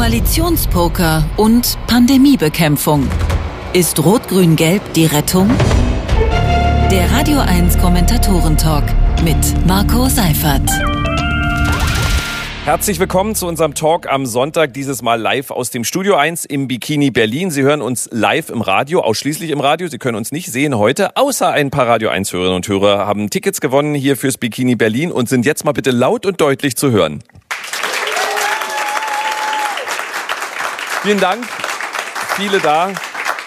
Koalitionspoker und Pandemiebekämpfung. Ist Rot-Grün-Gelb die Rettung? Der Radio 1 Kommentatoren-Talk mit Marco Seifert. Herzlich willkommen zu unserem Talk am Sonntag, dieses Mal live aus dem Studio 1 im Bikini Berlin. Sie hören uns live im Radio, ausschließlich im Radio. Sie können uns nicht sehen heute, außer ein paar Radio 1 Hörerinnen und Hörer haben Tickets gewonnen hier fürs Bikini Berlin und sind jetzt mal bitte laut und deutlich zu hören. Vielen Dank. Viele da.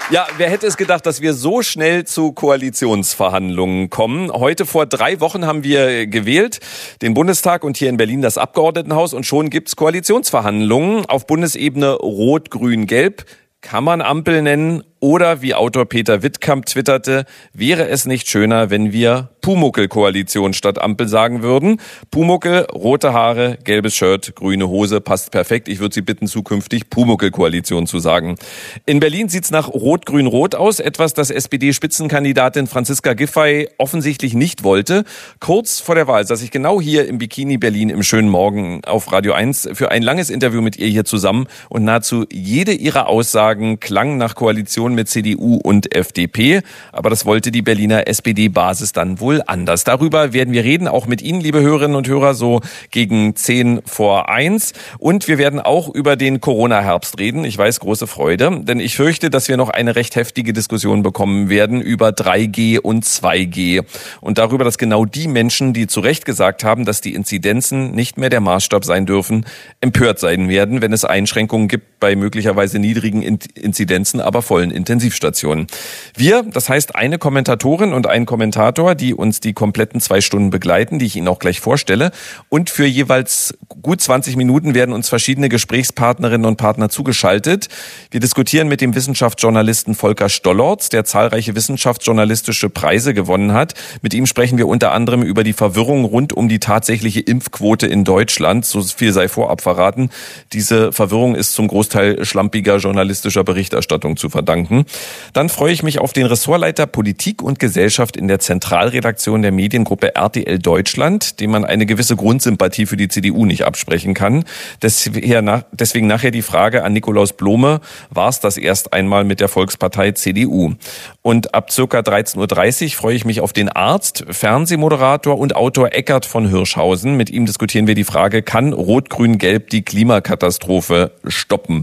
Ja, wer hätte es gedacht, dass wir so schnell zu Koalitionsverhandlungen kommen? Heute vor drei Wochen haben wir gewählt, den Bundestag und hier in Berlin das Abgeordnetenhaus und schon gibt's Koalitionsverhandlungen auf Bundesebene Rot, Grün, Gelb. Kann man Ampel nennen oder wie Autor Peter Wittkamp twitterte, wäre es nicht schöner, wenn wir Pumuckel-Koalition statt Ampel sagen würden. Pumuckel, rote Haare, gelbes Shirt, grüne Hose, passt perfekt. Ich würde Sie bitten, zukünftig Pumuckel-Koalition zu sagen. In Berlin sieht's nach Rot-Grün-Rot aus. Etwas, das SPD-Spitzenkandidatin Franziska Giffey offensichtlich nicht wollte. Kurz vor der Wahl saß ich genau hier im Bikini Berlin im schönen Morgen auf Radio 1 für ein langes Interview mit ihr hier zusammen und nahezu jede ihrer Aussagen klang nach Koalition Koalition mit CDU und FDP. Aber das wollte die Berliner SPD-Basis dann wohl anders. Darüber werden wir reden, auch mit Ihnen, liebe Hörerinnen und Hörer, so gegen 10 vor 1. Und wir werden auch über den Corona-Herbst reden. Ich weiß, große Freude, denn ich fürchte, dass wir noch eine recht heftige Diskussion bekommen werden über 3G und 2G. Und darüber, dass genau die Menschen, die zu Recht gesagt haben, dass die Inzidenzen nicht mehr der Maßstab sein dürfen, empört sein werden, wenn es Einschränkungen gibt bei möglicherweise niedrigen Inzidenzen, aber vollen Intensivstationen. Wir, das heißt eine Kommentatorin und ein Kommentator, die uns die kompletten zwei Stunden begleiten, die ich Ihnen auch gleich vorstelle. Und für jeweils gut 20 Minuten werden uns verschiedene Gesprächspartnerinnen und Partner zugeschaltet. Wir diskutieren mit dem Wissenschaftsjournalisten Volker Stollorz, der zahlreiche wissenschaftsjournalistische Preise gewonnen hat. Mit ihm sprechen wir unter anderem über die Verwirrung rund um die tatsächliche Impfquote in Deutschland. So viel sei vorab verraten. Diese Verwirrung ist zum Großteil schlampiger journalistischer Berichterstattung zu verdanken. Dann freue ich mich auf den Ressortleiter Politik und Gesellschaft in der Zentralredaktion der Mediengruppe RTL Deutschland, dem man eine gewisse Grundsympathie für die CDU nicht absprechen kann. Deswegen nachher die Frage an Nikolaus Blome, war es das erst einmal mit der Volkspartei CDU? Und ab circa 13.30 Uhr freue ich mich auf den Arzt, Fernsehmoderator und Autor Eckart von Hirschhausen. Mit ihm diskutieren wir die Frage, kann Rot-Grün-Gelb die Klimakatastrophe stoppen?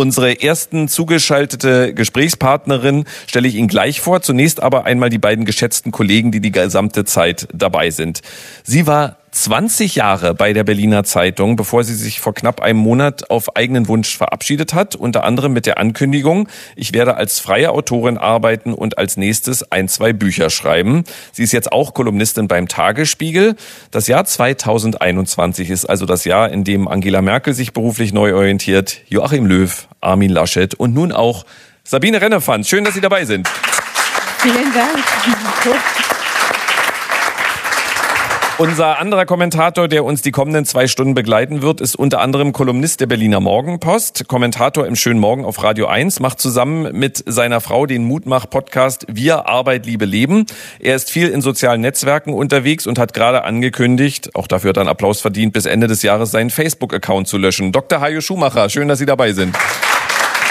Unsere ersten zugeschaltete Gesprächspartnerin stelle ich Ihnen gleich vor. Zunächst aber einmal die beiden geschätzten Kollegen, die die gesamte Zeit dabei sind. Sie war 20 Jahre bei der Berliner Zeitung, bevor sie sich vor knapp einem Monat auf eigenen Wunsch verabschiedet hat, unter anderem mit der Ankündigung, ich werde als freie Autorin arbeiten und als nächstes ein, zwei Bücher schreiben. Sie ist jetzt auch Kolumnistin beim Tagesspiegel. Das Jahr 2021 ist also das Jahr, in dem Angela Merkel sich beruflich neu orientiert, Joachim Löw, Armin Laschet und nun auch Sabine Rennefand. Schön, dass Sie dabei sind. Vielen Dank. Unser anderer Kommentator, der uns die kommenden zwei Stunden begleiten wird, ist unter anderem Kolumnist der Berliner Morgenpost, Kommentator im Schönen Morgen auf Radio 1, macht zusammen mit seiner Frau den Mutmach-Podcast Wir Arbeit, Liebe, Leben. Er ist viel in sozialen Netzwerken unterwegs und hat gerade angekündigt, auch dafür hat er einen Applaus verdient, bis Ende des Jahres seinen Facebook-Account zu löschen. Dr. Hajo Schumacher, schön, dass Sie dabei sind.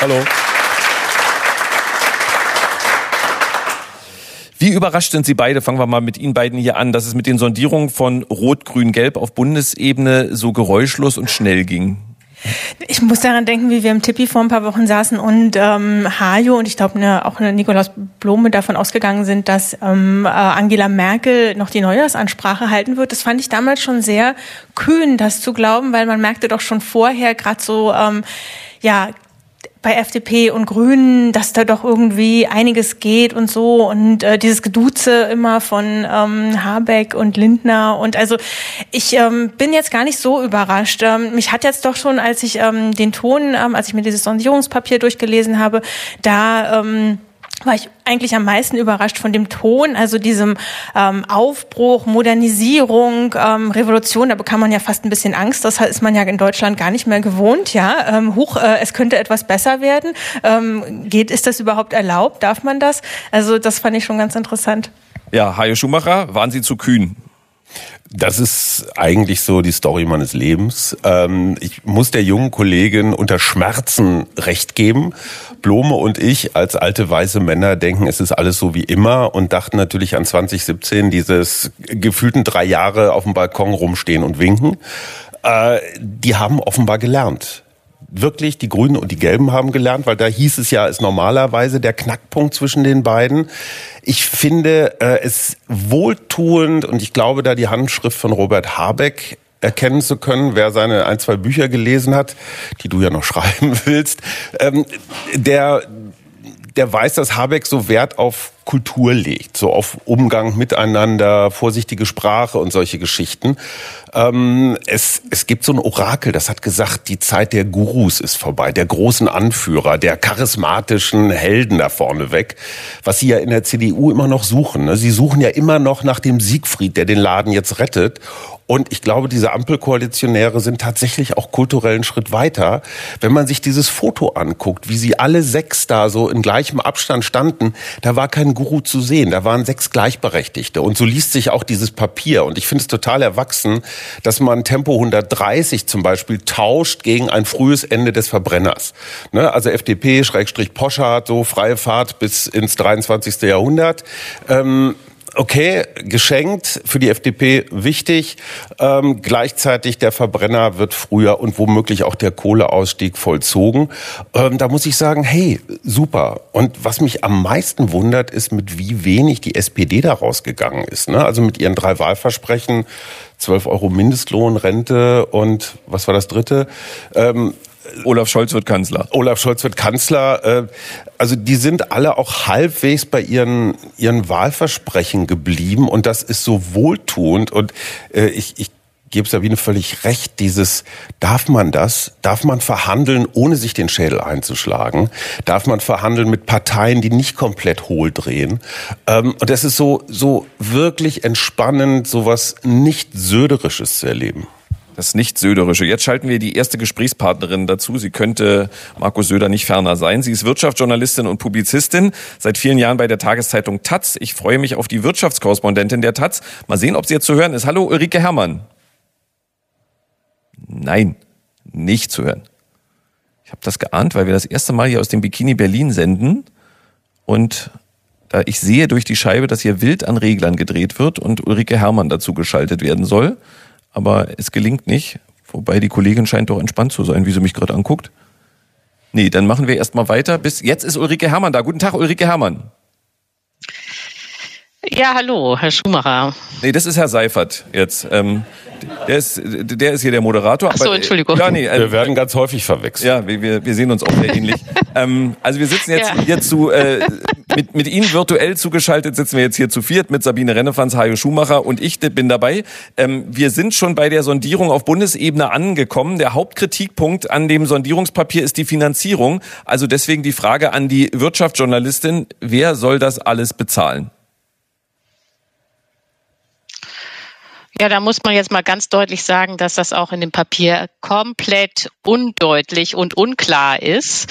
Hallo. Wie überrascht sind Sie beide? Fangen wir mal mit Ihnen beiden hier an, dass es mit den Sondierungen von Rot, Grün, Gelb auf Bundesebene so geräuschlos und schnell ging. Ich muss daran denken, wie wir im Tippi vor ein paar Wochen saßen und ähm, Hajo und ich glaube ne, auch eine Nikolaus Blome davon ausgegangen sind, dass ähm, äh, Angela Merkel noch die Neujahrsansprache halten wird. Das fand ich damals schon sehr kühn, das zu glauben, weil man merkte doch schon vorher gerade so ähm, ja bei FDP und Grünen, dass da doch irgendwie einiges geht und so und äh, dieses Geduze immer von ähm, Habeck und Lindner und also ich ähm, bin jetzt gar nicht so überrascht. Ähm, mich hat jetzt doch schon, als ich ähm, den Ton, ähm, als ich mir dieses Sondierungspapier durchgelesen habe, da ähm, war ich eigentlich am meisten überrascht von dem Ton, also diesem ähm, Aufbruch, Modernisierung, ähm, Revolution. Da bekam man ja fast ein bisschen Angst. Das ist man ja in Deutschland gar nicht mehr gewohnt. Ja, ähm, huch, äh, es könnte etwas besser werden. Ähm, geht, ist das überhaupt erlaubt? Darf man das? Also das fand ich schon ganz interessant. Ja, Hajo Schumacher, waren Sie zu kühn? Das ist eigentlich so die Story meines Lebens. Ähm, ich muss der jungen Kollegin unter Schmerzen recht geben. Blome und ich als alte weiße Männer denken, es ist alles so wie immer und dachten natürlich an 2017, dieses gefühlten drei Jahre auf dem Balkon rumstehen und winken. Äh, die haben offenbar gelernt wirklich, die Grünen und die Gelben haben gelernt, weil da hieß es ja, ist normalerweise der Knackpunkt zwischen den beiden. Ich finde äh, es wohltuend und ich glaube, da die Handschrift von Robert Habeck erkennen zu können, wer seine ein, zwei Bücher gelesen hat, die du ja noch schreiben willst, ähm, der, der weiß, dass Habeck so Wert auf Kultur legt, so auf Umgang miteinander, vorsichtige Sprache und solche Geschichten. Ähm, es, es gibt so ein Orakel, das hat gesagt, die Zeit der Gurus ist vorbei, der großen Anführer, der charismatischen Helden da vorne weg, was sie ja in der CDU immer noch suchen. Ne? Sie suchen ja immer noch nach dem Siegfried, der den Laden jetzt rettet. Und ich glaube, diese Ampelkoalitionäre sind tatsächlich auch kulturellen Schritt weiter. Wenn man sich dieses Foto anguckt, wie sie alle sechs da so in gleichem Abstand standen, da war kein Guru zu sehen. Da waren sechs Gleichberechtigte. Und so liest sich auch dieses Papier. Und ich finde es total erwachsen, dass man Tempo 130 zum Beispiel tauscht gegen ein frühes Ende des Verbrenners. Ne? Also FDP, Schrägstrich Poschardt, so freie Fahrt bis ins 23. Jahrhundert. Ähm, okay, geschenkt, für die FDP wichtig. Ähm, gleichzeitig der Verbrenner wird früher und womöglich auch der Kohleausstieg vollzogen. Ähm, da muss ich sagen, hey, super. Und was mich am meisten wundert, ist, mit wie wenig die SPD da rausgegangen ist. Ne? Also mit ihren drei Wahlversprechen, 12 Euro Mindestlohn, Rente und was war das dritte? Ähm, Olaf Scholz wird Kanzler. Olaf Scholz wird Kanzler. Äh, also die sind alle auch halbwegs bei ihren, ihren Wahlversprechen geblieben und das ist so wohltuend und äh, ich, ich gebe Sabine völlig recht, dieses, darf man das? Darf man verhandeln, ohne sich den Schädel einzuschlagen? Darf man verhandeln mit Parteien, die nicht komplett hohl drehen? Ähm, und das ist so, so wirklich entspannend, sowas nicht Söderisches zu erleben. Das Nicht-Söderische. Jetzt schalten wir die erste Gesprächspartnerin dazu. Sie könnte Markus Söder nicht ferner sein. Sie ist Wirtschaftsjournalistin und Publizistin, seit vielen Jahren bei der Tageszeitung Taz. Ich freue mich auf die Wirtschaftskorrespondentin der Taz. Mal sehen, ob sie jetzt zu hören ist. Hallo, Ulrike Herrmann. Nein, nicht zu hören. Ich habe das geahnt, weil wir das erste Mal hier aus dem Bikini Berlin senden und da ich sehe durch die Scheibe, dass hier wild an Reglern gedreht wird und Ulrike Herrmann dazu geschaltet werden soll aber es gelingt nicht. Wobei die Kollegin scheint doch entspannt zu sein, wie sie mich gerade anguckt. Nee, dann machen wir erstmal weiter. Bis jetzt ist Ulrike Herrmann da. Guten Tag, Ulrike Herrmann. Ja, hallo, Herr Schumacher. Nee, das ist Herr Seifert jetzt. Ähm, der ist, der ist hier der Moderator. Ach so, Entschuldigung. Ja, nee, äh, wir werden ganz häufig verwechselt. Ja, wir, wir sehen uns auch sehr ähnlich. ähm, also wir sitzen jetzt ja. hier zu, äh, mit, mit Ihnen virtuell zugeschaltet, sitzen wir jetzt hier zu viert mit Sabine Rennefanz, Hajo Schumacher und ich bin dabei. Ähm, wir sind schon bei der Sondierung auf Bundesebene angekommen. Der Hauptkritikpunkt an dem Sondierungspapier ist die Finanzierung. Also deswegen die Frage an die Wirtschaftsjournalistin, wer soll das alles bezahlen? Ja, da muss man jetzt mal ganz deutlich sagen, dass das auch in dem Papier komplett undeutlich und unklar ist.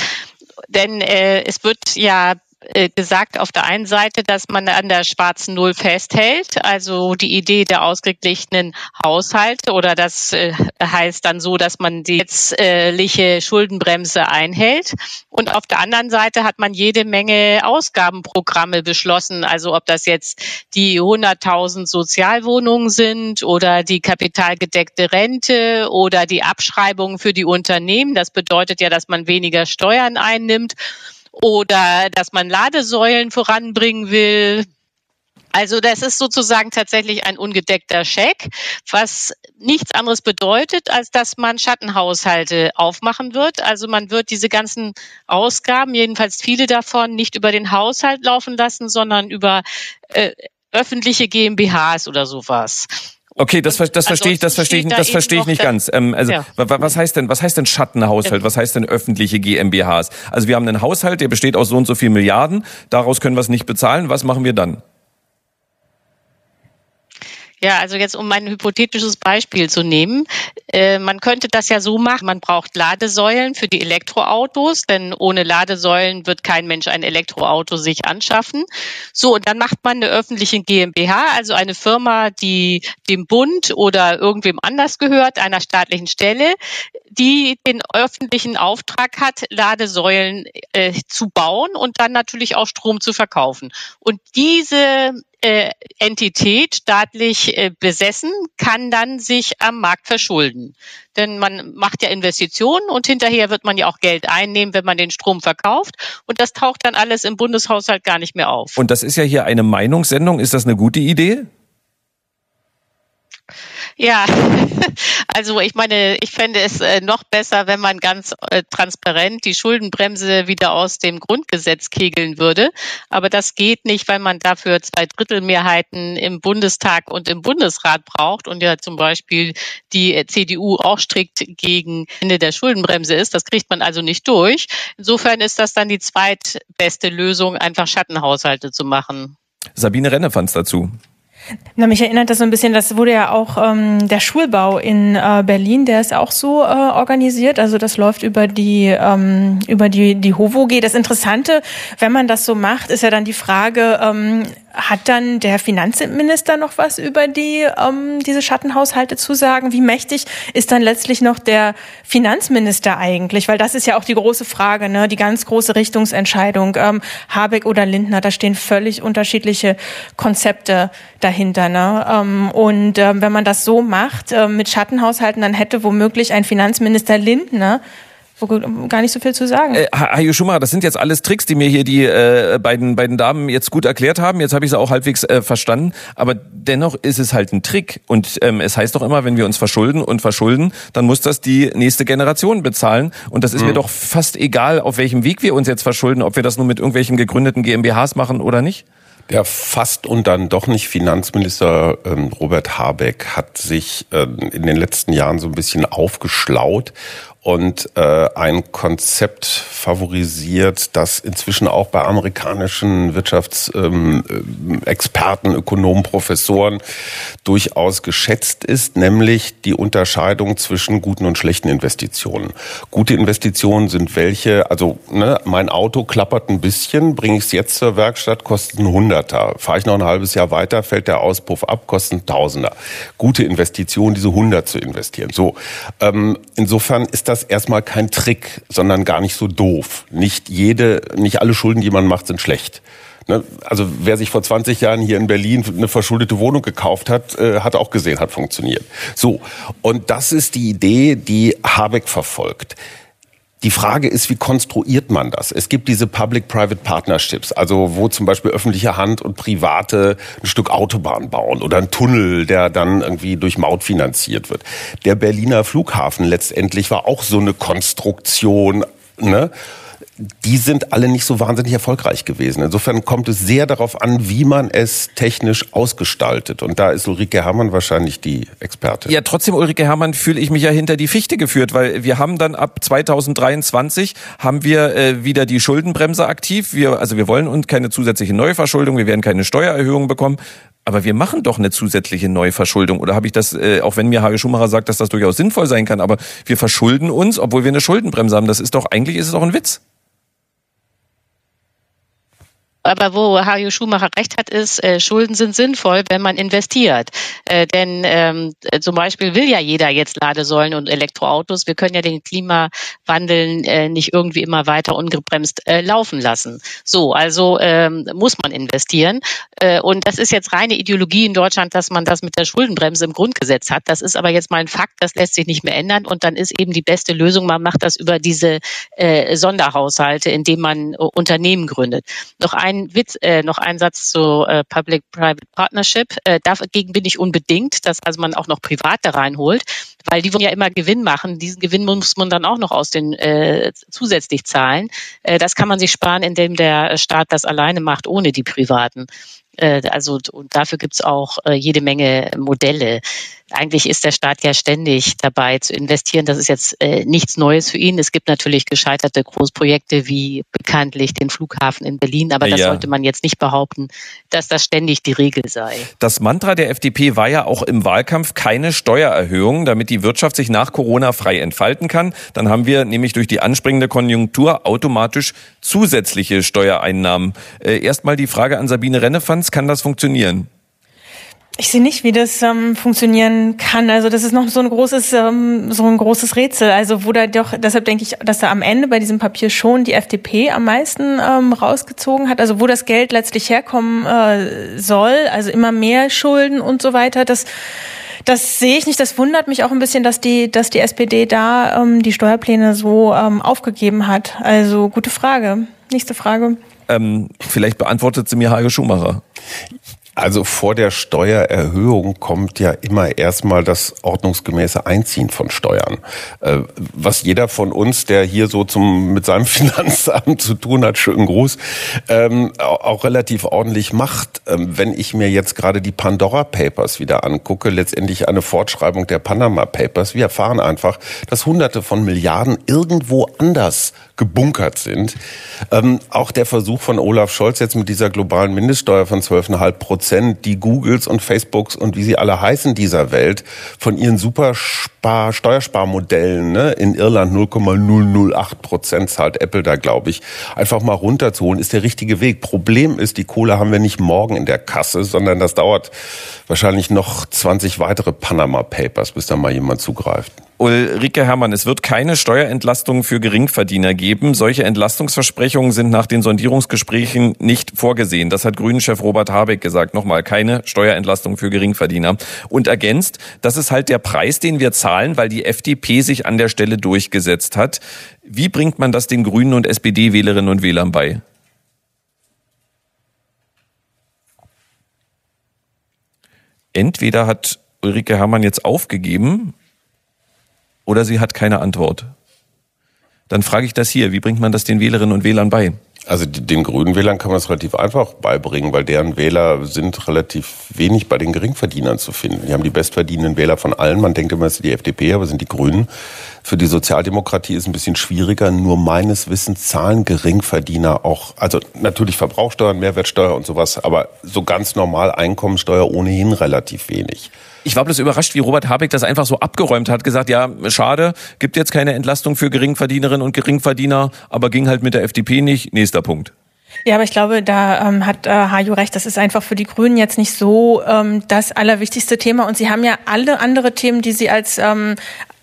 Denn äh, es wird ja äh, gesagt auf der einen Seite, dass man an der schwarzen Null festhält, also die Idee der ausgeglichenen Haushalte oder das äh, heißt dann so, dass man die letztliche Schuldenbremse einhält. Und auf der anderen Seite hat man jede Menge Ausgabenprogramme beschlossen, also ob das jetzt die 100.000 Sozialwohnungen sind oder die kapitalgedeckte Rente oder die Abschreibungen für die Unternehmen. Das bedeutet ja, dass man weniger Steuern einnimmt oder dass man Ladesäulen voranbringen will. Also das ist sozusagen tatsächlich ein ungedeckter Scheck, was nichts anderes bedeutet, als dass man Schattenhaushalte aufmachen wird. Also man wird diese ganzen Ausgaben, jedenfalls viele davon, nicht über den Haushalt laufen lassen, sondern über äh, öffentliche GmbHs oder sowas. Okay, das, das verstehe ich, das verstehe ich, das verstehe ich nicht ganz. Ähm, also ja. was heißt denn, was heißt denn Schattenhaushalt? Was heißt denn öffentliche GmbHs? Also wir haben einen Haushalt, der besteht aus so und so viel Milliarden. Daraus können wir es nicht bezahlen. Was machen wir dann? Ja, also jetzt um ein hypothetisches Beispiel zu nehmen, äh, man könnte das ja so machen, man braucht Ladesäulen für die Elektroautos, denn ohne Ladesäulen wird kein Mensch ein Elektroauto sich anschaffen. So, und dann macht man eine öffentliche GmbH, also eine Firma, die dem Bund oder irgendwem anders gehört, einer staatlichen Stelle, die den öffentlichen Auftrag hat, Ladesäulen äh, zu bauen und dann natürlich auch Strom zu verkaufen. Und diese äh, Entität staatlich äh, besessen, kann dann sich am Markt verschulden. Denn man macht ja Investitionen und hinterher wird man ja auch Geld einnehmen, wenn man den Strom verkauft. Und das taucht dann alles im Bundeshaushalt gar nicht mehr auf. Und das ist ja hier eine Meinungssendung. Ist das eine gute Idee? Ja, also ich meine, ich fände es äh, noch besser, wenn man ganz äh, transparent die Schuldenbremse wieder aus dem Grundgesetz kegeln würde. Aber das geht nicht, weil man dafür zwei Drittel Mehrheiten im Bundestag und im Bundesrat braucht und ja zum Beispiel die CDU auch strikt gegen Ende der Schuldenbremse ist. Das kriegt man also nicht durch. Insofern ist das dann die zweitbeste Lösung, einfach Schattenhaushalte zu machen. Sabine Renne fand es dazu. Na, mich erinnert das so ein bisschen, das wurde ja auch ähm, der Schulbau in äh, Berlin, der ist auch so äh, organisiert. Also das läuft über die ähm, über die die HOVOG. Das Interessante, wenn man das so macht, ist ja dann die Frage, ähm, hat dann der Finanzminister noch was über die ähm, diese Schattenhaushalte zu sagen? Wie mächtig ist dann letztlich noch der Finanzminister eigentlich? Weil das ist ja auch die große Frage, ne? Die ganz große Richtungsentscheidung. Ähm, Habeck oder Lindner, da stehen völlig unterschiedliche Konzepte dahinter. Ne? Ähm, und ähm, wenn man das so macht äh, mit Schattenhaushalten, dann hätte womöglich ein Finanzminister Lindner gar nicht so viel zu sagen. Äh, Hajo Schumacher, das sind jetzt alles Tricks, die mir hier die äh, beiden, beiden Damen jetzt gut erklärt haben. Jetzt habe ich sie auch halbwegs äh, verstanden. Aber dennoch ist es halt ein Trick. Und ähm, es heißt doch immer, wenn wir uns verschulden und verschulden, dann muss das die nächste Generation bezahlen. Und das ist mhm. mir doch fast egal, auf welchem Weg wir uns jetzt verschulden, ob wir das nur mit irgendwelchen gegründeten GmbHs machen oder nicht. Der fast und dann doch nicht Finanzminister ähm, Robert Habeck hat sich ähm, in den letzten Jahren so ein bisschen aufgeschlaut und äh, ein Konzept favorisiert, das inzwischen auch bei amerikanischen Wirtschaftsexperten, ähm, Ökonomen, Professoren durchaus geschätzt ist, nämlich die Unterscheidung zwischen guten und schlechten Investitionen. Gute Investitionen sind welche, also ne, mein Auto klappert ein bisschen, bringe ich es jetzt zur Werkstatt, kostet ein Hunderter. Fahre ich noch ein halbes Jahr weiter, fällt der Auspuff ab, kostet ein Tausender. Gute Investition, diese 100 zu investieren. So, ähm, insofern ist das das erstmal kein Trick, sondern gar nicht so doof. Nicht jede, nicht alle Schulden, die man macht, sind schlecht. Ne? Also wer sich vor 20 Jahren hier in Berlin eine verschuldete Wohnung gekauft hat, äh, hat auch gesehen, hat funktioniert. So, und das ist die Idee, die Habeck verfolgt. Die Frage ist, wie konstruiert man das? Es gibt diese Public-Private Partnerships, also wo zum Beispiel öffentliche Hand und Private ein Stück Autobahn bauen oder ein Tunnel, der dann irgendwie durch Maut finanziert wird. Der Berliner Flughafen letztendlich war auch so eine Konstruktion. Ne? Die sind alle nicht so wahnsinnig erfolgreich gewesen. Insofern kommt es sehr darauf an, wie man es technisch ausgestaltet. Und da ist Ulrike Herrmann wahrscheinlich die Expertin. Ja, trotzdem, Ulrike Herrmann, fühle ich mich ja hinter die Fichte geführt, weil wir haben dann ab 2023 haben wir äh, wieder die Schuldenbremse aktiv. Wir, also wir wollen uns keine zusätzliche Neuverschuldung, wir werden keine Steuererhöhung bekommen. Aber wir machen doch eine zusätzliche Neuverschuldung. Oder habe ich das, äh, auch wenn mir Hage Schumacher sagt, dass das durchaus sinnvoll sein kann, aber wir verschulden uns, obwohl wir eine Schuldenbremse haben. Das ist doch, eigentlich ist es doch ein Witz. Aber wo Hajo Schumacher recht hat, ist, äh, Schulden sind sinnvoll, wenn man investiert. Äh, denn ähm, zum Beispiel will ja jeder jetzt Ladesäulen und Elektroautos. Wir können ja den Klimawandel äh, nicht irgendwie immer weiter ungebremst äh, laufen lassen. So, also ähm, muss man investieren. Äh, und das ist jetzt reine Ideologie in Deutschland, dass man das mit der Schuldenbremse im Grundgesetz hat. Das ist aber jetzt mal ein Fakt, das lässt sich nicht mehr ändern. Und dann ist eben die beste Lösung, man macht das über diese äh, Sonderhaushalte, indem man äh, Unternehmen gründet. Noch ein ein Witz, äh, noch ein Satz zu äh, Public-Private Partnership. Äh, dagegen bin ich unbedingt, dass also man auch noch Private reinholt, weil die wollen ja immer Gewinn machen. Diesen Gewinn muss man dann auch noch aus den äh, zusätzlich zahlen. Äh, das kann man sich sparen, indem der Staat das alleine macht, ohne die Privaten. Äh, also und dafür gibt's auch äh, jede Menge Modelle. Eigentlich ist der Staat ja ständig dabei zu investieren. Das ist jetzt äh, nichts Neues für ihn. Es gibt natürlich gescheiterte Großprojekte wie bekanntlich den Flughafen in Berlin, aber das ja. sollte man jetzt nicht behaupten, dass das ständig die Regel sei. Das Mantra der FDP war ja auch im Wahlkampf keine Steuererhöhung, damit die Wirtschaft sich nach Corona frei entfalten kann. Dann haben wir nämlich durch die anspringende Konjunktur automatisch zusätzliche Steuereinnahmen. Erstmal die Frage an Sabine Rennefanz, kann das funktionieren? Ich sehe nicht, wie das ähm, funktionieren kann. Also das ist noch so ein großes, ähm, so ein großes Rätsel. Also wo da doch, deshalb denke ich, dass da am Ende bei diesem Papier schon die FDP am meisten ähm, rausgezogen hat. Also wo das Geld letztlich herkommen äh, soll, also immer mehr Schulden und so weiter. Das das sehe ich nicht. Das wundert mich auch ein bisschen, dass die, dass die SPD da ähm, die Steuerpläne so ähm, aufgegeben hat. Also gute Frage. Nächste Frage. Ähm, vielleicht beantwortet sie mir Heike Schumacher. Also vor der Steuererhöhung kommt ja immer erstmal das ordnungsgemäße Einziehen von Steuern. Äh, was jeder von uns, der hier so zum, mit seinem Finanzamt zu tun hat, schönen Gruß, ähm, auch relativ ordentlich macht. Ähm, wenn ich mir jetzt gerade die Pandora Papers wieder angucke, letztendlich eine Fortschreibung der Panama Papers, wir erfahren einfach, dass hunderte von Milliarden irgendwo anders gebunkert sind. Ähm, auch der Versuch von Olaf Scholz jetzt mit dieser globalen Mindeststeuer von 12,5 Prozent, die Googles und Facebooks und wie sie alle heißen dieser Welt von ihren super Spar Steuersparmodellen ne, in Irland 0,008 Prozent zahlt Apple da, glaube ich, einfach mal runterzuholen, ist der richtige Weg. Problem ist, die Kohle haben wir nicht morgen in der Kasse, sondern das dauert wahrscheinlich noch 20 weitere Panama Papers, bis da mal jemand zugreift. Ulrike Herrmann, es wird keine Steuerentlastung für Geringverdiener geben. Solche Entlastungsversprechungen sind nach den Sondierungsgesprächen nicht vorgesehen. Das hat Grünen-Chef Robert Habeck gesagt. Nochmal, keine Steuerentlastung für Geringverdiener. Und ergänzt, das ist halt der Preis, den wir zahlen, weil die FDP sich an der Stelle durchgesetzt hat. Wie bringt man das den Grünen und SPD-Wählerinnen und Wählern bei? Entweder hat Ulrike Herrmann jetzt aufgegeben, oder sie hat keine Antwort. Dann frage ich das hier, wie bringt man das den Wählerinnen und Wählern bei? Also den grünen Wählern kann man es relativ einfach beibringen, weil deren Wähler sind relativ wenig bei den Geringverdienern zu finden. Die haben die bestverdienenden Wähler von allen. Man denkt immer, es sind die FDP, aber es sind die Grünen. Für die Sozialdemokratie ist es ein bisschen schwieriger. Nur meines Wissens zahlen Geringverdiener auch, also natürlich Verbrauchsteuern, Mehrwertsteuer und sowas, aber so ganz normal Einkommensteuer ohnehin relativ wenig. Ich war bloß überrascht, wie Robert Habeck das einfach so abgeräumt hat, gesagt, ja, schade, gibt jetzt keine Entlastung für Geringverdienerinnen und Geringverdiener, aber ging halt mit der FDP nicht. Nächster Punkt. Ja, aber ich glaube, da ähm, hat äh, Hajo recht. Das ist einfach für die Grünen jetzt nicht so ähm, das allerwichtigste Thema. Und sie haben ja alle andere Themen, die sie als ähm,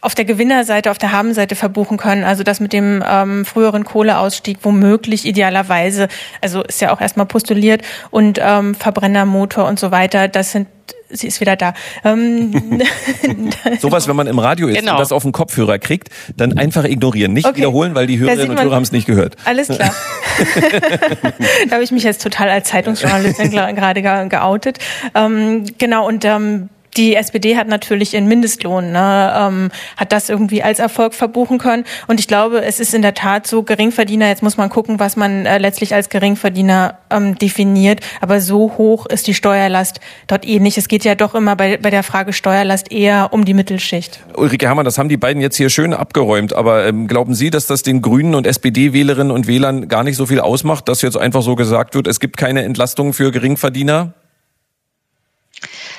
auf der Gewinnerseite, auf der Habenseite verbuchen können. Also das mit dem ähm, früheren Kohleausstieg womöglich idealerweise, also ist ja auch erstmal postuliert und ähm, Verbrennermotor und so weiter. Das sind sie ist wieder da. Ähm, Sowas, wenn man im Radio ist genau. und das auf den Kopfhörer kriegt, dann einfach ignorieren. Nicht okay. wiederholen, weil die Hörerinnen und Hörer haben es nicht gehört. Alles klar. da habe ich mich jetzt total als Zeitungsjournalistin gerade geoutet. Ähm, genau, und ähm, die SPD hat natürlich ihren Mindestlohn, ne, ähm, hat das irgendwie als Erfolg verbuchen können. Und ich glaube, es ist in der Tat so, Geringverdiener, jetzt muss man gucken, was man äh, letztlich als Geringverdiener ähm, definiert. Aber so hoch ist die Steuerlast dort eh nicht. Es geht ja doch immer bei, bei der Frage Steuerlast eher um die Mittelschicht. Ulrike Herrmann, das haben die beiden jetzt hier schön abgeräumt. Aber ähm, glauben Sie, dass das den Grünen und SPD-Wählerinnen und Wählern gar nicht so viel ausmacht, dass jetzt einfach so gesagt wird, es gibt keine Entlastung für Geringverdiener?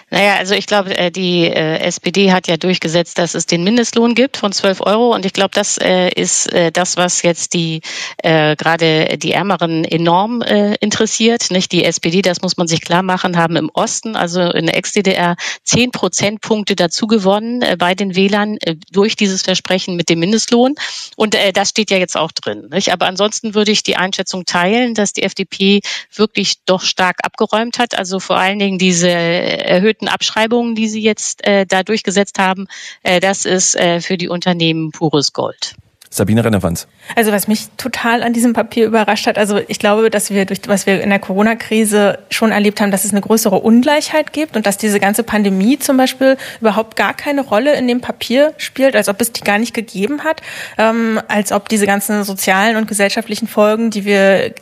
Naja, also ich glaube, äh, die äh, SPD hat ja durchgesetzt, dass es den Mindestlohn gibt von 12 Euro. Und ich glaube, das äh, ist das, was jetzt die gerade die Ärmeren enorm interessiert. Nicht die SPD, das muss man sich klar machen, haben im Osten, also in der Ex-DDR, 10 Prozentpunkte dazu gewonnen bei den Wählern durch dieses Versprechen mit dem Mindestlohn. Und das steht ja jetzt auch drin. Nicht? Aber ansonsten würde ich die Einschätzung teilen, dass die FDP wirklich doch stark abgeräumt hat. Also vor allen Dingen diese erhöhten erhöhten Abschreibungen, die Sie jetzt äh, da durchgesetzt haben, äh, das ist äh, für die Unternehmen pures Gold. Sabine Rennewanz. Also was mich total an diesem Papier überrascht hat, also ich glaube, dass wir durch was wir in der Corona-Krise schon erlebt haben, dass es eine größere Ungleichheit gibt und dass diese ganze Pandemie zum Beispiel überhaupt gar keine Rolle in dem Papier spielt, als ob es die gar nicht gegeben hat, ähm, als ob diese ganzen sozialen und gesellschaftlichen Folgen, die wir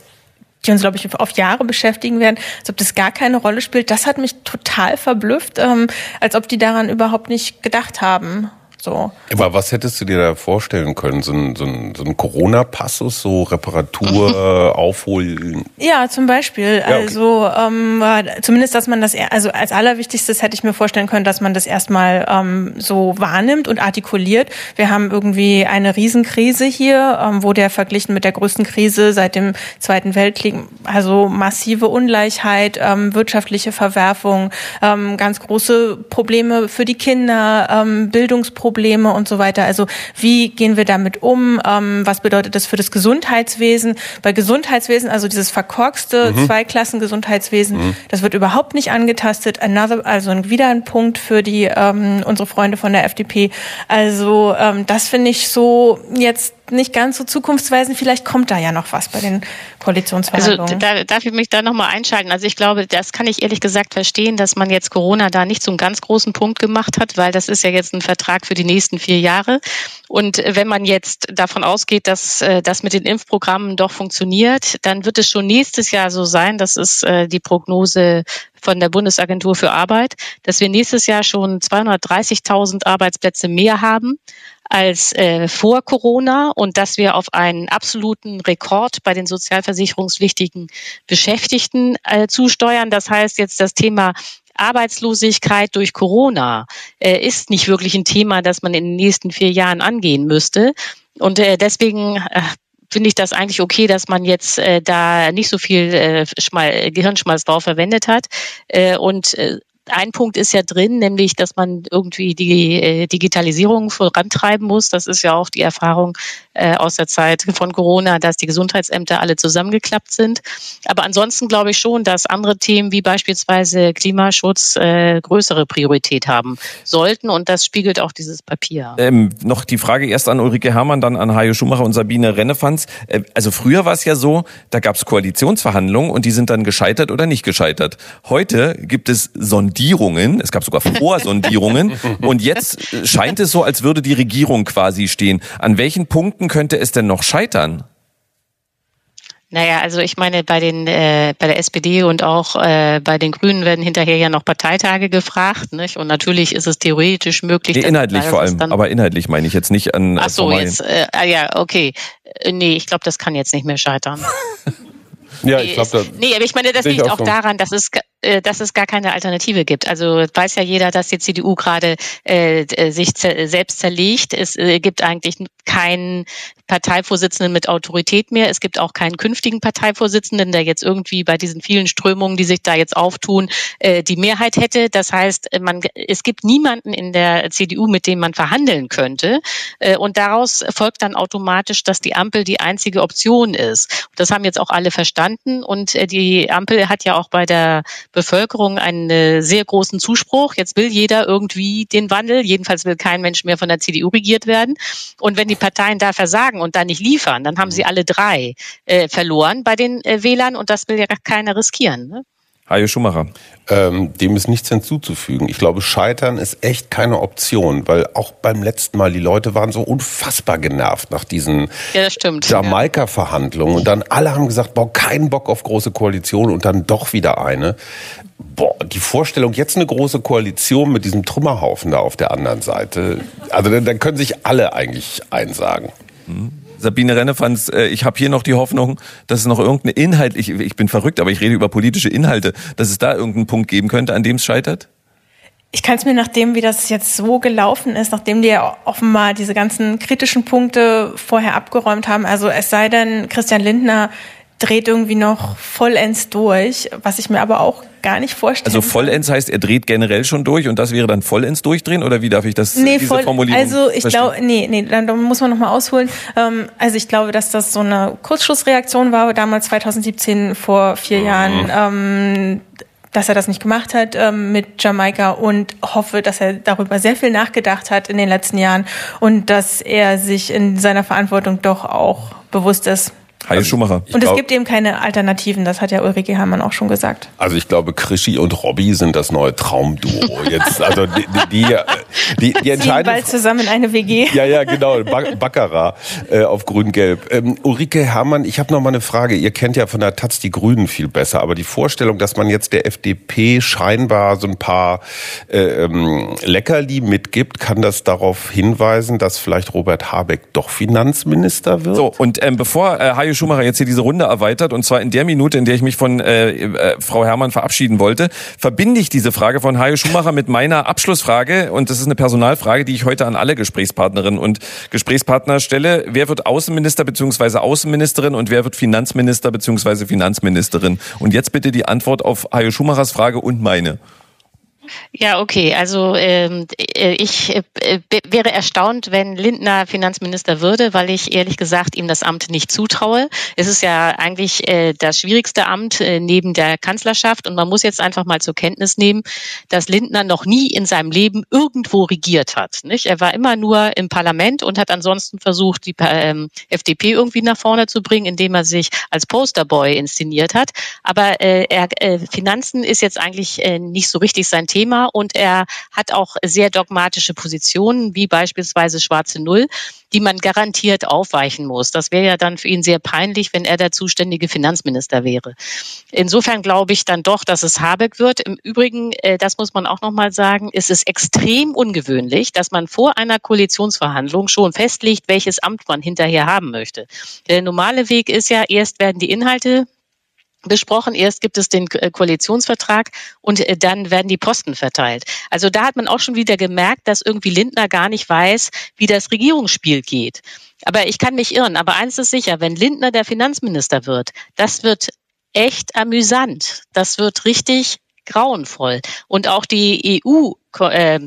die uns, glaube ich, auf Jahre beschäftigen werden, als ob das gar keine Rolle spielt. Das hat mich total verblüfft, ähm, als ob die daran überhaupt nicht gedacht haben. So. Aber was hättest du dir da vorstellen können? So ein, so ein, so ein Corona-Passus, so Reparatur, Aufholen? Ja, zum Beispiel. Ja, okay. Also ähm, zumindest, dass man das, also als allerwichtigstes hätte ich mir vorstellen können, dass man das erstmal ähm, so wahrnimmt und artikuliert. Wir haben irgendwie eine Riesenkrise hier, ähm, wo der verglichen mit der größten Krise seit dem Zweiten Weltkrieg, also massive Ungleichheit, ähm, wirtschaftliche Verwerfung, ähm, ganz große Probleme für die Kinder, ähm, Bildungsprobleme Probleme und so weiter. Also wie gehen wir damit um? Ähm, was bedeutet das für das Gesundheitswesen? Bei Gesundheitswesen, also dieses verkorkste mhm. Zweiklassen-Gesundheitswesen, mhm. das wird überhaupt nicht angetastet. Another, also wieder ein Punkt für die ähm, unsere Freunde von der FDP. Also ähm, das finde ich so jetzt nicht ganz so zukunftsweisend. Vielleicht kommt da ja noch was bei den Koalitionsverhandlungen. Also da, darf ich mich da nochmal einschalten? Also ich glaube, das kann ich ehrlich gesagt verstehen, dass man jetzt Corona da nicht einen ganz großen Punkt gemacht hat, weil das ist ja jetzt ein Vertrag für die nächsten vier Jahre. Und wenn man jetzt davon ausgeht, dass äh, das mit den Impfprogrammen doch funktioniert, dann wird es schon nächstes Jahr so sein, das ist äh, die Prognose von der Bundesagentur für Arbeit, dass wir nächstes Jahr schon 230.000 Arbeitsplätze mehr haben als äh, vor Corona und dass wir auf einen absoluten Rekord bei den sozialversicherungspflichtigen Beschäftigten äh, zusteuern. Das heißt jetzt das Thema Arbeitslosigkeit durch Corona äh, ist nicht wirklich ein Thema, das man in den nächsten vier Jahren angehen müsste. Und äh, deswegen äh, finde ich das eigentlich okay, dass man jetzt äh, da nicht so viel äh, Schmal Gehirnschmalz drauf verwendet hat. Äh, und äh, ein Punkt ist ja drin, nämlich, dass man irgendwie die äh, Digitalisierung vorantreiben muss. Das ist ja auch die Erfahrung äh, aus der Zeit von Corona, dass die Gesundheitsämter alle zusammengeklappt sind. Aber ansonsten glaube ich schon, dass andere Themen wie beispielsweise Klimaschutz äh, größere Priorität haben sollten. Und das spiegelt auch dieses Papier. Ähm, noch die Frage erst an Ulrike Herrmann, dann an Hajo Schumacher und Sabine Rennefanz. Äh, also früher war es ja so, da gab es Koalitionsverhandlungen und die sind dann gescheitert oder nicht gescheitert. Heute gibt es Sondierungen, es gab sogar Vorsondierungen und jetzt scheint es so, als würde die Regierung quasi stehen. An welchen Punkten könnte es denn noch scheitern? Naja, also ich meine, bei den äh, bei der SPD und auch äh, bei den Grünen werden hinterher ja noch Parteitage gefragt, nicht? Und natürlich ist es theoretisch möglich. Nee, inhaltlich vor allem, aber inhaltlich meine ich jetzt nicht an. Ach so, jetzt, äh, ah, ja, okay. Äh, nee, ich glaube, das kann jetzt nicht mehr scheitern. ja, ich glaube, nee, aber ich meine, das liegt auch daran, dass es dass es gar keine Alternative gibt. Also weiß ja jeder, dass die CDU gerade äh, äh sich selbst zerlegt. Es äh, gibt eigentlich keinen Parteivorsitzenden mit Autorität mehr. Es gibt auch keinen künftigen Parteivorsitzenden, der jetzt irgendwie bei diesen vielen Strömungen, die sich da jetzt auftun, äh, die Mehrheit hätte. Das heißt, man, es gibt niemanden in der CDU, mit dem man verhandeln könnte. Äh, und daraus folgt dann automatisch, dass die Ampel die einzige Option ist. Das haben jetzt auch alle verstanden. Und äh, die Ampel hat ja auch bei der Bevölkerung einen äh, sehr großen Zuspruch. Jetzt will jeder irgendwie den Wandel. Jedenfalls will kein Mensch mehr von der CDU regiert werden. Und wenn die Parteien da versagen und da nicht liefern, dann haben sie mhm. alle drei äh, verloren bei den äh, Wählern und das will ja keiner riskieren. Ne? Hajo Schumacher. Ähm, dem ist nichts hinzuzufügen. Ich glaube, Scheitern ist echt keine Option, weil auch beim letzten Mal die Leute waren so unfassbar genervt nach diesen ja, Jamaika-Verhandlungen und dann alle haben gesagt, boah, keinen Bock auf große Koalition und dann doch wieder eine. Boah, die Vorstellung, jetzt eine große Koalition mit diesem Trümmerhaufen da auf der anderen Seite, also dann, dann können sich alle eigentlich einsagen. Mhm. Sabine Rennefanz, äh, ich habe hier noch die Hoffnung, dass es noch irgendeine Inhalt, ich, ich bin verrückt, aber ich rede über politische Inhalte, dass es da irgendeinen Punkt geben könnte, an dem es scheitert? Ich kann es mir nachdem, wie das jetzt so gelaufen ist, nachdem die ja offenbar diese ganzen kritischen Punkte vorher abgeräumt haben, also es sei denn, Christian Lindner dreht irgendwie noch vollends durch, was ich mir aber auch gar nicht vorstellen Also vollends heißt, er dreht generell schon durch und das wäre dann vollends durchdrehen oder wie darf ich das nee, diese voll, Formulierung Also ich glaube, nee, nee, dann, dann muss man nochmal ausholen. Ähm, also ich glaube, dass das so eine Kurzschlussreaktion war, damals 2017 vor vier mhm. Jahren. Ähm, dass er das nicht gemacht hat ähm, mit Jamaika und hoffe, dass er darüber sehr viel nachgedacht hat in den letzten Jahren und dass er sich in seiner Verantwortung doch auch bewusst ist. Heil also, Schumacher. Und es gibt eben keine Alternativen, das hat ja Ulrike Herrmann auch schon gesagt. Also ich glaube, Krischi und Robby sind das neue Traumduo. Jetzt, also die, die, die, die entscheiden. bald zusammen eine WG. Ja, ja, genau, Baccarat äh, auf Grün-Gelb. Ähm, Ulrike Herrmann, ich habe noch mal eine Frage. Ihr kennt ja von der Taz die Grünen viel besser, aber die Vorstellung, dass man jetzt der FDP scheinbar so ein paar äh, ähm, Leckerli mitgibt, kann das darauf hinweisen, dass vielleicht Robert Habeck doch Finanzminister wird? So, und ähm, bevor äh, Hajo Schumacher jetzt hier diese Runde erweitert, und zwar in der Minute, in der ich mich von äh, äh, Frau Herrmann verabschieden wollte, verbinde ich diese Frage von Hajo Schumacher mit meiner Abschlussfrage. Und das ist eine Personalfrage, die ich heute an alle Gesprächspartnerinnen und Gesprächspartner stelle. Wer wird Außenminister bzw. Außenministerin und wer wird Finanzminister bzw. Finanzministerin? Und jetzt bitte die Antwort auf Hajo Schumachers Frage und meine. Ja, okay. Also ähm, äh, ich äh, wäre erstaunt, wenn Lindner Finanzminister würde, weil ich ehrlich gesagt ihm das Amt nicht zutraue. Es ist ja eigentlich äh, das schwierigste Amt äh, neben der Kanzlerschaft und man muss jetzt einfach mal zur Kenntnis nehmen, dass Lindner noch nie in seinem Leben irgendwo regiert hat. Nicht? Er war immer nur im Parlament und hat ansonsten versucht, die ähm, FDP irgendwie nach vorne zu bringen, indem er sich als Posterboy inszeniert hat. Aber äh, er, äh, Finanzen ist jetzt eigentlich äh, nicht so richtig sein Thema und er hat auch sehr dogmatische Positionen, wie beispielsweise schwarze Null, die man garantiert aufweichen muss. Das wäre ja dann für ihn sehr peinlich, wenn er der zuständige Finanzminister wäre. Insofern glaube ich dann doch, dass es Habeck wird. Im Übrigen, äh, das muss man auch noch mal sagen, ist es extrem ungewöhnlich, dass man vor einer Koalitionsverhandlung schon festlegt, welches Amt man hinterher haben möchte. Der normale Weg ist ja, erst werden die Inhalte besprochen. Erst gibt es den äh, Koalitionsvertrag und äh, dann werden die Posten verteilt. Also da hat man auch schon wieder gemerkt, dass irgendwie Lindner gar nicht weiß, wie das Regierungsspiel geht. Aber ich kann mich irren. Aber eins ist sicher, wenn Lindner der Finanzminister wird, das wird echt amüsant. Das wird richtig grauenvoll. Und auch die EU äh,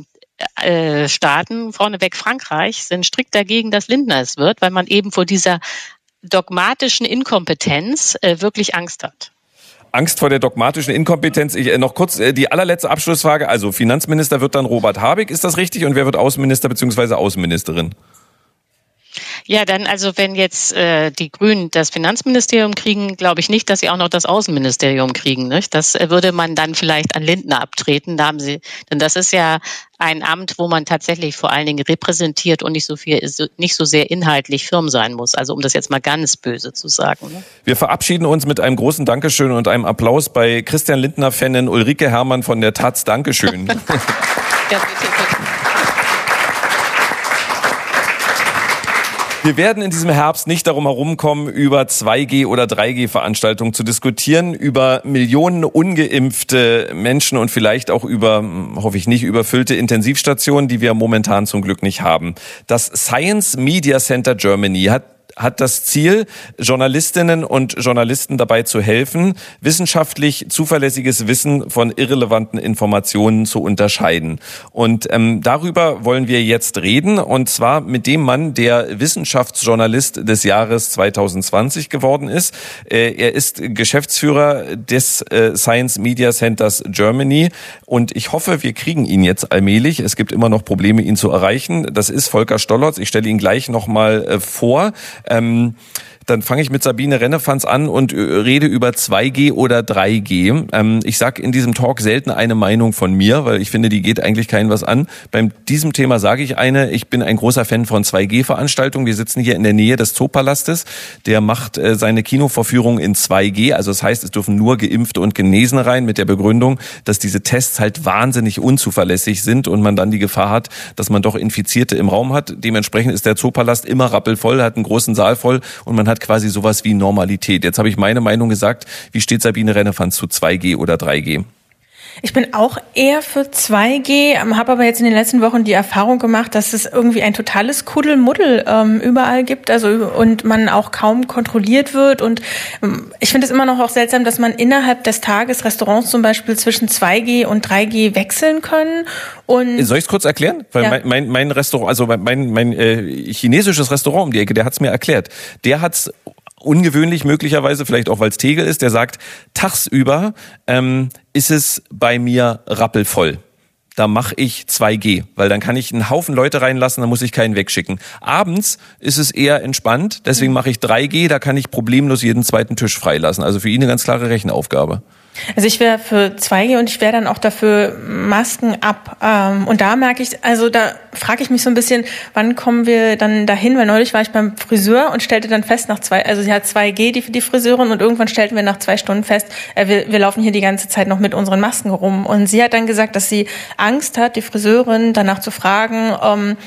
äh, Staaten, vorneweg Frankreich, sind strikt dagegen, dass Lindner es wird, weil man eben vor dieser dogmatischen Inkompetenz äh, wirklich Angst hat. Angst vor der dogmatischen Inkompetenz. Ich, äh, noch kurz äh, die allerletzte Abschlussfrage. Also Finanzminister wird dann Robert Habeck, ist das richtig? Und wer wird Außenminister bzw. Außenministerin? Ja, dann also wenn jetzt äh, die Grünen das Finanzministerium kriegen, glaube ich nicht, dass sie auch noch das Außenministerium kriegen. Nicht? Das äh, würde man dann vielleicht an Lindner abtreten. Da haben sie, denn das ist ja ein Amt, wo man tatsächlich vor allen Dingen repräsentiert und nicht so viel, nicht so sehr inhaltlich firm sein muss. Also um das jetzt mal ganz böse zu sagen. Ne? Wir verabschieden uns mit einem großen Dankeschön und einem Applaus bei Christian Lindner-Fanin Ulrike Hermann von der Taz. Dankeschön. ja, bitte, bitte. Wir werden in diesem Herbst nicht darum herumkommen, über 2G oder 3G-Veranstaltungen zu diskutieren, über Millionen ungeimpfte Menschen und vielleicht auch über, hoffe ich nicht, überfüllte Intensivstationen, die wir momentan zum Glück nicht haben. Das Science Media Center Germany hat hat das Ziel, Journalistinnen und Journalisten dabei zu helfen, wissenschaftlich zuverlässiges Wissen von irrelevanten Informationen zu unterscheiden. Und ähm, darüber wollen wir jetzt reden, und zwar mit dem Mann, der Wissenschaftsjournalist des Jahres 2020 geworden ist. Äh, er ist Geschäftsführer des äh, Science Media Centers Germany und ich hoffe, wir kriegen ihn jetzt allmählich. Es gibt immer noch Probleme, ihn zu erreichen. Das ist Volker Stollertz. Ich stelle ihn gleich nochmal äh, vor. Ähm, dann fange ich mit Sabine Rennefanz an und äh, rede über 2G oder 3G. Ähm, ich sage in diesem Talk selten eine Meinung von mir, weil ich finde, die geht eigentlich keinem was an. Beim diesem Thema sage ich eine, ich bin ein großer Fan von 2G-Veranstaltungen. Wir sitzen hier in der Nähe des Zoopalastes. Der macht äh, seine Kinovorführung in 2G. Also das heißt, es dürfen nur Geimpfte und Genesene rein mit der Begründung, dass diese Tests halt wahnsinnig unzuverlässig sind und man dann die Gefahr hat, dass man doch Infizierte im Raum hat. Dementsprechend ist der Zoopalast immer rappelvoll, hat einen großen Saal voll und man hat hat quasi sowas wie Normalität. Jetzt habe ich meine Meinung gesagt. Wie steht Sabine Rennefanz zu 2G oder 3G? Ich bin auch eher für 2G, ähm, habe aber jetzt in den letzten Wochen die Erfahrung gemacht, dass es irgendwie ein totales Kuddelmuddel ähm, überall gibt, also und man auch kaum kontrolliert wird. Und ähm, ich finde es immer noch auch seltsam, dass man innerhalb des Tages Restaurants zum Beispiel zwischen 2G und 3G wechseln können. Und Soll ich es kurz erklären? Weil ja. mein, mein, mein Restaurant, also mein, mein äh, chinesisches Restaurant um die Ecke, der hat es mir erklärt. Der hat's ungewöhnlich möglicherweise, vielleicht auch weil es Tegel ist, der sagt, tagsüber ähm, ist es bei mir rappelvoll da mache ich 2G, weil dann kann ich einen Haufen Leute reinlassen, dann muss ich keinen wegschicken. Abends ist es eher entspannt, deswegen mache ich 3G, da kann ich problemlos jeden zweiten Tisch freilassen. Also für ihn eine ganz klare Rechenaufgabe. Also ich wäre für 2G und ich wäre dann auch dafür Masken ab. Ähm, und da merke ich, also da frage ich mich so ein bisschen, wann kommen wir dann dahin? Weil neulich war ich beim Friseur und stellte dann fest nach zwei, also sie hat 2G, die, die Friseurin, und irgendwann stellten wir nach zwei Stunden fest, äh, wir, wir laufen hier die ganze Zeit noch mit unseren Masken rum. Und sie hat dann gesagt, dass sie Angst hat, die Friseurin danach zu fragen, ähm,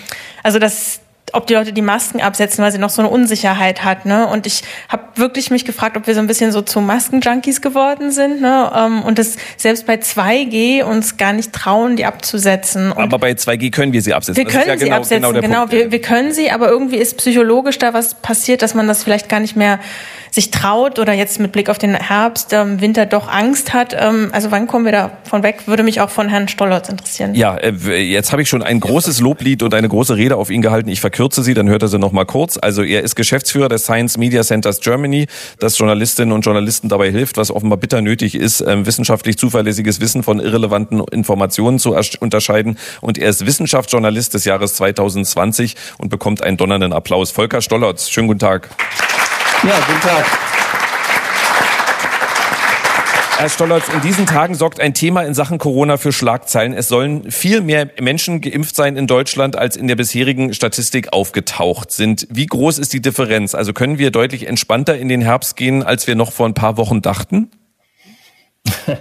also dass ob die Leute die Masken absetzen, weil sie noch so eine Unsicherheit hat. Ne? Und ich habe wirklich mich gefragt, ob wir so ein bisschen so zu Maskenjunkies geworden sind. Ne? Ähm, und das selbst bei 2G uns gar nicht trauen, die abzusetzen. Und aber bei 2G können wir sie absetzen. Wir können ja sie genau, absetzen, genau. genau. Wir, wir können sie, aber irgendwie ist psychologisch da was passiert, dass man das vielleicht gar nicht mehr sich traut oder jetzt mit Blick auf den Herbst, ähm, Winter doch Angst hat. Ähm, also wann kommen wir davon weg? Würde mich auch von Herrn Stollertz interessieren. Ja, äh, jetzt habe ich schon ein großes Loblied und eine große Rede auf ihn gehalten. Ich verkürze sie, dann hört er sie noch mal kurz. Also er ist Geschäftsführer des Science Media Centers Germany, das Journalistinnen und Journalisten dabei hilft, was offenbar bitter nötig ist, ähm, wissenschaftlich zuverlässiges Wissen von irrelevanten Informationen zu unterscheiden. Und er ist Wissenschaftsjournalist des Jahres 2020 und bekommt einen donnernden Applaus. Volker Stollertz, schönen guten Tag. Ja, guten Tag. Herr Stollertz, in diesen Tagen sorgt ein Thema in Sachen Corona für Schlagzeilen. Es sollen viel mehr Menschen geimpft sein in Deutschland, als in der bisherigen Statistik aufgetaucht sind. Wie groß ist die Differenz? Also können wir deutlich entspannter in den Herbst gehen, als wir noch vor ein paar Wochen dachten?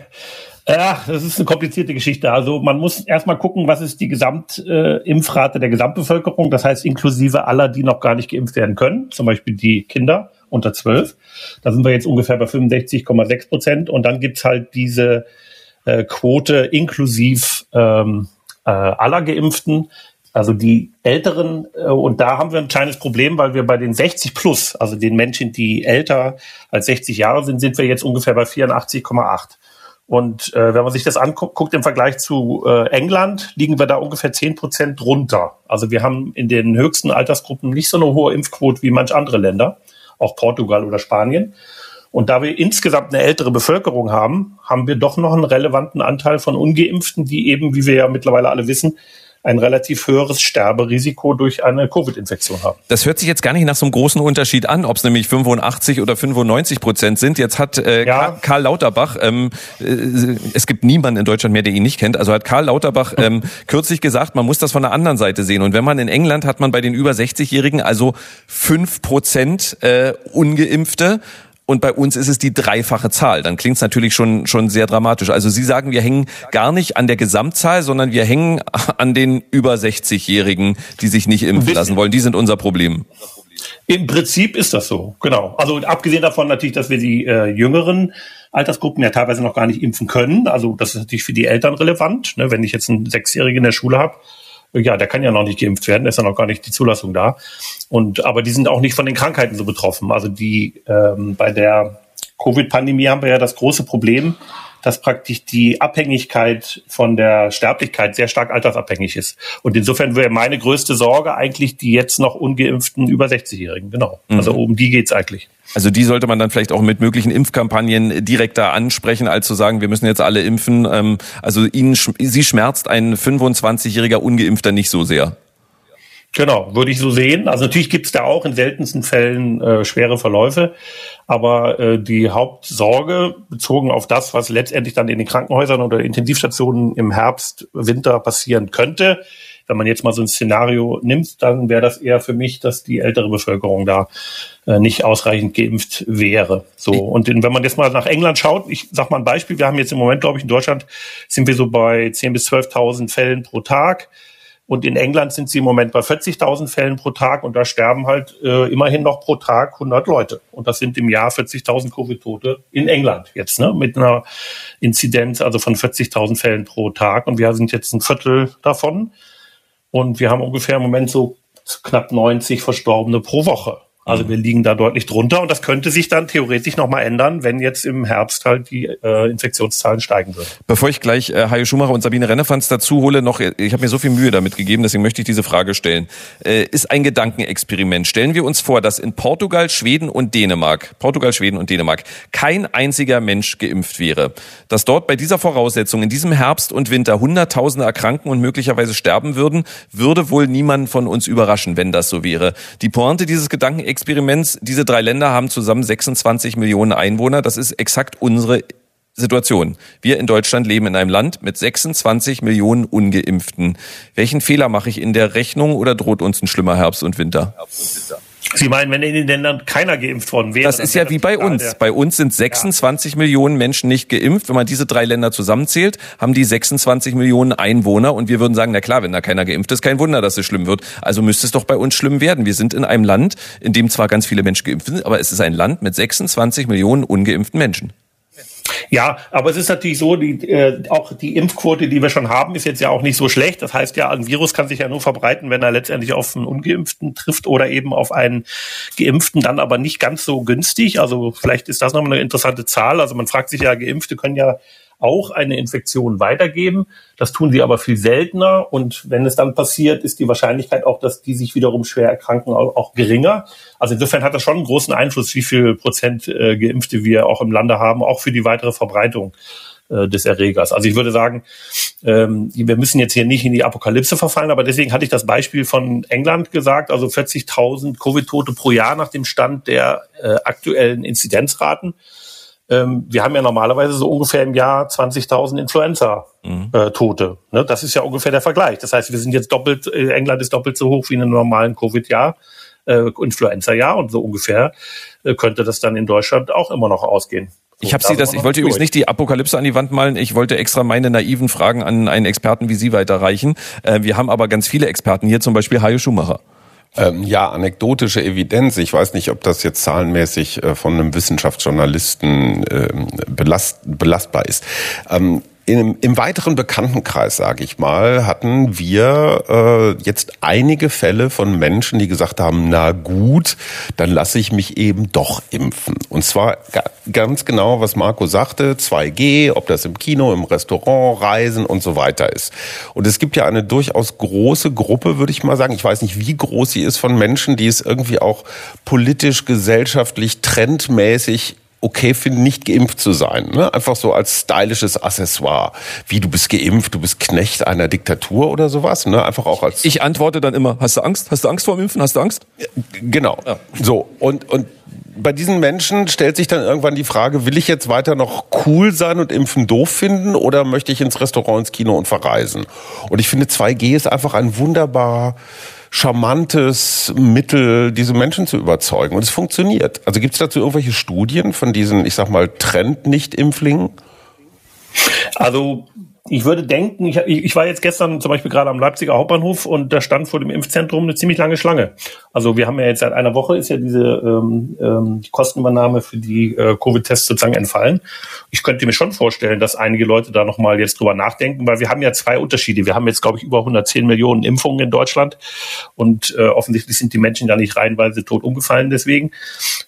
Ja, das ist eine komplizierte Geschichte. Also man muss erstmal gucken, was ist die Gesamtimpfrate äh, der Gesamtbevölkerung, das heißt inklusive aller, die noch gar nicht geimpft werden können, zum Beispiel die Kinder unter 12. Da sind wir jetzt ungefähr bei 65,6 Prozent. Und dann gibt's halt diese äh, Quote inklusiv ähm, äh, aller Geimpften, also die Älteren, äh, und da haben wir ein kleines Problem, weil wir bei den 60 plus, also den Menschen, die älter als 60 Jahre sind, sind wir jetzt ungefähr bei 84,8. Und äh, wenn man sich das anguckt im Vergleich zu äh, England, liegen wir da ungefähr zehn Prozent drunter. Also wir haben in den höchsten Altersgruppen nicht so eine hohe Impfquote wie manch andere Länder, auch Portugal oder Spanien. Und da wir insgesamt eine ältere Bevölkerung haben, haben wir doch noch einen relevanten Anteil von ungeimpften, die eben, wie wir ja mittlerweile alle wissen, ein relativ höheres Sterberisiko durch eine Covid-Infektion haben. Das hört sich jetzt gar nicht nach so einem großen Unterschied an, ob es nämlich 85 oder 95 Prozent sind. Jetzt hat äh, ja. Karl Lauterbach, ähm, äh, es gibt niemanden in Deutschland mehr, der ihn nicht kennt, also hat Karl Lauterbach ähm, kürzlich gesagt, man muss das von der anderen Seite sehen. Und wenn man in England hat man bei den über 60-Jährigen also fünf Prozent äh, Ungeimpfte und bei uns ist es die dreifache Zahl. Dann klingt es natürlich schon, schon sehr dramatisch. Also Sie sagen, wir hängen gar nicht an der Gesamtzahl, sondern wir hängen an den über 60-Jährigen, die sich nicht impfen lassen wollen. Die sind unser Problem. Im Prinzip ist das so, genau. Also abgesehen davon natürlich, dass wir die äh, jüngeren Altersgruppen ja teilweise noch gar nicht impfen können. Also das ist natürlich für die Eltern relevant. Ne? Wenn ich jetzt einen Sechsjährigen in der Schule habe, ja, der kann ja noch nicht geimpft werden, ist ja noch gar nicht die Zulassung da. Und aber die sind auch nicht von den Krankheiten so betroffen. Also die ähm, bei der Covid-Pandemie haben wir ja das große Problem, dass praktisch die Abhängigkeit von der Sterblichkeit sehr stark altersabhängig ist. Und insofern wäre meine größte Sorge eigentlich die jetzt noch ungeimpften über 60-Jährigen. Genau. Mhm. Also um die geht's eigentlich. Also die sollte man dann vielleicht auch mit möglichen Impfkampagnen direkter ansprechen, als zu sagen, wir müssen jetzt alle impfen. Ähm, also Ihnen, Sie schmerzt ein 25-jähriger Ungeimpfter nicht so sehr. Genau, würde ich so sehen. Also natürlich gibt es da auch in seltensten Fällen äh, schwere Verläufe, aber äh, die Hauptsorge bezogen auf das, was letztendlich dann in den Krankenhäusern oder Intensivstationen im Herbst, Winter passieren könnte, wenn man jetzt mal so ein Szenario nimmt, dann wäre das eher für mich, dass die ältere Bevölkerung da äh, nicht ausreichend geimpft wäre. So und wenn man jetzt mal nach England schaut, ich sag mal ein Beispiel: Wir haben jetzt im Moment, glaube ich, in Deutschland sind wir so bei 10.000 bis 12.000 Fällen pro Tag. Und in England sind sie im Moment bei 40.000 Fällen pro Tag und da sterben halt äh, immerhin noch pro Tag 100 Leute. Und das sind im Jahr 40.000 Covid-Tote in England jetzt, ne, mit einer Inzidenz also von 40.000 Fällen pro Tag. Und wir sind jetzt ein Viertel davon. Und wir haben ungefähr im Moment so knapp 90 Verstorbene pro Woche. Also wir liegen da deutlich drunter und das könnte sich dann theoretisch nochmal ändern, wenn jetzt im Herbst halt die äh, Infektionszahlen steigen würden. Bevor ich gleich äh, Hajo Schumacher und Sabine Rennefanz dazu hole, noch, ich habe mir so viel Mühe damit gegeben, deswegen möchte ich diese Frage stellen. Äh, ist ein Gedankenexperiment. Stellen wir uns vor, dass in Portugal, Schweden und Dänemark, Portugal, Schweden und Dänemark, kein einziger Mensch geimpft wäre. Dass dort bei dieser Voraussetzung in diesem Herbst und Winter Hunderttausende erkranken und möglicherweise sterben würden, würde wohl niemand von uns überraschen, wenn das so wäre. Die Pointe dieses Gedankenexperiments Experiments, diese drei Länder haben zusammen 26 Millionen Einwohner. Das ist exakt unsere Situation. Wir in Deutschland leben in einem Land mit 26 Millionen Ungeimpften. Welchen Fehler mache ich in der Rechnung oder droht uns ein schlimmer Herbst und Winter? Herbst und Winter. Sie meinen, wenn in den Ländern keiner geimpft worden wäre? Das ist ja wie bei uns. Bei uns sind 26 ja. Millionen Menschen nicht geimpft. Wenn man diese drei Länder zusammenzählt, haben die 26 Millionen Einwohner. Und wir würden sagen, na klar, wenn da keiner geimpft ist, kein Wunder, dass es schlimm wird. Also müsste es doch bei uns schlimm werden. Wir sind in einem Land, in dem zwar ganz viele Menschen geimpft sind, aber es ist ein Land mit 26 Millionen ungeimpften Menschen. Ja, aber es ist natürlich so, die, äh, auch die Impfquote, die wir schon haben, ist jetzt ja auch nicht so schlecht. Das heißt ja, ein Virus kann sich ja nur verbreiten, wenn er letztendlich auf einen Ungeimpften trifft oder eben auf einen Geimpften, dann aber nicht ganz so günstig. Also vielleicht ist das nochmal eine interessante Zahl. Also man fragt sich ja, Geimpfte können ja auch eine Infektion weitergeben. Das tun sie aber viel seltener. Und wenn es dann passiert, ist die Wahrscheinlichkeit auch, dass die sich wiederum schwer erkranken, auch geringer. Also insofern hat das schon einen großen Einfluss, wie viel Prozent äh, Geimpfte wir auch im Lande haben, auch für die weitere Verbreitung äh, des Erregers. Also ich würde sagen, ähm, wir müssen jetzt hier nicht in die Apokalypse verfallen, aber deswegen hatte ich das Beispiel von England gesagt, also 40.000 Covid-Tote pro Jahr nach dem Stand der äh, aktuellen Inzidenzraten. Ähm, wir haben ja normalerweise so ungefähr im Jahr 20.000 Influenza-Tote. Mhm. Äh, ne? Das ist ja ungefähr der Vergleich. Das heißt, wir sind jetzt doppelt, äh, England ist doppelt so hoch wie in einem normalen Covid-Jahr, äh, Influenza-Jahr und so ungefähr äh, könnte das dann in Deutschland auch immer noch ausgehen. Ich habe Sie das, ich wollte übrigens nicht die Apokalypse an die Wand malen. Ich wollte extra meine naiven Fragen an einen Experten wie Sie weiterreichen. Äh, wir haben aber ganz viele Experten hier, zum Beispiel Hajo Schumacher. Ähm, ja, anekdotische Evidenz. Ich weiß nicht, ob das jetzt zahlenmäßig äh, von einem Wissenschaftsjournalisten äh, belast, belastbar ist. Ähm, im, im weiteren Bekanntenkreis, sage ich mal, hatten wir äh, jetzt einige Fälle von Menschen, die gesagt haben, na gut, dann lasse ich mich eben doch impfen. Und zwar ganz genau, was Marco sagte, 2G, ob das im Kino, im Restaurant, Reisen und so weiter ist. Und es gibt ja eine durchaus große Gruppe, würde ich mal sagen, ich weiß nicht, wie groß sie ist, von Menschen, die es irgendwie auch politisch, gesellschaftlich, trendmäßig okay finden, nicht geimpft zu sein. Ne? Einfach so als stylisches Accessoire. Wie du bist geimpft, du bist Knecht einer Diktatur oder sowas. Ne? Einfach auch als. Ich antworte dann immer, hast du Angst? Hast du Angst vor dem Impfen? Hast du Angst? Genau. Ja. So, und, und bei diesen Menschen stellt sich dann irgendwann die Frage, will ich jetzt weiter noch cool sein und Impfen doof finden oder möchte ich ins Restaurant, ins Kino und verreisen? Und ich finde 2G ist einfach ein wunderbar charmantes Mittel, diese Menschen zu überzeugen. Und es funktioniert. Also gibt es dazu irgendwelche Studien von diesen, ich sag mal, Trend-Nicht-Impflingen? Also ich würde denken, ich, ich war jetzt gestern zum Beispiel gerade am Leipziger Hauptbahnhof und da stand vor dem Impfzentrum eine ziemlich lange Schlange. Also wir haben ja jetzt seit einer Woche ist ja diese ähm, ähm, die Kostenübernahme für die äh, Covid-Tests sozusagen entfallen. Ich könnte mir schon vorstellen, dass einige Leute da nochmal jetzt drüber nachdenken, weil wir haben ja zwei Unterschiede. Wir haben jetzt, glaube ich, über 110 Millionen Impfungen in Deutschland und äh, offensichtlich sind die Menschen da nicht reihenweise tot umgefallen deswegen.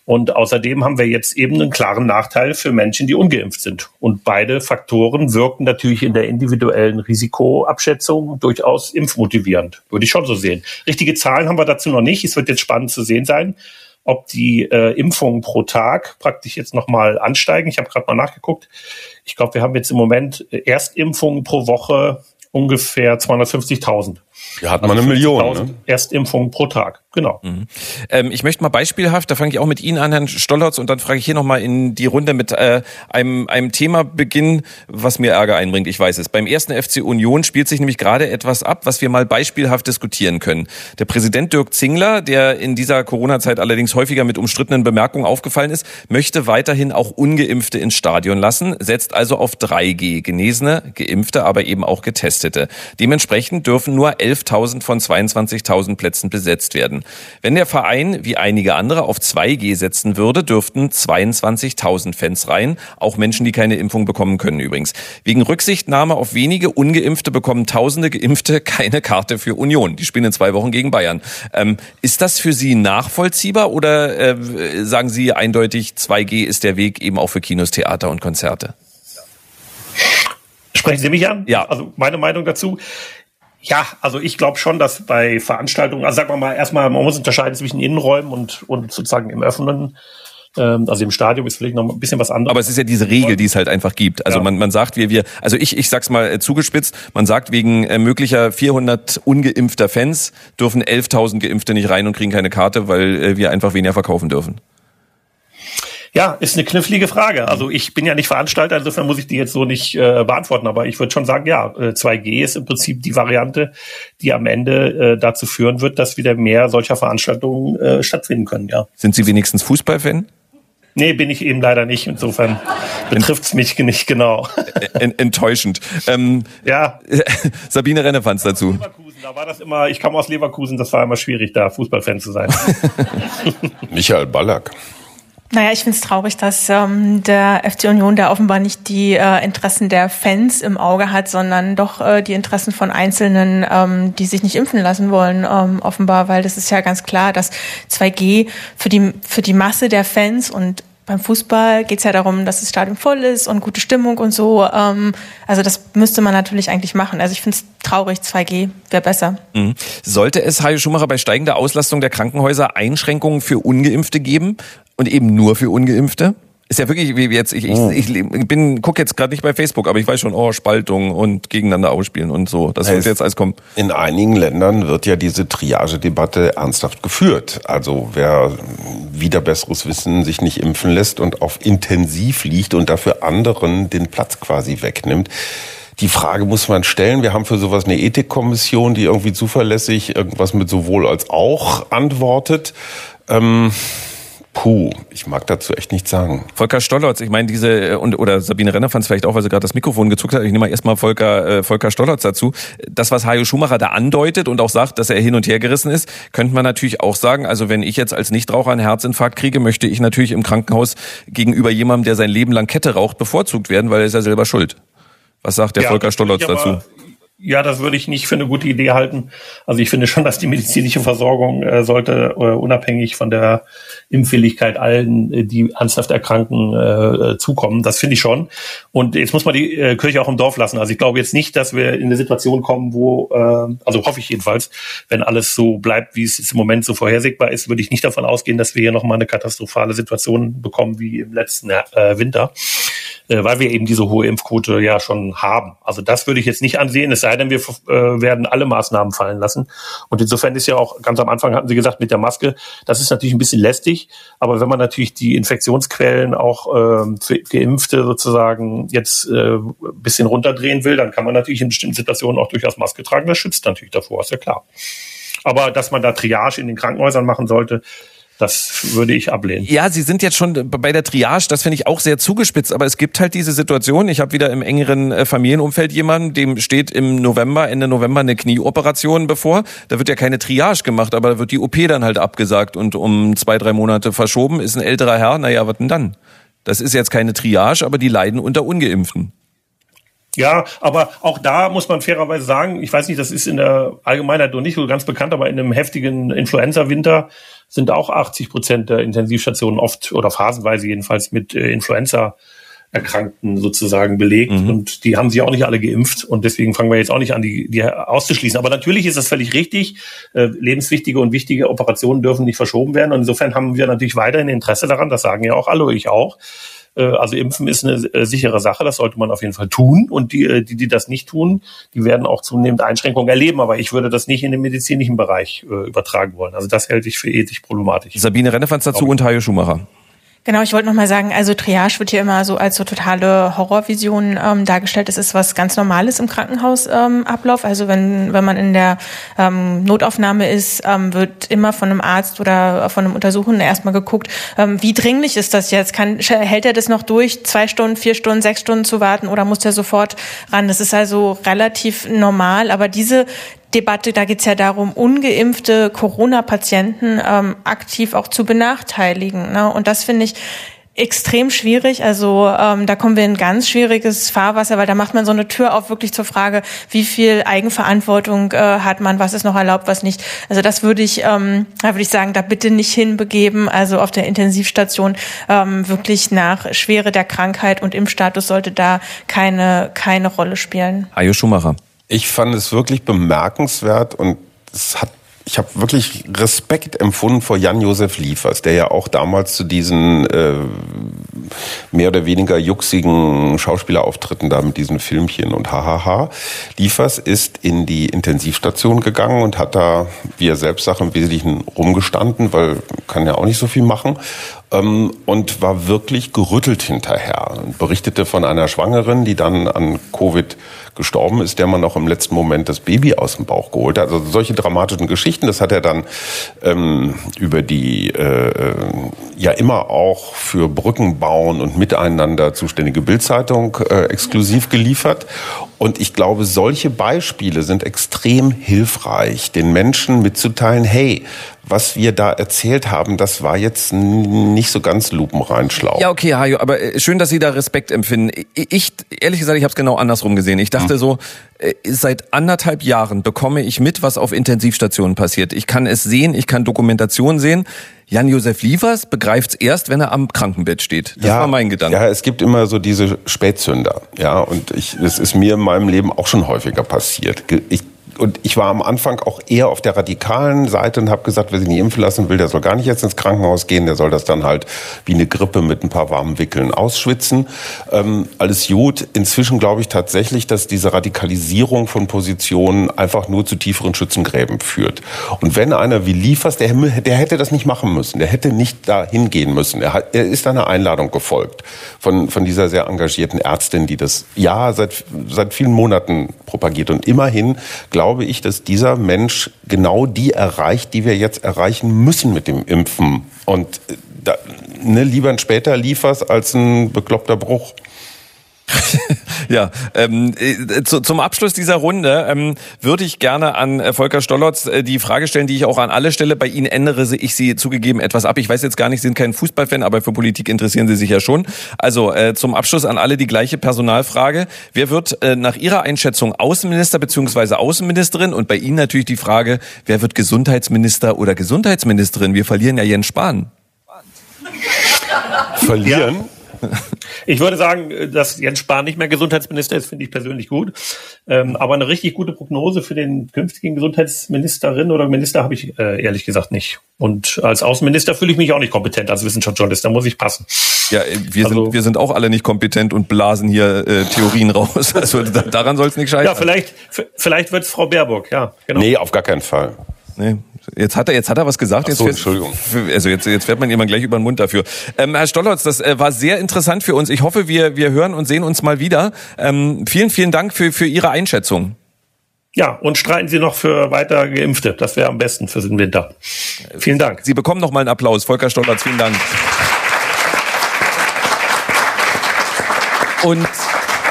Und außerdem haben wir jetzt eben einen klaren Nachteil für Menschen, die ungeimpft sind. Und beide Faktoren wirken natürlich in der individuellen Risikoabschätzung durchaus impfmotivierend. Würde ich schon so sehen. Richtige Zahlen haben wir dazu noch nicht. Es wird jetzt spannend zu sehen sein, ob die äh, Impfungen pro Tag praktisch jetzt nochmal ansteigen. Ich habe gerade mal nachgeguckt. Ich glaube, wir haben jetzt im Moment Erstimpfungen pro Woche ungefähr 250.000. Ja, hat man also eine Million. Ne? Erstimpfungen pro Tag, genau. Mhm. Ähm, ich möchte mal beispielhaft, da fange ich auch mit Ihnen an, Herrn Stollertz, und dann frage ich hier nochmal in die Runde mit äh, einem, einem Thema beginnen, was mir Ärger einbringt. Ich weiß es. Beim ersten FC Union spielt sich nämlich gerade etwas ab, was wir mal beispielhaft diskutieren können. Der Präsident Dirk Zingler, der in dieser Corona-Zeit allerdings häufiger mit umstrittenen Bemerkungen aufgefallen ist, möchte weiterhin auch Ungeimpfte ins Stadion lassen, setzt also auf 3G. Genesene, Geimpfte, aber eben auch Getestete. Dementsprechend dürfen nur elf 11.000 von 22.000 Plätzen besetzt werden. Wenn der Verein, wie einige andere, auf 2G setzen würde, dürften 22.000 Fans rein, auch Menschen, die keine Impfung bekommen können übrigens. Wegen Rücksichtnahme auf wenige Ungeimpfte bekommen tausende Geimpfte keine Karte für Union. Die spielen in zwei Wochen gegen Bayern. Ähm, ist das für Sie nachvollziehbar oder äh, sagen Sie eindeutig, 2G ist der Weg eben auch für Kinos, Theater und Konzerte? Sprechen Sie mich an? Ja. Also meine Meinung dazu. Ja, also ich glaube schon, dass bei Veranstaltungen, also sagen wir mal erstmal, man muss unterscheiden zwischen Innenräumen und, und sozusagen im offenen. Ähm, also im Stadion ist vielleicht noch ein bisschen was anderes. Aber es ist ja diese Regel, die es halt einfach gibt. Also Ja. man, man sagt, wir, wir, also ich, ich sag's mal äh, zugespitzt, man sagt, wegen äh, möglicher 400 ungeimpfter Fans dürfen 11.000 Geimpfte nicht rein und kriegen keine Karte, weil äh, wir einfach weniger verkaufen dürfen. Ja, ist eine knifflige Frage. Also ich bin ja nicht Veranstalter, insofern muss ich die jetzt so nicht äh, beantworten. Aber ich würde schon sagen, ja, äh, 2G ist im Prinzip die Variante, die am Ende äh, dazu führen wird, dass wieder mehr solcher Veranstaltungen äh, stattfinden können. Ja, Sind Sie wenigstens Fußballfan? nee, bin ich eben leider nicht. Insofern betrifft's mich nicht genau. En enttäuschend. Ähm, ja, Sabine Rennefanz dazu. Leverkusen, da war das immer. Ich kam aus Leverkusen, das war immer schwierig, da Fußballfan zu sein. Michael Ballack. Naja, ich finde es traurig, dass ähm, der FC Union da offenbar nicht die äh, Interessen der Fans im Auge hat, sondern doch äh, die Interessen von Einzelnen, ähm, die sich nicht impfen lassen wollen, ähm, offenbar, weil das ist ja ganz klar, dass 2G für die, für die Masse der Fans und beim Fußball geht es ja darum, dass das Stadion voll ist und gute Stimmung und so. Ähm, also das müsste man natürlich eigentlich machen. Also ich finde es traurig, 2G wäre besser. Mhm. Sollte es, Hajo Schumacher, bei steigender Auslastung der Krankenhäuser Einschränkungen für Ungeimpfte geben und eben nur für Ungeimpfte? Ist ja wirklich, wie jetzt, ich, ich, ich bin, guck jetzt gerade nicht bei Facebook, aber ich weiß schon, oh, Spaltung und gegeneinander ausspielen und so. Das wird Es- jetzt alles kommen. In einigen Ländern wird ja diese Triage-Debatte ernsthaft geführt. Also wer wieder besseres Wissen sich nicht impfen lässt und auf Intensiv liegt und dafür anderen den Platz quasi wegnimmt. Die Frage muss man stellen. Wir haben für sowas eine Ethikkommission, die irgendwie zuverlässig irgendwas mit sowohl als auch antwortet. Ähm, puh, ich mag dazu echt nichts sagen. Volker Stollertz, ich meine diese, äh, und, oder Sabine Renner fand es vielleicht auch, weil sie gerade das Mikrofon gezuckt hat. Ich nehme mal erstmal Volker, äh, Volker Stollertz dazu. Das, was Hajo Schumacher da andeutet und auch sagt, dass er hin und her gerissen ist, könnte man natürlich auch sagen, also wenn ich jetzt als Nichtraucher einen Herzinfarkt kriege, möchte ich natürlich im Krankenhaus gegenüber jemandem, der sein Leben lang Kette raucht, bevorzugt werden, weil er ist ja selber schuld. Was sagt der Ja, Volker aber- dazu? Ja, das würde ich nicht für eine gute Idee halten. Also ich finde schon, dass die medizinische Versorgung äh, sollte äh, unabhängig von der Impfwilligkeit allen, äh, die ernsthaft erkranken, äh, äh, zukommen. Das finde ich schon. Und jetzt muss man die äh, Kirche auch im Dorf lassen. Also ich glaube jetzt nicht, dass wir in eine Situation kommen, wo, äh, also hoffe ich jedenfalls, wenn alles so bleibt, wie es im Moment so vorhersehbar ist, würde ich nicht davon ausgehen, dass wir hier nochmal eine katastrophale Situation bekommen wie im letzten äh, Winter äh, weil wir eben diese hohe Impfquote ja schon haben. Also das würde ich jetzt nicht ansehen, es sei denn, wir äh, werden alle Maßnahmen fallen lassen. Und insofern ist ja auch, ganz am Anfang hatten Sie gesagt, mit der Maske, das ist natürlich ein bisschen lästig, aber wenn man natürlich die Infektionsquellen auch ähm, für Geimpfte sozusagen jetzt äh, ein bisschen runterdrehen will, dann kann man natürlich in bestimmten Situationen auch durchaus Maske tragen. Das schützt natürlich davor, ist ja klar. Aber dass man da Triage in den Krankenhäusern machen sollte, das würde ich ablehnen. Ja, Sie sind jetzt schon bei der Triage, das finde ich auch sehr zugespitzt, aber es gibt halt diese Situation, ich habe wieder im engeren äh, Familienumfeld jemanden, dem steht im November, Ende November eine Knieoperation bevor. Da wird ja keine Triage gemacht, aber da wird die OP dann halt abgesagt und um zwei, drei Monate verschoben. Ist ein älterer Herr, naja, was denn dann? Das ist jetzt keine Triage, aber die leiden unter Ungeimpften. Ja, aber auch da muss man fairerweise sagen, ich weiß nicht, das ist in der Allgemeinheit noch nicht so ganz bekannt, aber in einem heftigen Influenza-Winter sind auch 80 Prozent der Intensivstationen oft oder phasenweise jedenfalls mit äh, Influenza Erkrankten sozusagen belegt Mhm. und die haben sich auch nicht alle geimpft und deswegen fangen wir jetzt auch nicht an, die, die auszuschließen. Aber natürlich ist das völlig richtig. Äh, lebenswichtige und wichtige Operationen dürfen nicht verschoben werden und insofern haben wir natürlich weiterhin Interesse daran, das sagen ja auch alle, ich auch, also Impfen ist eine äh, sichere Sache, das sollte man auf jeden Fall tun. Und die, äh, die, die das nicht tun, die werden auch zunehmend Einschränkungen erleben. Aber ich würde das nicht in den medizinischen Bereich äh, übertragen wollen. Also das halte ich für ethisch problematisch. Sabine Rennefanz dazu und Hajo Schumacher. Genau, ich wollte noch mal sagen, also Triage wird hier immer so als so totale Horrorvision ähm, dargestellt. Es ist was ganz Normales im Krankenhausablauf. Ähm, also wenn wenn man in der ähm, Notaufnahme ist, ähm, wird immer von einem Arzt oder von einem Untersuchenden erstmal geguckt, ähm, wie dringlich ist das jetzt? Kann hält er das noch durch, zwei Stunden, vier Stunden, sechs Stunden zu warten oder muss der sofort ran? Das ist also relativ normal. Aber diese Debatte, da geht's ja darum, ungeimpfte Corona-Patienten ähm, aktiv auch zu benachteiligen. Ne? Und das finde ich extrem schwierig. Also ähm, da kommen wir in ganz schwieriges Fahrwasser, weil da macht man so eine Tür auf wirklich zur Frage, wie viel Eigenverantwortung äh, hat man, was ist noch erlaubt, was nicht. Also das würde ich, ähm, da würde ich sagen, da bitte nicht hinbegeben. Also auf der Intensivstation ähm, wirklich nach Schwere der Krankheit und im Status sollte da keine keine Rolle spielen. Ayo Schumacher. Ich fand es wirklich bemerkenswert und es hat ich habe wirklich Respekt empfunden vor Jan-Josef Liefers, der ja auch damals zu diesen äh, mehr oder weniger juxigen Schauspielerauftritten da mit diesen Filmchen und hahaha. Liefers ist in die Intensivstation gegangen und hat da, wie er selbst sagt, im Wesentlichen rumgestanden, weil kann ja auch nicht so viel machen ähm, und war wirklich gerüttelt hinterher. Berichtete von einer Schwangeren, die dann an Covid gestorben ist, der man auch im letzten Moment das Baby aus dem Bauch geholt hat. Also solche dramatischen Geschichten, das hat er dann ähm, über die äh, äh ja immer auch für Brückenbauen und Miteinander zuständige Bildzeitung äh, exklusiv geliefert. Und ich glaube, solche Beispiele sind extrem hilfreich, den Menschen mitzuteilen, hey, was wir da erzählt haben, das war jetzt nicht so ganz lupenreinschlau. Ja, okay, Hajo, aber äh, schön, dass Sie da Respekt empfinden. Ich, ehrlich gesagt, ich habe es genau andersrum gesehen. Ich dachte hm. so, äh, seit anderthalb Jahren bekomme ich mit, was auf Intensivstationen passiert. Ich kann es sehen, ich kann Dokumentation sehen. Jan-Josef Liefers begreift es erst, wenn er am Krankenbett steht. Das ja, war mein Gedanke. Ja, es gibt immer so diese Spätzünder. Ja, und ich, es ist mir in meinem Leben auch schon häufiger passiert. Ich und ich war am Anfang auch eher auf der radikalen Seite und habe gesagt, wer sich nicht impfen lassen will, der soll gar nicht jetzt ins Krankenhaus gehen, der soll das dann halt wie eine Grippe mit ein paar warmen Wickeln ausschwitzen. Ähm, alles gut. Inzwischen glaube ich tatsächlich, dass diese Radikalisierung von Positionen einfach nur zu tieferen Schützengräben führt. Und wenn einer wie Liefers, der, der hätte das nicht machen müssen, der hätte nicht da hingehen müssen. Er, hat, er ist einer Einladung gefolgt von, von dieser sehr engagierten Ärztin, die das ja seit, seit vielen Monaten propagiert. Und immerhin, glaube ich, dass dieser Mensch genau die erreicht, die wir jetzt erreichen müssen mit dem Impfen. Und äh, da, ne, lieber ein später liefers als ein bekloppter Bruch. ja, ähm, äh, zu, zum Abschluss dieser Runde ähm, würde ich gerne an äh, Volker Stollertz äh, die Frage stellen, die ich auch an alle stelle. Bei Ihnen ändere ich sie zugegeben etwas ab. Ich weiß jetzt gar nicht, Sie sind kein Fußballfan, aber für Politik interessieren Sie sich ja schon. Also äh, zum Abschluss an alle die gleiche Personalfrage. Wer wird äh, nach Ihrer Einschätzung Außenminister bzw. Außenministerin? Und bei Ihnen natürlich die Frage, wer wird Gesundheitsminister oder Gesundheitsministerin? Wir verlieren ja Jens Spahn. Verlieren? Ja. Ich würde sagen, dass Jens Spahn nicht mehr Gesundheitsminister ist, finde ich persönlich gut. Ähm, aber eine richtig gute Prognose für den künftigen Gesundheitsministerin oder Minister habe ich äh, ehrlich gesagt nicht. Und als Außenminister fühle ich mich auch nicht kompetent als Wissenschaftsjournalist. Da muss ich passen. Ja, äh, wir, also, sind, wir sind auch alle nicht kompetent und blasen hier äh, Theorien raus. Also daran soll es nicht scheitern. Ja, vielleicht, vielleicht wird es Frau Baerbock, ja. Genau. Nee, auf gar keinen Fall. Nee, Jetzt hat er, jetzt hat er was gesagt. Ach so, jetzt Entschuldigung. Also jetzt, jetzt fährt man jemand gleich über den Mund dafür. Ähm, Herr Stollertz, das äh, war sehr interessant für uns. Ich hoffe, wir, wir hören und sehen uns mal wieder. Ähm, vielen, vielen Dank für, für Ihre Einschätzung. Ja, und streiten Sie noch für weiter Geimpfte. Das wäre am besten für den Winter. Vielen Dank. Sie bekommen noch mal einen Applaus. Volker Stollertz, vielen Dank. Und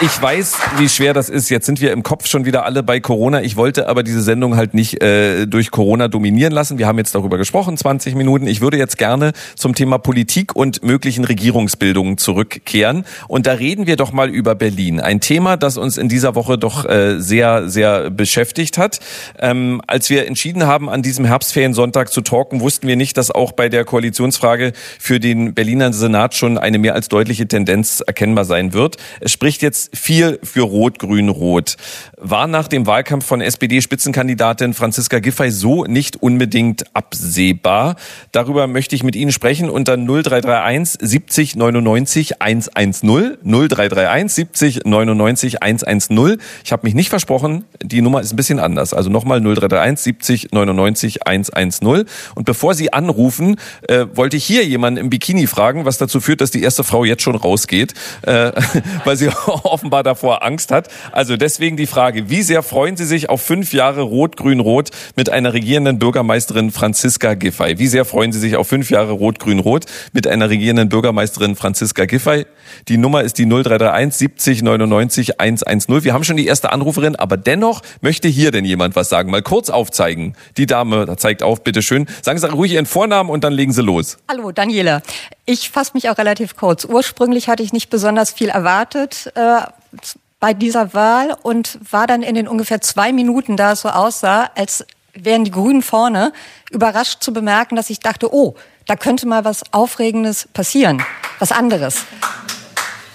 ich weiß, wie schwer das ist. Jetzt sind wir im Kopf schon wieder alle bei Corona. Ich wollte aber diese Sendung halt nicht äh, durch Corona dominieren lassen. Wir haben jetzt darüber gesprochen, 20 Minuten. Ich würde jetzt gerne zum Thema Politik und möglichen Regierungsbildungen zurückkehren. Und da reden wir doch mal über Berlin. Ein Thema, das uns in dieser Woche doch äh, sehr, sehr beschäftigt hat. Ähm, als wir entschieden haben, an diesem Herbstferiensonntag zu talken, wussten wir nicht, dass auch bei der Koalitionsfrage für den Berliner Senat schon eine mehr als deutliche Tendenz erkennbar sein wird. Es spricht jetzt viel für Rot, Grün, Rot. War nach dem Wahlkampf von SPD-Spitzenkandidatin Franziska Giffey so nicht unbedingt absehbar. Darüber möchte ich mit Ihnen sprechen unter 0331 70 99 110 0331 70 99 110. Ich habe mich nicht versprochen, die Nummer ist ein bisschen anders. Also nochmal 0331 70 99 110. Und bevor Sie anrufen, äh, wollte ich hier jemanden im Bikini fragen, was dazu führt, dass die erste Frau jetzt schon rausgeht, äh, weil sie offenbar davor Angst hat. Also deswegen die Frage, wie sehr freuen Sie sich auf fünf Jahre Rot-Grün-Rot mit einer regierenden Bürgermeisterin Franziska Giffey? Wie sehr freuen Sie sich auf fünf Jahre Rot-Grün-Rot mit einer regierenden Bürgermeisterin Franziska Giffey? Die Nummer ist die 0331 70 99 110. Wir haben schon die erste Anruferin, aber dennoch möchte hier denn jemand was sagen. Mal kurz aufzeigen. Die Dame zeigt auf, bitteschön. Sagen Sie ruhig Ihren Vornamen und dann legen Sie los. Hallo, Daniela. Ich fasse mich auch relativ kurz. Ursprünglich hatte ich nicht besonders viel erwartet äh, bei dieser Wahl und war dann in den ungefähr zwei Minuten, da es so aussah, als wären die Grünen vorne, überrascht zu bemerken, dass ich dachte, oh, da könnte mal was Aufregendes passieren, was anderes.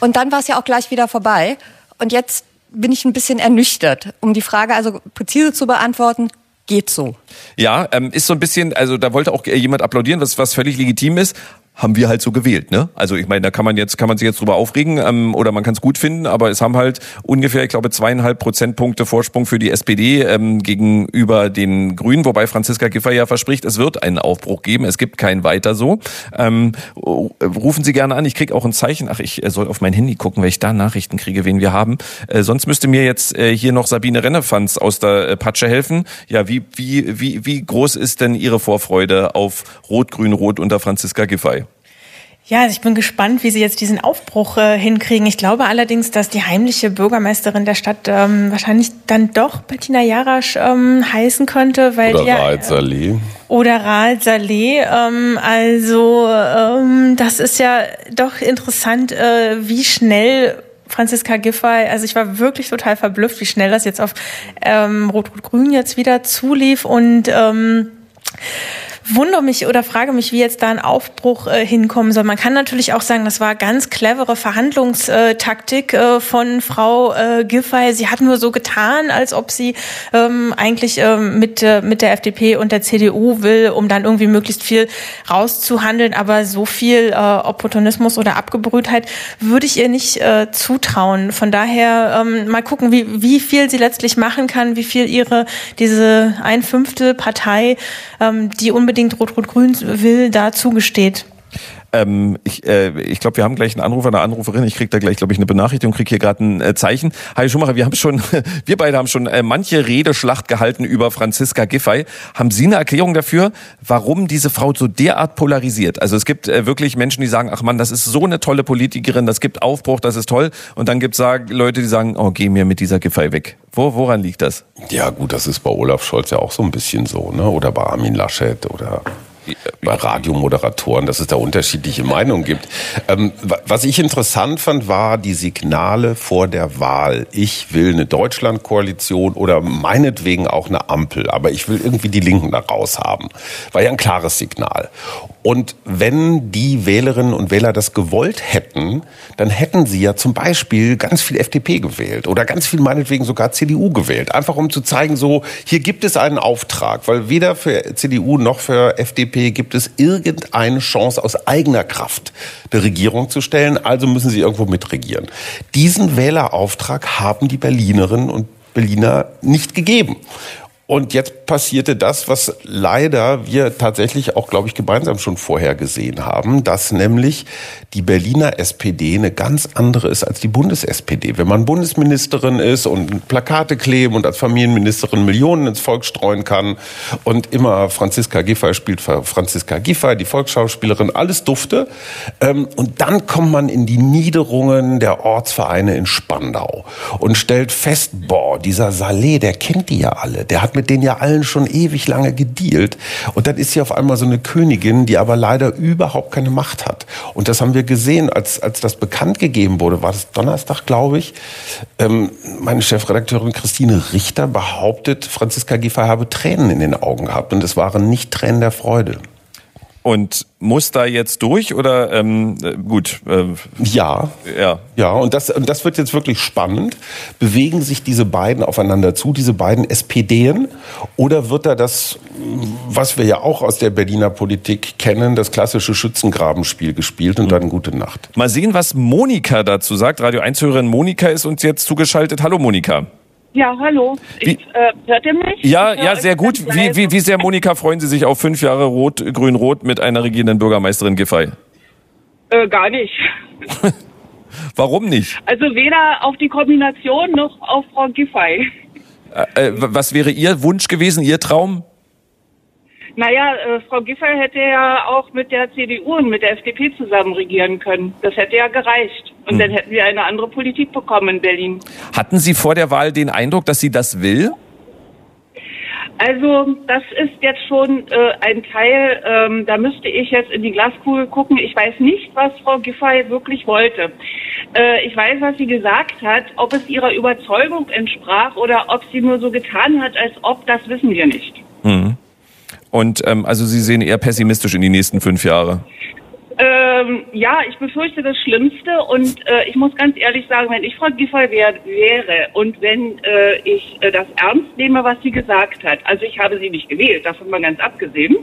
Und dann war es ja auch gleich wieder vorbei. Und jetzt bin ich ein bisschen ernüchtert. Um die Frage also präzise zu beantworten, geht so. Ja, ähm, ist so ein bisschen, also da wollte auch jemand applaudieren, was, was völlig legitim ist haben wir halt so gewählt, ne? Also ich meine, da kann man jetzt kann man sich jetzt drüber aufregen ähm, oder man kann es gut finden, aber es haben halt ungefähr, ich glaube, zweieinhalb Prozentpunkte Vorsprung für die SPD ähm, gegenüber den Grünen, wobei Franziska Giffey ja verspricht, es wird einen Aufbruch geben, es gibt keinen weiter so. Ähm, rufen Sie gerne an, ich krieg auch ein Zeichen. Ach, ich soll auf mein Handy gucken, weil ich da Nachrichten kriege, wen wir haben. Äh, sonst müsste mir jetzt äh, hier noch Sabine Rennefanz aus der äh, Patsche helfen. Ja, wie wie wie wie groß ist denn Ihre Vorfreude auf Rot-Grün-Rot unter Franziska Giffey? Ja, also ich bin gespannt, wie Sie jetzt diesen Aufbruch äh, hinkriegen. Ich glaube allerdings, dass die heimliche Bürgermeisterin der Stadt ähm, wahrscheinlich dann doch Bettina Jarasch ähm, heißen könnte, weil oder die Raed Saleh. Oder Raed Saleh. Ähm, also ähm, das ist ja doch interessant, äh, wie schnell Franziska Giffey, also ich war wirklich total verblüfft, wie schnell das jetzt auf ähm, Rot-Rot-Grün jetzt wieder zulief und ähm, wundere mich oder frage mich, wie jetzt da ein Aufbruch äh, hinkommen soll. Man kann natürlich auch sagen, das war ganz clevere Verhandlungstaktik äh, von Frau äh, Giffey. Sie hat nur so getan, als ob sie ähm, eigentlich ähm, mit, äh, mit der FDP und der CDU will, um dann irgendwie möglichst viel rauszuhandeln. Aber so viel äh, Opportunismus oder Abgebrühtheit würde ich ihr nicht äh, zutrauen. Von daher ähm, mal gucken, wie, wie viel sie letztlich machen kann, wie viel ihre diese ein Fünftel Partei, ähm, die unbedingt unbedingt Rot-Rot-Grün will, da zugesteht. Ähm, ich äh, ich glaube, wir haben gleich einen Anrufer, eine Anruferin. Ich kriege da gleich, glaube ich, eine Benachrichtigung, kriege hier gerade ein äh, Zeichen. Hi Schumacher, wir haben schon, wir beide haben schon äh, manche Redeschlacht gehalten über Franziska Giffey. Haben Sie eine Erklärung dafür, warum diese Frau so derart polarisiert? Also es gibt äh, wirklich Menschen, die sagen, ach man, das ist so eine tolle Politikerin, das gibt Aufbruch, das ist toll. Und dann gibt es Leute, die sagen, oh, geh mir mit dieser Giffey weg. Wo, woran liegt das? Ja gut, das ist bei Olaf Scholz ja auch so ein bisschen so, ne? Oder bei Armin Laschet oder bei Radiomoderatoren, dass es da unterschiedliche Meinungen gibt. Ähm, was ich interessant fand, war die Signale vor der Wahl. Ich will eine Deutschlandkoalition oder meinetwegen auch eine Ampel, aber ich will irgendwie die Linken da raus haben. War ja ein klares Signal. Und wenn die Wählerinnen und Wähler das gewollt hätten, dann hätten sie ja zum Beispiel ganz viel FDP gewählt oder ganz viel meinetwegen sogar CDU gewählt. Einfach um zu zeigen, so, hier gibt es einen Auftrag, weil weder für CDU noch für FDP gibt es irgendeine Chance aus eigener Kraft eine Regierung zu stellen, also müssen sie irgendwo mitregieren. Diesen Wählerauftrag haben die Berlinerinnen und Berliner nicht gegeben. Und jetzt passierte das, was leider wir tatsächlich auch, glaube ich, gemeinsam schon vorher gesehen haben, dass nämlich die Berliner SPD eine ganz andere ist als die Bundes-SPD. Wenn man Bundesministerin ist und Plakate kleben und als Familienministerin Millionen ins Volk streuen kann und immer Franziska Giffey spielt Franziska Giffey, die Volksschauspielerin, alles dufte. Ähm, und dann kommt man in die Niederungen der Ortsvereine in Spandau und stellt fest, boah, dieser Saleh, der kennt die ja alle, der hat mit denen ja allen schon ewig lange gedealt. Und dann ist sie auf einmal so eine Königin, die aber leider überhaupt keine Macht hat. Und das haben wir gesehen, als, als das bekannt gegeben wurde, war das Donnerstag, glaube ich. Ähm, meine Chefredakteurin Christine Richter behauptet, Franziska Giffey habe Tränen in den Augen gehabt. Und es waren nicht Tränen der Freude. Und muss da jetzt durch oder ähm, äh, gut? Äh, ja, ja, ja. Und das und das wird jetzt wirklich spannend. Bewegen sich diese beiden aufeinander zu, diese beiden SPDen, oder wird da das, was wir ja auch aus der Berliner Politik kennen, das klassische Schützengrabenspiel gespielt und mhm. dann gute Nacht? Mal sehen, was Monika dazu sagt. Radio 1 Hörerin Monika ist uns jetzt zugeschaltet. Hallo Monika. Ja, hallo. Ich, äh, hört ihr mich? Ja, ja, sehr gut. Wie, wie, wie sehr, Monika, freuen Sie sich auf fünf Jahre Rot, Grün-Rot mit einer regierenden Bürgermeisterin Giffey? Äh, gar nicht. Warum nicht? Also weder auf die Kombination noch auf Frau Giffey. Äh, äh was wäre Ihr Wunsch gewesen, Ihr Traum? Naja, äh, Frau Giffey hätte ja auch mit der CDU und mit der FDP zusammen regieren können. Das hätte ja gereicht. Und hm. dann hätten wir eine andere Politik bekommen in Berlin. Hatten Sie vor der Wahl den Eindruck, dass sie das will? Also das ist jetzt schon äh, ein Teil, ähm, da müsste ich jetzt in die Glaskugel gucken. Ich weiß nicht, was Frau Giffey wirklich wollte. Äh, ich weiß, was sie gesagt hat. Ob es ihrer Überzeugung entsprach oder ob sie nur so getan hat, als ob, das wissen wir nicht. Mhm. Und ähm, also Sie sehen eher pessimistisch in die nächsten fünf Jahre. Ähm, ja, ich befürchte das Schlimmste und äh, ich muss ganz ehrlich sagen, wenn ich Frau Giffey wär, wäre und wenn äh, ich äh, das ernst nehme, was sie gesagt hat, also ich habe sie nicht gewählt, davon mal ganz abgesehen,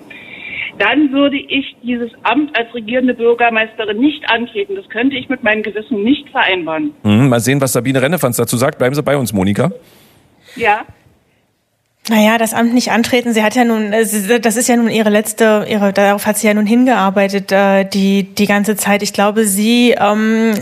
dann würde ich dieses Amt als regierende Bürgermeisterin nicht antreten. Das könnte ich mit meinem Gewissen nicht vereinbaren. Mhm, mal sehen, was Sabine Rennefanz dazu sagt. Bleiben Sie bei uns, Monika. Ja. Naja, das Amt nicht antreten. Sie hat ja nun, das ist ja nun ihre letzte, ihre, darauf hat sie ja nun hingearbeitet äh, die die ganze Zeit. Ich glaube, sie ähm,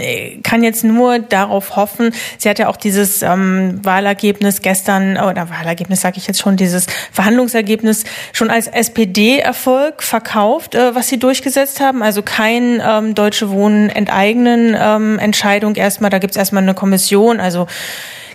kann jetzt nur darauf hoffen. Sie hat ja auch dieses ähm, Wahlergebnis gestern oder Wahlergebnis sage ich jetzt schon, dieses Verhandlungsergebnis schon als SPD-Erfolg verkauft, äh, was sie durchgesetzt haben. Also kein ähm, Deutsche Wohnen enteignen ähm, Entscheidung erstmal. Da gibt's erstmal eine Kommission. Also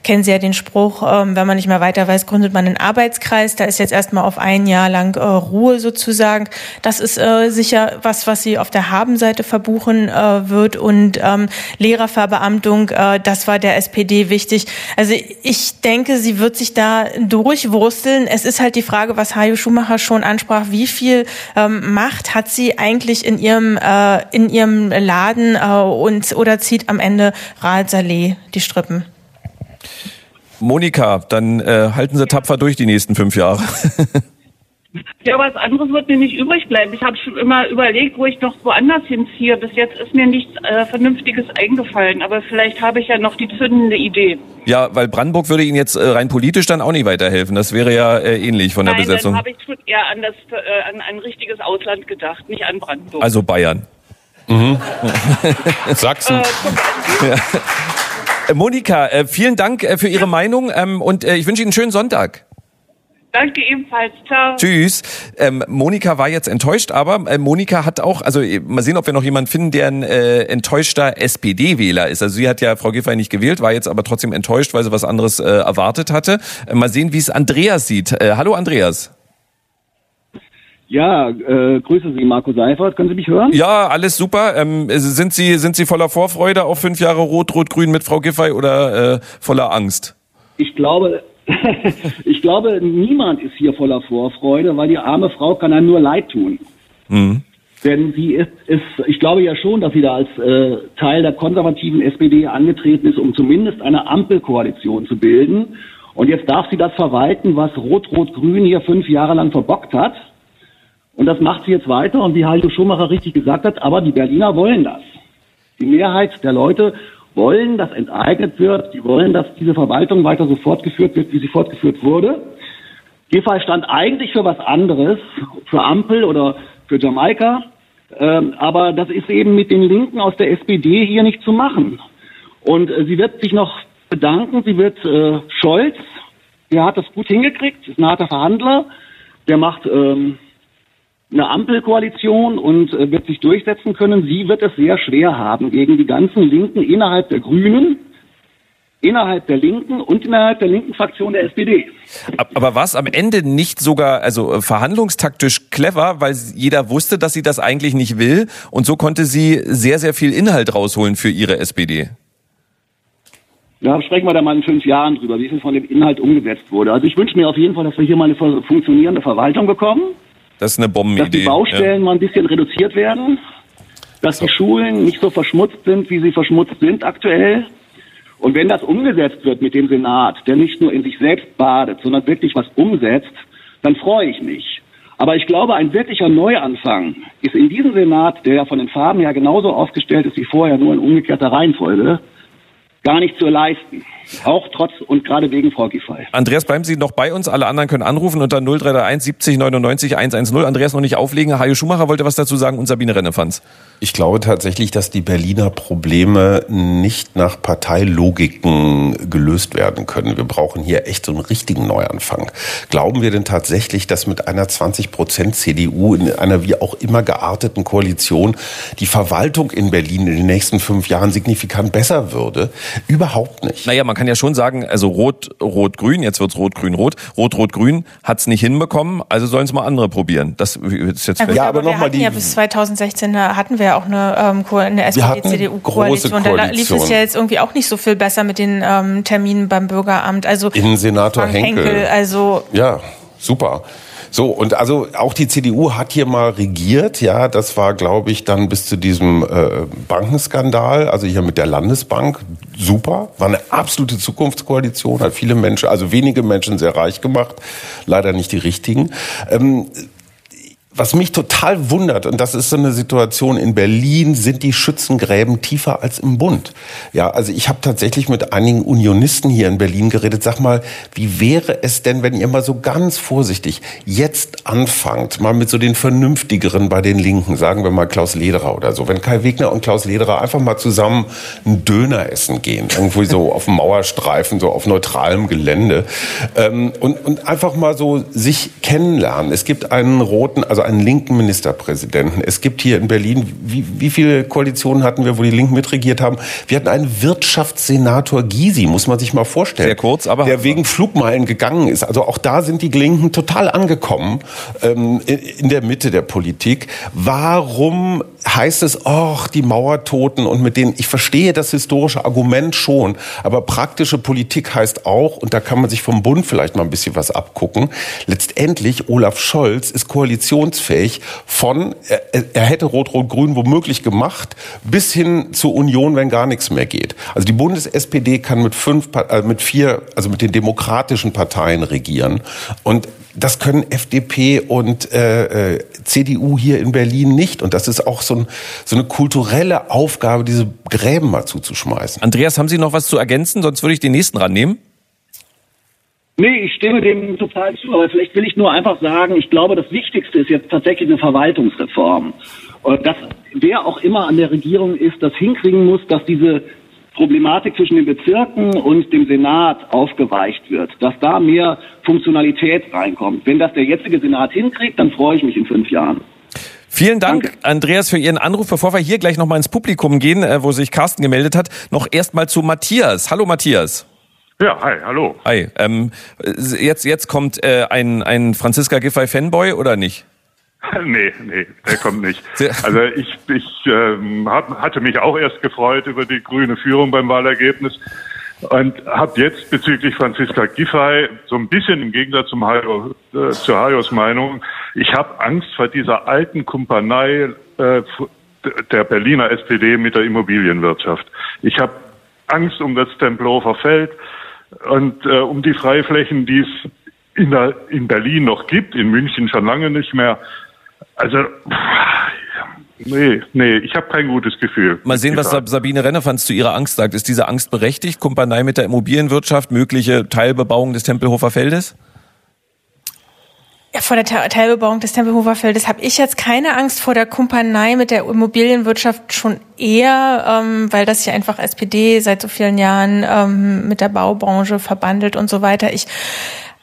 kennen Sie ja den Spruch, ähm, wenn man nicht mehr weiter weiß, gründet man einen Arbeitskreis. Da ist jetzt erstmal auf ein Jahr lang äh, Ruhe sozusagen. Das ist äh, sicher was, was sie auf der Habenseite verbuchen äh, wird. Und ähm, Lehrerverbeamtung, äh, das war der SPD wichtig. Also ich denke, sie wird sich da durchwursteln. Es ist halt die Frage, was Hajo Schumacher schon ansprach, wie viel ähm, Macht hat sie eigentlich in ihrem, äh, in ihrem Laden äh, und oder zieht am Ende Raed Saleh die Strippen? Monika, dann äh, halten Sie tapfer durch die nächsten fünf Jahre. Ja, was anderes wird mir nicht übrig bleiben. Ich habe schon immer überlegt, wo ich noch woanders hinziehe. Bis jetzt ist mir nichts äh, Vernünftiges eingefallen, aber vielleicht habe ich ja noch die zündende Idee. Ja, weil Brandenburg würde Ihnen jetzt äh, rein politisch dann auch nicht weiterhelfen. Das wäre ja äh, ähnlich von der Nein, Besetzung. Dann habe ich schon eher an, das, äh, an ein richtiges Ausland gedacht, nicht an Brandenburg. Also Bayern. Mhm. Sachsen. Äh, ja. Äh, Monika, äh, vielen Dank äh, für Ihre. Meinung ähm, und ich wünsche Ihnen einen schönen Sonntag. Danke ebenfalls. Ciao. Tschüss. Ähm, Monika war jetzt enttäuscht, aber äh, Monika hat auch, also mal sehen, ob wir noch jemanden finden, der ein äh, enttäuschter SPD-Wähler ist. Also sie hat ja Frau Giffey nicht gewählt, war jetzt aber trotzdem enttäuscht, weil sie was anderes äh, erwartet hatte. Äh, mal sehen, wie es Andreas sieht. Äh, hallo Andreas. Ja, äh, grüße Sie, Marco Seifert. Können Sie mich hören? Ja, alles super. Ähm, sind Sie sind Sie voller Vorfreude auf fünf Jahre Rot-Rot-Grün mit Frau Giffey oder äh, voller Angst? Ich glaube, ich glaube, niemand ist hier voller Vorfreude, weil die arme Frau kann einem nur leid tun. Mhm. Denn sie ist, ist, ich glaube ja schon, dass sie da als äh, Teil der konservativen SPD angetreten ist, um zumindest eine Ampelkoalition zu bilden. Und jetzt darf sie das verwalten, was Rot-Rot-Grün hier fünf Jahre lang verbockt hat. Und das macht sie jetzt weiter. Und wie Heiko Schumacher richtig gesagt hat, aber die Berliner wollen das. Die Mehrheit der Leute wollen, dass enteignet wird. Die wollen, dass diese Verwaltung weiter so fortgeführt wird, wie sie fortgeführt wurde. Giffey stand eigentlich für was anderes, für Ampel oder für Jamaika. Ähm, aber das ist eben mit den Linken aus der SPD hier nicht zu machen. Und äh, sie wird sich noch bedanken. Sie wird äh, Scholz, der hat das gut hingekriegt, ist ein harter Verhandler. Der macht ähm, eine Ampelkoalition und äh, wird sich durchsetzen können. Sie wird es sehr schwer haben gegen die ganzen Linken innerhalb der Grünen, innerhalb der Linken und innerhalb der linken Fraktion der SPD. Aber war es am Ende nicht sogar also äh, verhandlungstaktisch clever, weil jeder wusste, dass sie das eigentlich nicht will und so konnte sie sehr sehr viel Inhalt rausholen für ihre SPD? Ja, sprechen wir da mal in fünf Jahren drüber, wie viel von dem Inhalt umgesetzt wurde. Also ich wünsche mir auf jeden Fall, dass wir hier mal eine funktionierende Verwaltung bekommen das ist eine Bombenidee. Dass die Baustellen ja. mal ein bisschen reduziert werden, dass so. die Schulen nicht so verschmutzt sind, wie sie verschmutzt sind aktuell. Und wenn das umgesetzt wird mit dem Senat, der nicht nur in sich selbst badet, sondern wirklich was umsetzt, dann freue ich mich. Aber ich glaube, ein wirklicher Neuanfang ist in diesem Senat, der ja von den Farben ja genauso aufgestellt ist wie vorher, nur in umgekehrter Reihenfolge, gar nicht zu leisten. Auch trotz und gerade wegen Frau Giffey. Andreas, bleiben Sie noch bei uns. Alle anderen können anrufen unter 0331 70 99 110. Andreas noch nicht auflegen. Hajo Schumacher wollte was dazu sagen und Sabine Rennefanz. Ich glaube tatsächlich, dass die Berliner Probleme nicht nach Parteilogiken gelöst werden können. Wir brauchen hier echt so einen richtigen Neuanfang. Glauben wir denn tatsächlich, dass mit einer 20 Prozent CDU in einer wie auch immer gearteten Koalition die Verwaltung in Berlin in den nächsten fünf Jahren signifikant besser würde? Überhaupt nicht. Naja, man kann ja schon sagen, also Rot, Rot, Grün, jetzt wird's Rot, Grün, Rot. Rot, Rot, Grün hat's nicht hinbekommen, also sollen es mal andere probieren. Das ist jetzt ja, gut, ja aber, aber noch mal die ja bis 2016 hatten wir auch eine, ähm, eine SPD-CDU-Koalition. Da lief es ja jetzt irgendwie auch nicht so viel besser mit den ähm, Terminen beim Bürgeramt. Also Innensenator Henkel. Henkel. Also ja, super. So, und also auch die CDU hat hier mal regiert, ja, das war, glaube ich, dann bis zu diesem äh, Bankenskandal, also hier mit der Landesbank, super, war eine absolute Zukunftskoalition, hat viele Menschen, also wenige Menschen sehr reich gemacht, leider nicht die richtigen. Ähm, was mich total wundert, und das ist so eine Situation in Berlin, sind die Schützengräben tiefer als im Bund. Ja, also ich habe tatsächlich mit einigen Unionisten hier in Berlin geredet. Sag mal, wie wäre es denn, wenn ihr mal so ganz vorsichtig jetzt anfangt, mal mit so den Vernünftigeren bei den Linken, sagen wir mal Klaus Lederer oder so, wenn Kai Wegner und Klaus Lederer einfach mal zusammen einen Döner essen gehen, irgendwo so auf dem Mauerstreifen, so auf neutralem Gelände, ähm, und, und einfach mal so sich kennenlernen. Es gibt einen roten, also einen linken Ministerpräsidenten. Es gibt hier in Berlin, wie, wie viele Koalitionen hatten wir, wo die Linken mitregiert haben? Wir hatten einen Wirtschaftssenator Gysi, muss man sich mal vorstellen. Sehr kurz, aber. Der wegen Flugmeilen gegangen ist. Also auch da sind die Linken total angekommen, ähm, in der Mitte der Politik. Warum heißt es, ach, die Mauertoten und mit denen, ich verstehe das historische Argument schon, aber praktische Politik heißt auch, und da kann man sich vom Bund vielleicht mal ein bisschen was abgucken, letztendlich Olaf Scholz ist koalitionsfähig von, er, er hätte Rot-Rot-Grün womöglich gemacht, bis hin zur Union, wenn gar nichts mehr geht. Also die Bundes-SPD kann mit fünf, äh, mit vier, also mit den demokratischen Parteien regieren und das können FDP und äh, äh CDU hier in Berlin nicht. Und das ist auch so, ein, so eine kulturelle Aufgabe, diese Gräben mal zuzuschmeißen. Andreas, haben Sie noch was zu ergänzen? Sonst würde ich den nächsten rannehmen. Nee, ich stimme dem total zu, aber vielleicht will ich nur einfach sagen, ich glaube, das Wichtigste ist jetzt tatsächlich eine Verwaltungsreform. Und das, wer auch immer an der Regierung ist, das hinkriegen muss, dass diese Problematik zwischen den Bezirken und dem Senat aufgeweicht wird, dass da mehr Funktionalität reinkommt. Wenn das der jetzige Senat hinkriegt, dann freue ich mich in fünf Jahren. Vielen Dank, Danke. Andreas, für Ihren Anruf. Bevor wir hier gleich nochmal ins Publikum gehen, äh, wo sich Carsten gemeldet hat, noch erstmal zu Matthias. Hallo Matthias. Ja, hi, hallo. Hi. Ähm, jetzt, jetzt kommt äh, ein, ein Franziska Giffey-Fanboy oder nicht? Nee, nee, der kommt nicht. Also ich, ich ähm, hab, hatte mich auch erst gefreut über die grüne Führung beim Wahlergebnis und habe jetzt bezüglich Franziska Giffey so ein bisschen im Gegensatz zum Hayo, äh, zu Hayos Meinung, ich habe Angst vor dieser alten Kumpanei äh, der Berliner SPD mit der Immobilienwirtschaft. Ich habe Angst um das Tempelhofer Feld und äh, um die Freiflächen, die es in, der, in Berlin noch gibt, in München schon lange nicht mehr. Also, nee, nee, ich habe kein gutes Gefühl. Mal sehen, was Sabine Rennefanz zu ihrer Angst sagt. Ist diese Angst berechtigt? Kumpanei mit der Immobilienwirtschaft, mögliche Teilbebauung des Tempelhofer Feldes? Ja, vor der Teilbebauung des Tempelhofer Feldes habe ich jetzt keine Angst vor der Kumpanei mit der Immobilienwirtschaft schon eher, ähm, weil das ja einfach SPD seit so vielen Jahren ähm, mit der Baubranche verbandelt und so weiter. Ich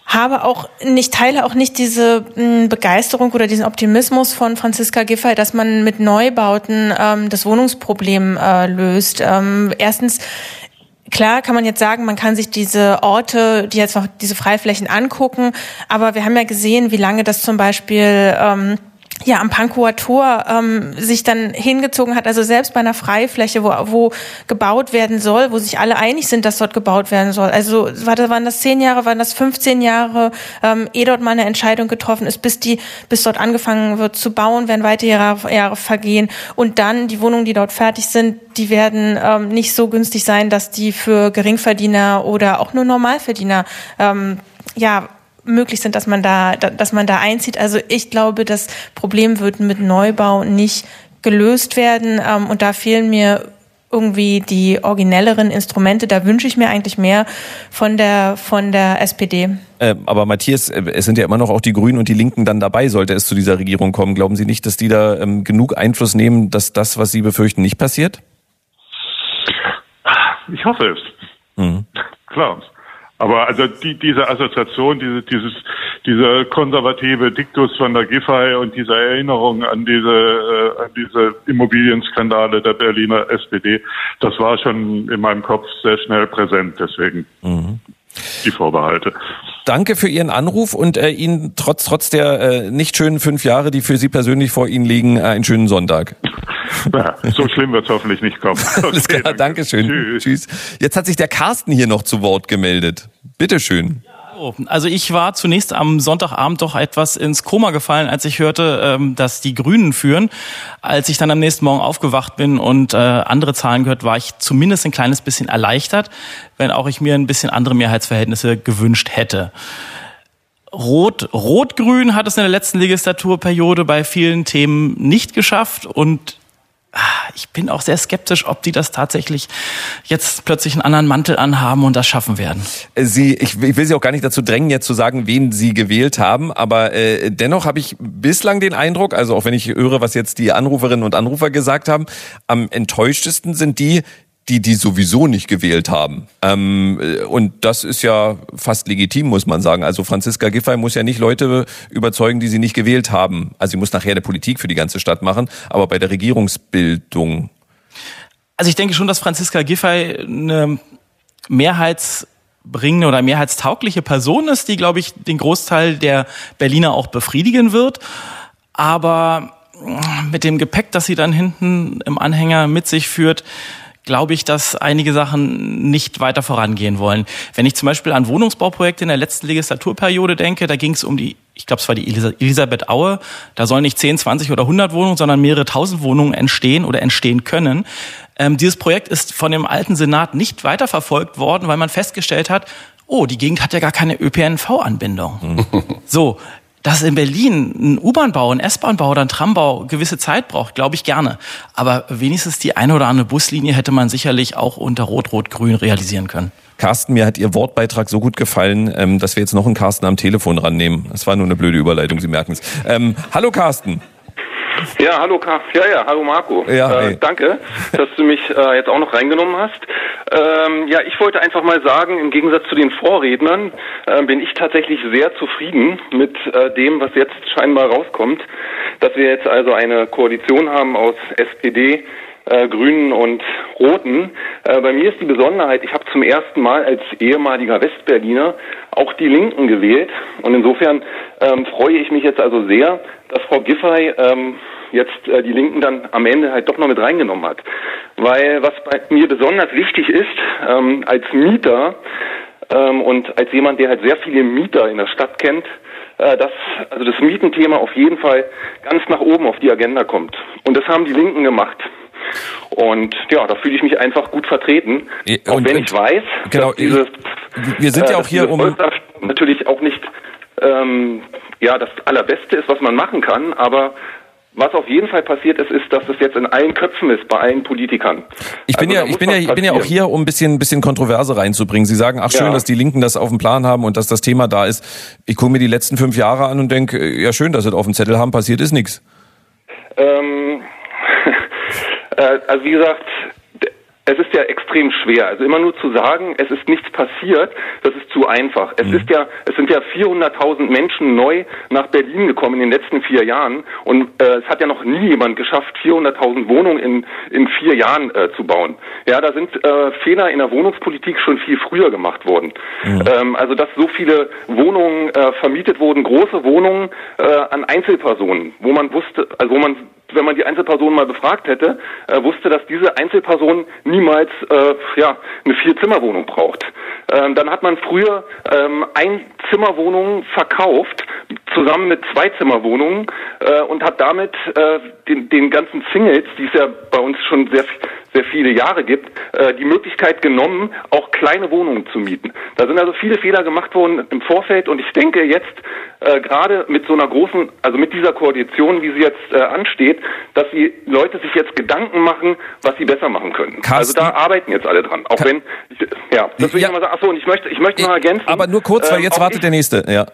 habe auch nicht, teile auch nicht diese hm, Begeisterung oder diesen Optimismus von Franziska Giffey, dass man mit Neubauten ähm, das Wohnungsproblem äh, löst. Ähm, erstens Klar kann man jetzt sagen, man kann sich diese Orte, die jetzt noch diese Freiflächen angucken, aber wir haben ja gesehen, wie lange das zum Beispiel ähm, ja am Pankower Tor ähm, sich dann hingezogen hat, also selbst bei einer Freifläche, wo, wo gebaut werden soll, wo sich alle einig sind, dass dort gebaut werden soll. Also waren das zehn Jahre, waren das 15 Jahre, ähm, ehe dort mal eine Entscheidung getroffen ist, bis die, bis dort angefangen wird zu bauen, werden weitere Jahre, Jahre vergehen und dann die Wohnungen, die dort fertig sind, die werden ähm, nicht so günstig sein, dass die für Geringverdiener oder auch nur Normalverdiener ähm, ja möglich sind, dass man da, dass man da einzieht. Also ich glaube, das Problem wird mit Neubau nicht gelöst werden. Ähm, und da fehlen mir irgendwie die originelleren Instrumente. Da wünsche ich mir eigentlich mehr von der, von der SPD. Äh, aber Matthias, äh, es sind ja immer noch auch die Grünen und die Linken dann dabei, sollte es zu dieser Regierung kommen. Glauben Sie nicht, dass die da ähm, genug Einfluss nehmen, dass das, was Sie befürchten, nicht passiert? Ich hoffe es. Mhm. Klar. Aber also die, diese Assoziation, diese, dieses, dieser konservative Diktus von der Giffey und diese Erinnerung an diese, äh, an diese Immobilienskandale der Berliner SPD, das war schon in meinem Kopf sehr schnell präsent. Deswegen mhm. Die Vorbehalte. Danke für Ihren Anruf und äh, Ihnen trotz trotz der äh, nicht schönen fünf Jahre, die für Sie persönlich vor Ihnen liegen, äh, einen schönen Sonntag. Ja, so schlimm wird es hoffentlich nicht kommen. Alles klar, danke. Dankeschön. Tschüss. Tschüss. Jetzt hat sich der Carsten hier noch zu Wort gemeldet. Bitteschön. Also ich war zunächst am Sonntagabend doch etwas ins Koma gefallen, als ich hörte, ähm, dass die Grünen führen. Als ich dann am nächsten Morgen aufgewacht bin und äh, andere Zahlen gehört, war ich zumindest ein kleines bisschen erleichtert, wenn auch ich mir ein bisschen andere Mehrheitsverhältnisse gewünscht hätte. Rot, Rot-Grün hat es in der letzten Legislaturperiode bei vielen Themen nicht geschafft und ich bin auch sehr skeptisch, ob die das tatsächlich jetzt plötzlich einen anderen Mantel anhaben und das schaffen werden. Sie, ich, will Sie auch gar nicht dazu drängen, jetzt zu sagen, wen Sie gewählt haben, aber äh, dennoch habe ich bislang den Eindruck, also auch wenn ich höre, was jetzt die Anruferinnen und Anrufer gesagt haben, am enttäuschtesten sind die, die die sowieso nicht gewählt haben. Ähm, und das ist ja fast legitim, muss man sagen. Also Franziska Giffey muss ja nicht Leute überzeugen, die sie nicht gewählt haben. Also sie muss nachher eine Politik für die ganze Stadt machen, aber bei der Regierungsbildung. Also ich denke schon, dass Franziska Giffey eine mehrheitsbringende oder mehrheitstaugliche Person ist, die, glaube ich, den Großteil der Berliner auch befriedigen wird. Aber mit dem Gepäck, das sie dann hinten im Anhänger mit sich führt, glaube ich, dass einige Sachen nicht weiter vorangehen wollen. Wenn ich zum Beispiel an Wohnungsbauprojekte in der letzten Legislaturperiode denke, da ging es um die, ich glaube, es war die Elisabeth Aue, da sollen nicht 10, 20 oder 100 Wohnungen, sondern mehrere tausend Wohnungen entstehen oder entstehen können. Ähm, dieses Projekt ist von dem alten Senat nicht weiterverfolgt worden, weil man festgestellt hat, oh, die Gegend hat ja gar keine ÖPNV-Anbindung. so, dass in Berlin ein U-Bahn-Bau, ein S-Bahn-Bau oder ein Trambau gewisse Zeit braucht, glaube ich gerne. Aber wenigstens die eine oder andere Buslinie hätte man sicherlich auch unter Rot-Rot-Grün realisieren können. Carsten, mir hat Ihr Wortbeitrag so gut gefallen, ähm, dass wir jetzt noch einen Carsten am Telefon rannehmen. Das war nur eine blöde Überleitung, Sie merken es. Ähm, hallo Carsten. Ja, hallo Karl. Ja, ja, hallo Marco. Ja, äh, danke, dass du mich äh, jetzt auch noch reingenommen hast. Ähm, ja, ich wollte einfach mal sagen, im Gegensatz zu den Vorrednern äh, bin ich tatsächlich sehr zufrieden mit äh, dem, was jetzt scheinbar rauskommt, dass wir jetzt also eine Koalition haben aus SPD, äh, Grünen und Roten. Äh, bei mir ist die Besonderheit, ich habe zum ersten Mal als ehemaliger Westberliner auch die Linken gewählt. Und insofern ähm, freue ich mich jetzt also sehr, dass Frau Giffey ähm, jetzt äh, die Linken dann am Ende halt doch noch mit reingenommen hat. Weil was bei mir besonders wichtig ist, ähm, als Mieter ähm, und als jemand, der halt sehr viele Mieter in der Stadt kennt, äh, dass also das Mietenthema auf jeden Fall ganz nach oben auf die Agenda kommt. Und das haben die Linken gemacht. Und ja, da fühle ich mich einfach gut vertreten. Und, auch wenn ich weiß, genau, dass dieses, wir sind ja äh, auch hier um natürlich auch nicht ähm, ja das allerbeste ist, was man machen kann, aber was auf jeden Fall passiert ist, ist, dass es jetzt in allen Köpfen ist, bei allen Politikern. Ich bin also, ja, ich bin ja, ich bin ja auch hier, um ein bisschen, ein bisschen Kontroverse reinzubringen. Sie sagen, ach schön, ja. dass die Linken das auf dem Plan haben und dass das Thema da ist. Ich gucke mir die letzten fünf Jahre an und denke, ja schön, dass sie das auf dem Zettel haben, passiert ist nichts. Ähm, äh, also wie gesagt, es ist ja extrem schwer. Also immer nur zu sagen, es ist nichts passiert, das ist zu einfach. Es mhm. ist ja, es sind ja 400.000 Menschen neu nach Berlin gekommen in den letzten vier Jahren und äh, es hat ja noch nie jemand geschafft, 400.000 Wohnungen in in vier Jahren äh, zu bauen. Ja, da sind äh, Fehler in der Wohnungspolitik schon viel früher gemacht worden. Mhm. Ähm, also dass so viele Wohnungen äh, vermietet wurden, große Wohnungen äh, an Einzelpersonen, wo man wusste, also wo man wenn man die Einzelperson mal befragt hätte, äh, wusste, dass diese Einzelperson niemals äh, ja, eine Vier-Zimmer-Wohnung braucht. Ähm, dann hat man früher ähm, Einzimmerwohnungen verkauft, zusammen mit Zweizimmerwohnungen äh, und hat damit äh, den, den ganzen Singles, die es ja bei uns schon sehr sehr viele Jahre gibt, äh, die Möglichkeit genommen, auch kleine Wohnungen zu mieten. Da sind also viele Fehler gemacht worden im Vorfeld und ich denke jetzt äh, gerade mit so einer großen, also mit dieser Koalition, wie sie jetzt äh, ansteht, dass die Leute sich jetzt Gedanken machen, was sie besser machen können. Carsten, also da arbeiten jetzt alle dran. Auch Ka wenn, ich, ja, das will ja. ich nochmal sagen. Achso, und ich möchte, ich möchte noch ergänzen. Aber nur kurz, weil jetzt wartet ich, der nächste. Ja.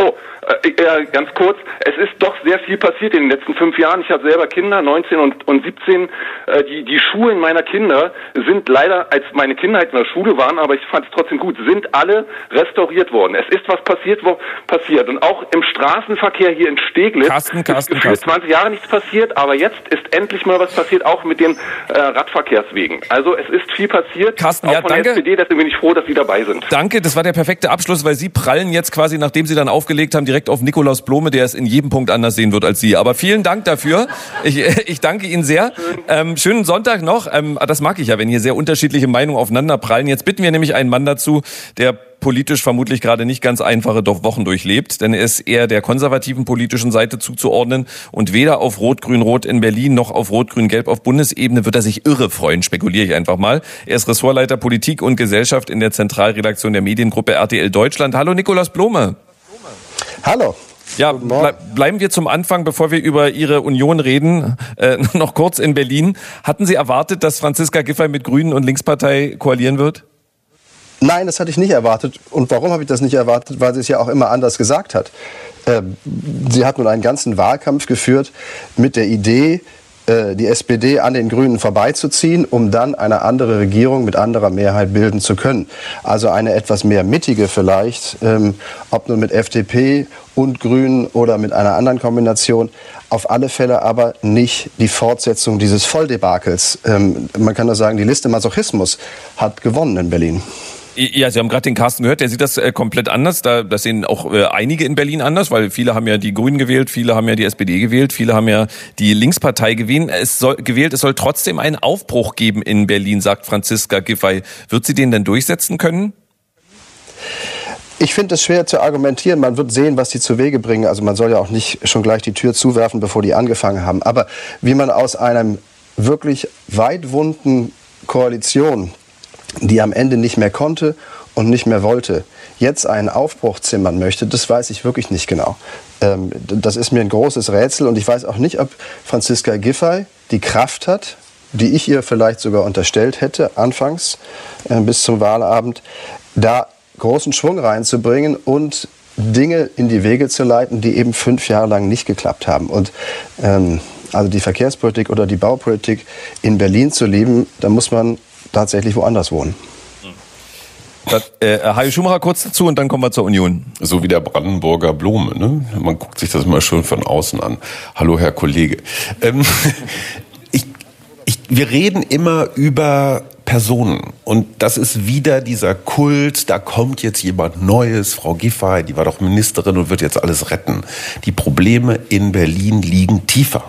Oh, äh, ganz kurz. Es ist doch sehr viel passiert in den letzten fünf Jahren. Ich habe selber Kinder, 19 und, und 17. Äh, die, die Schulen meiner Kinder sind leider, als meine Kinder halt in der Schule waren, aber ich fand es trotzdem gut, sind alle restauriert worden. Es ist was passiert, wo passiert. Und auch im Straßenverkehr hier in Steglitz Carsten, Carsten, ist gefühlt 20 Jahre nichts passiert, aber jetzt ist endlich mal was passiert, auch mit den äh, Radverkehrswegen. Also es ist viel passiert. Carsten, auch ja, von danke. der SPD, deswegen bin ich froh, dass Sie dabei sind. Danke, das war der perfekte Abschluss, weil Sie prallen jetzt quasi, nachdem Sie dann aufgelegt haben, direkt auf Nikolaus Blome, der es in jedem Punkt anders sehen wird als Sie. Aber vielen Dank dafür. Ich, ich danke Ihnen sehr. Ähm, schönen Sonntag noch. Ähm, das mag ich ja, wenn hier sehr unterschiedliche Meinungen aufeinander. Jetzt bitten wir nämlich einen Mann dazu, der politisch vermutlich gerade nicht ganz einfache Wochen durchlebt, denn er ist eher der konservativen politischen Seite zuzuordnen und weder auf Rot-Grün-Rot in Berlin noch auf Rot-Grün-Gelb auf Bundesebene wird er sich irre freuen, spekuliere ich einfach mal. Er ist Ressortleiter Politik und Gesellschaft in der Zentralredaktion der Mediengruppe RTL Deutschland. Hallo Nikolaus Blome. Hallo. Ja, ble bleiben wir zum Anfang, bevor wir über Ihre Union reden, äh, noch kurz in Berlin. Hatten Sie erwartet, dass Franziska Giffey mit Grünen und Linkspartei koalieren wird? Nein, das hatte ich nicht erwartet. Und warum habe ich das nicht erwartet? Weil sie es ja auch immer anders gesagt hat. Äh, sie hat nun einen ganzen Wahlkampf geführt mit der Idee, äh, die SPD an den Grünen vorbeizuziehen, um dann eine andere Regierung mit anderer Mehrheit bilden zu können. Also eine etwas mehr mittige vielleicht, ähm, ob nun mit FDP und Grünen oder mit einer anderen Kombination. Auf alle Fälle aber nicht die Fortsetzung dieses Volldebakels. Ähm, man kann nur sagen, die Liste Masochismus hat gewonnen in Berlin. Ja, Sie haben gerade den Carsten gehört, der sieht das äh, komplett anders. Da, das sehen auch äh, einige in Berlin anders, weil viele haben ja die Grünen gewählt, viele haben ja die SPD gewählt, viele haben ja die Linkspartei gewählt. Es soll, gewählt. Es soll trotzdem einen Aufbruch geben in Berlin, sagt Franziska Giffey. Wird sie den denn durchsetzen können? Ich finde es schwer zu argumentieren. Man wird sehen, was die zu Wege bringen. Also man soll ja auch nicht schon gleich die Tür zuwerfen, bevor die angefangen haben. Aber wie man aus einem wirklich weitwunden Koalition die am Ende nicht mehr konnte und nicht mehr wollte, jetzt einen Aufbruch zimmern möchte, das weiß ich wirklich nicht genau. Ähm, das ist mir ein großes Rätsel und ich weiß auch nicht, ob Franziska Giffey die Kraft hat, die ich ihr vielleicht sogar unterstellt hätte, anfangs äh, bis zum Wahlabend, da großen Schwung reinzubringen und Dinge in die Wege zu leiten, die eben fünf Jahre lang nicht geklappt haben. Und ähm, also die Verkehrspolitik oder die Baupolitik in Berlin zu lieben, da muss man tatsächlich woanders wohnen. Das, äh, Hajo Schumacher kurz dazu und dann kommen wir zur Union. So wie der Brandenburger Blume. Ne? Man guckt sich das mal schön von außen an. Hallo, Herr Kollege. Ähm, ich, ich, wir reden immer über Personen. Und das ist wieder dieser Kult, da kommt jetzt jemand Neues, Frau Giffey, die war doch Ministerin und wird jetzt alles retten. Die Probleme in Berlin liegen tiefer.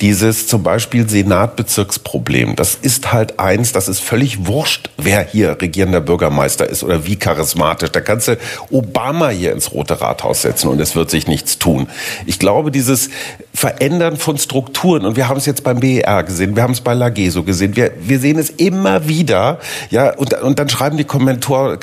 Dieses zum Beispiel Senatbezirksproblem, das ist halt eins, das ist völlig wurscht, wer hier regierender Bürgermeister ist oder wie charismatisch. Da kannst du Obama hier ins Rote Rathaus setzen und es wird sich nichts tun. Ich glaube, dieses Verändern von Strukturen, und wir haben es jetzt beim BER gesehen, wir haben es bei Lageso gesehen, wir, wir sehen es immer wieder, ja, und, und dann schreiben die Kommentatoren,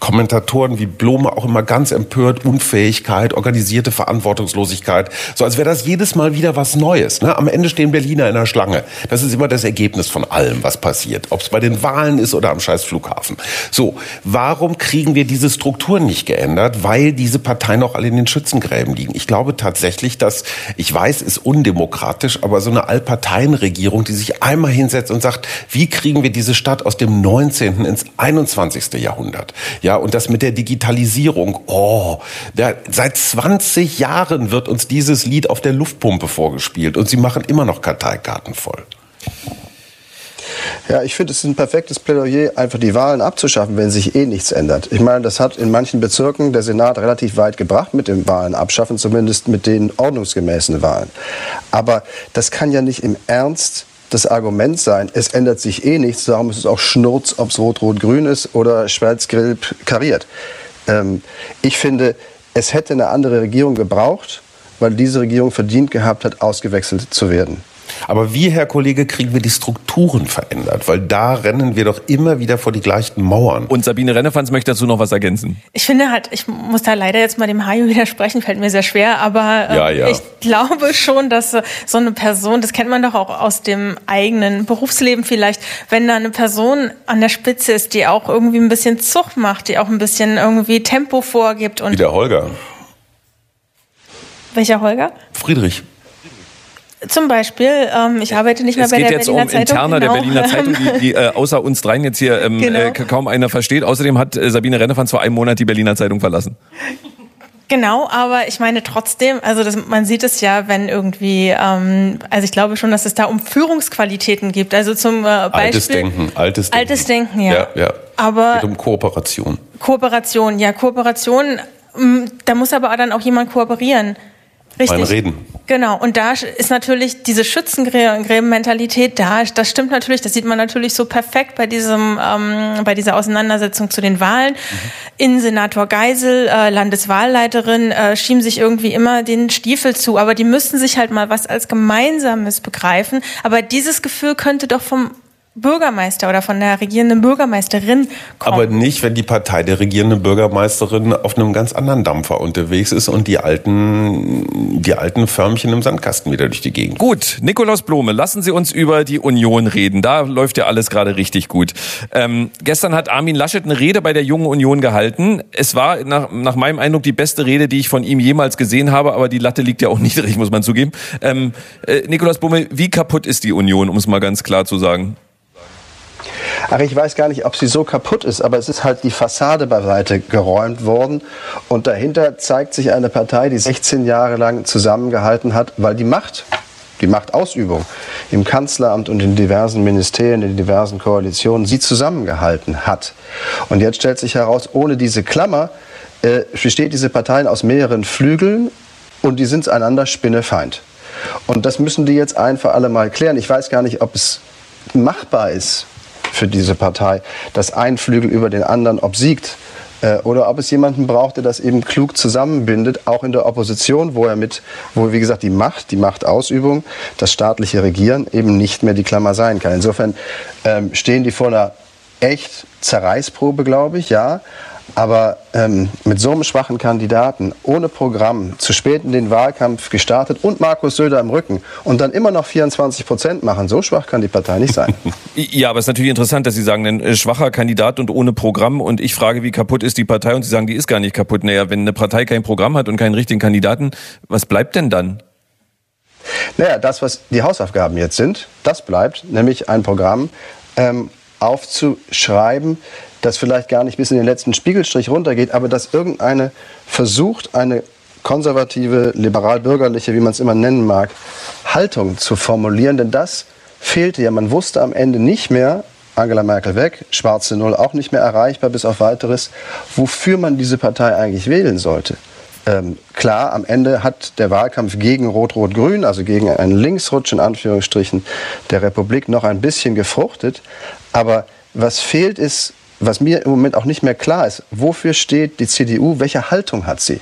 Kommentatoren wie Blome auch immer ganz empört, Unfähigkeit, organisierte Verantwortungslosigkeit, so als wäre das jedes Mal wieder was Neues. Ne? Am Ende stehen Berliner in der Schlange. Das ist immer das Ergebnis von allem, was passiert, ob es bei den Wahlen ist oder am scheiß Flughafen. So, warum kriegen wir diese Strukturen nicht geändert? Weil diese Parteien auch alle in den Schützengräben liegen. Ich glaube tatsächlich, dass, ich weiß, ist undemokratisch, aber so eine Allparteienregierung, die sich einmal hinsetzt und sagt, wie kriegen wir diese Stadt aus dem 19. ins 21. Jahrhundert? Ja, und das mit der Digitalisierung. Oh, der, seit 20 Jahren wird uns dieses Lied auf der Luftpumpe vorgespielt und sie machen immer noch Karteikarten voll. Ja, ich finde, es ist ein perfektes Plädoyer, einfach die Wahlen abzuschaffen, wenn sich eh nichts ändert. Ich meine, das hat in manchen Bezirken der Senat relativ weit gebracht mit dem Wahlen abschaffen, zumindest mit den ordnungsgemäßen Wahlen. Aber das kann ja nicht im Ernst das Argument sein, es ändert sich eh nichts, darum ist es auch Schnurz, ob es rot-rot-grün ist oder schwarz-gelb kariert. Ähm, ich finde, es hätte eine andere Regierung gebraucht, weil diese Regierung verdient gehabt hat, ausgewechselt zu werden. Aber wie, Herr Kollege, kriegen wir die Strukturen verändert? Weil da rennen wir doch immer wieder vor die gleichen Mauern. Und Sabine Rennefanz möchte dazu noch was ergänzen. Ich finde halt, ich muss da leider jetzt mal dem Hajo widersprechen, fällt mir sehr schwer, aber äh, ja, ja. ich glaube schon, dass äh, so eine Person, das kennt man doch auch aus dem eigenen Berufsleben vielleicht, wenn da eine Person an der Spitze ist, die auch irgendwie ein bisschen Zucht macht, die auch ein bisschen irgendwie Tempo vorgibt und. Wie der Holger. Welcher Holger? Friedrich. Zum Beispiel, ähm, ich arbeite nicht mehr es bei der geht jetzt Berliner um Zeitung. interner genau. der Berliner Zeitung, die, die äh, außer uns dreien jetzt hier ähm, Genau. äh, kaum einer versteht. Außerdem hat äh, Sabine Rennefanz vor einem Monat die Berliner Zeitung verlassen. Genau, aber ich meine trotzdem, also das, man sieht es ja, wenn irgendwie, ähm, also ich glaube schon, dass es da um Führungsqualitäten gibt. Also zum äh, Beispiel Altes Denken, altes Denken. Altes Denken, ja. Ja, ja. Aber Geht um Kooperation. Kooperation, ja, Kooperation, mh, da muss aber dann auch jemand kooperieren. Richtig. Mein Reden. Genau, und da ist natürlich diese Schützengräben-Mentalität da, das stimmt natürlich, das sieht man natürlich so perfekt bei diesem, ähm, bei dieser Auseinandersetzung zu den Wahlen. Innensenator Geisel, äh, Landeswahlleiterin, äh, schieben sich irgendwie immer den Stiefel zu, aber die müssten sich halt mal was als Gemeinsames begreifen. Aber dieses Gefühl könnte doch vom Bürgermeister oder von der regierenden Bürgermeisterin kommen. Aber nicht, wenn die Partei der regierenden Bürgermeisterin auf einem ganz anderen Dampfer unterwegs ist und die alten, die alten Förmchen im Sandkasten wieder durch die Gegend. Gut, Nikolaus Blome, lassen Sie uns über die Union reden. Da läuft ja alles gerade richtig gut. Ähm, gestern hat Armin Laschet eine Rede bei der Jungen Union gehalten. Es war nach, nach meinem Eindruck die beste Rede, die ich von ihm jemals gesehen habe, aber die Latte liegt ja auch niedrig, muss man zugeben. Ähm, äh, Nikolaus Blome, wie kaputt ist die Union, um es mal ganz klar zu sagen? Ach, ich weiß gar nicht, ob sie so kaputt ist, aber es ist halt die Fassade beiseite geräumt worden. Und dahinter zeigt sich eine Partei, die 16 Jahre lang zusammengehalten hat, weil die Macht, die Machtausübung im Kanzleramt und in diversen Ministerien, in diversen Koalitionen, sie zusammengehalten hat. Und jetzt stellt sich heraus, ohne diese Klammer äh, besteht diese Partei aus mehreren Flügeln und die sind einander Spinnefeind. Und das müssen die jetzt ein für alle Mal klären. Ich weiß gar nicht, ob es machbar ist für diese Partei, dass ein Flügel über den anderen obsiegt. Äh, Oder ob es jemanden braucht, der das eben klug zusammenbindet, auch in der Opposition, wo er mit, wo wie gesagt die Macht, die Machtausübung, das staatliche Regieren eben nicht mehr die Klammer sein kann. Insofern ähm, stehen die vor einer echt Zerreißprobe, glaube ich, ja. Aber ähm, mit so einem schwachen Kandidaten, ohne Programm, zu spät in den Wahlkampf gestartet und Markus Söder im Rücken und dann immer noch 24 Prozent machen, so schwach kann die Partei nicht sein. Ja, aber es ist natürlich interessant, dass Sie sagen, ein äh, schwacher Kandidat und ohne Programm. Und ich frage, wie kaputt ist die Partei? Und Sie sagen, die ist gar nicht kaputt. Naja, wenn eine Partei kein Programm hat und keinen richtigen Kandidaten, was bleibt denn dann? Naja, das, was die Hausaufgaben jetzt sind, das bleibt, nämlich ein Programm ähm, aufzuschreiben, das vielleicht gar nicht bis in den letzten Spiegelstrich runtergeht, aber das irgendeine versucht, eine konservative, liberal-bürgerliche, wie man es immer nennen mag, Haltung zu formulieren. Denn das fehlte ja. Man wusste am Ende nicht mehr, Angela Merkel weg, schwarze Null auch nicht mehr erreichbar bis auf weiteres, wofür man diese Partei eigentlich wählen sollte. Ähm, klar, am Ende hat der Wahlkampf gegen Rot-Rot-Grün, also gegen einen Linksrutsch in Anführungsstrichen der Republik, noch ein bisschen gefruchtet. Aber was fehlt ist, was mir im Moment auch nicht mehr klar ist, wofür steht die CDU, welche Haltung hat sie?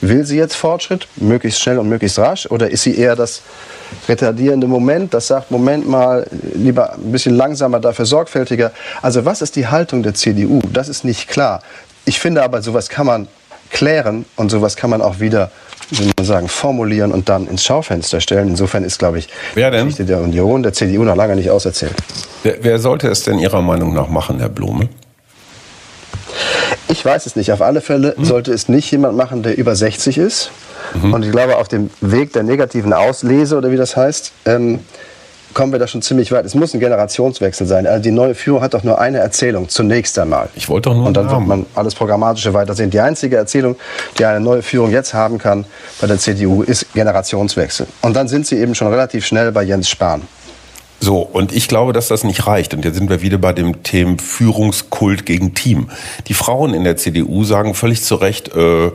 Will sie jetzt Fortschritt, möglichst schnell und möglichst rasch, oder ist sie eher das retardierende Moment, das sagt, Moment mal, lieber ein bisschen langsamer, dafür sorgfältiger? Also was ist die Haltung der CDU? Das ist nicht klar. Ich finde aber, sowas kann man klären und sowas kann man auch wieder, sagen, formulieren und dann ins Schaufenster stellen. Insofern ist, glaube ich, Wer denn? die Geschichte der Union, der CDU noch lange nicht auserzählt. Wer, wer sollte es denn Ihrer Meinung nach machen, Herr Blume? Ich weiß es nicht. Auf alle Fälle sollte es nicht jemand machen, der über 60 ist. Und ich glaube, auf dem Weg der negativen Auslese oder wie das heißt, ähm, kommen wir da schon ziemlich weit. Es muss ein Generationswechsel sein. Also die neue Führung hat doch nur eine Erzählung, zunächst einmal. Ich wollte doch nur Und dann wird man alles Programmatische weitersehen. Die einzige Erzählung, die eine neue Führung jetzt haben kann bei der CDU, ist Generationswechsel. Und dann sind sie eben schon relativ schnell bei Jens Spahn. So, und ich glaube, dass das nicht reicht. Und jetzt sind wir wieder bei dem Thema Führungskult gegen Team. Die Frauen in der CDU sagen völlig zu Recht, äh,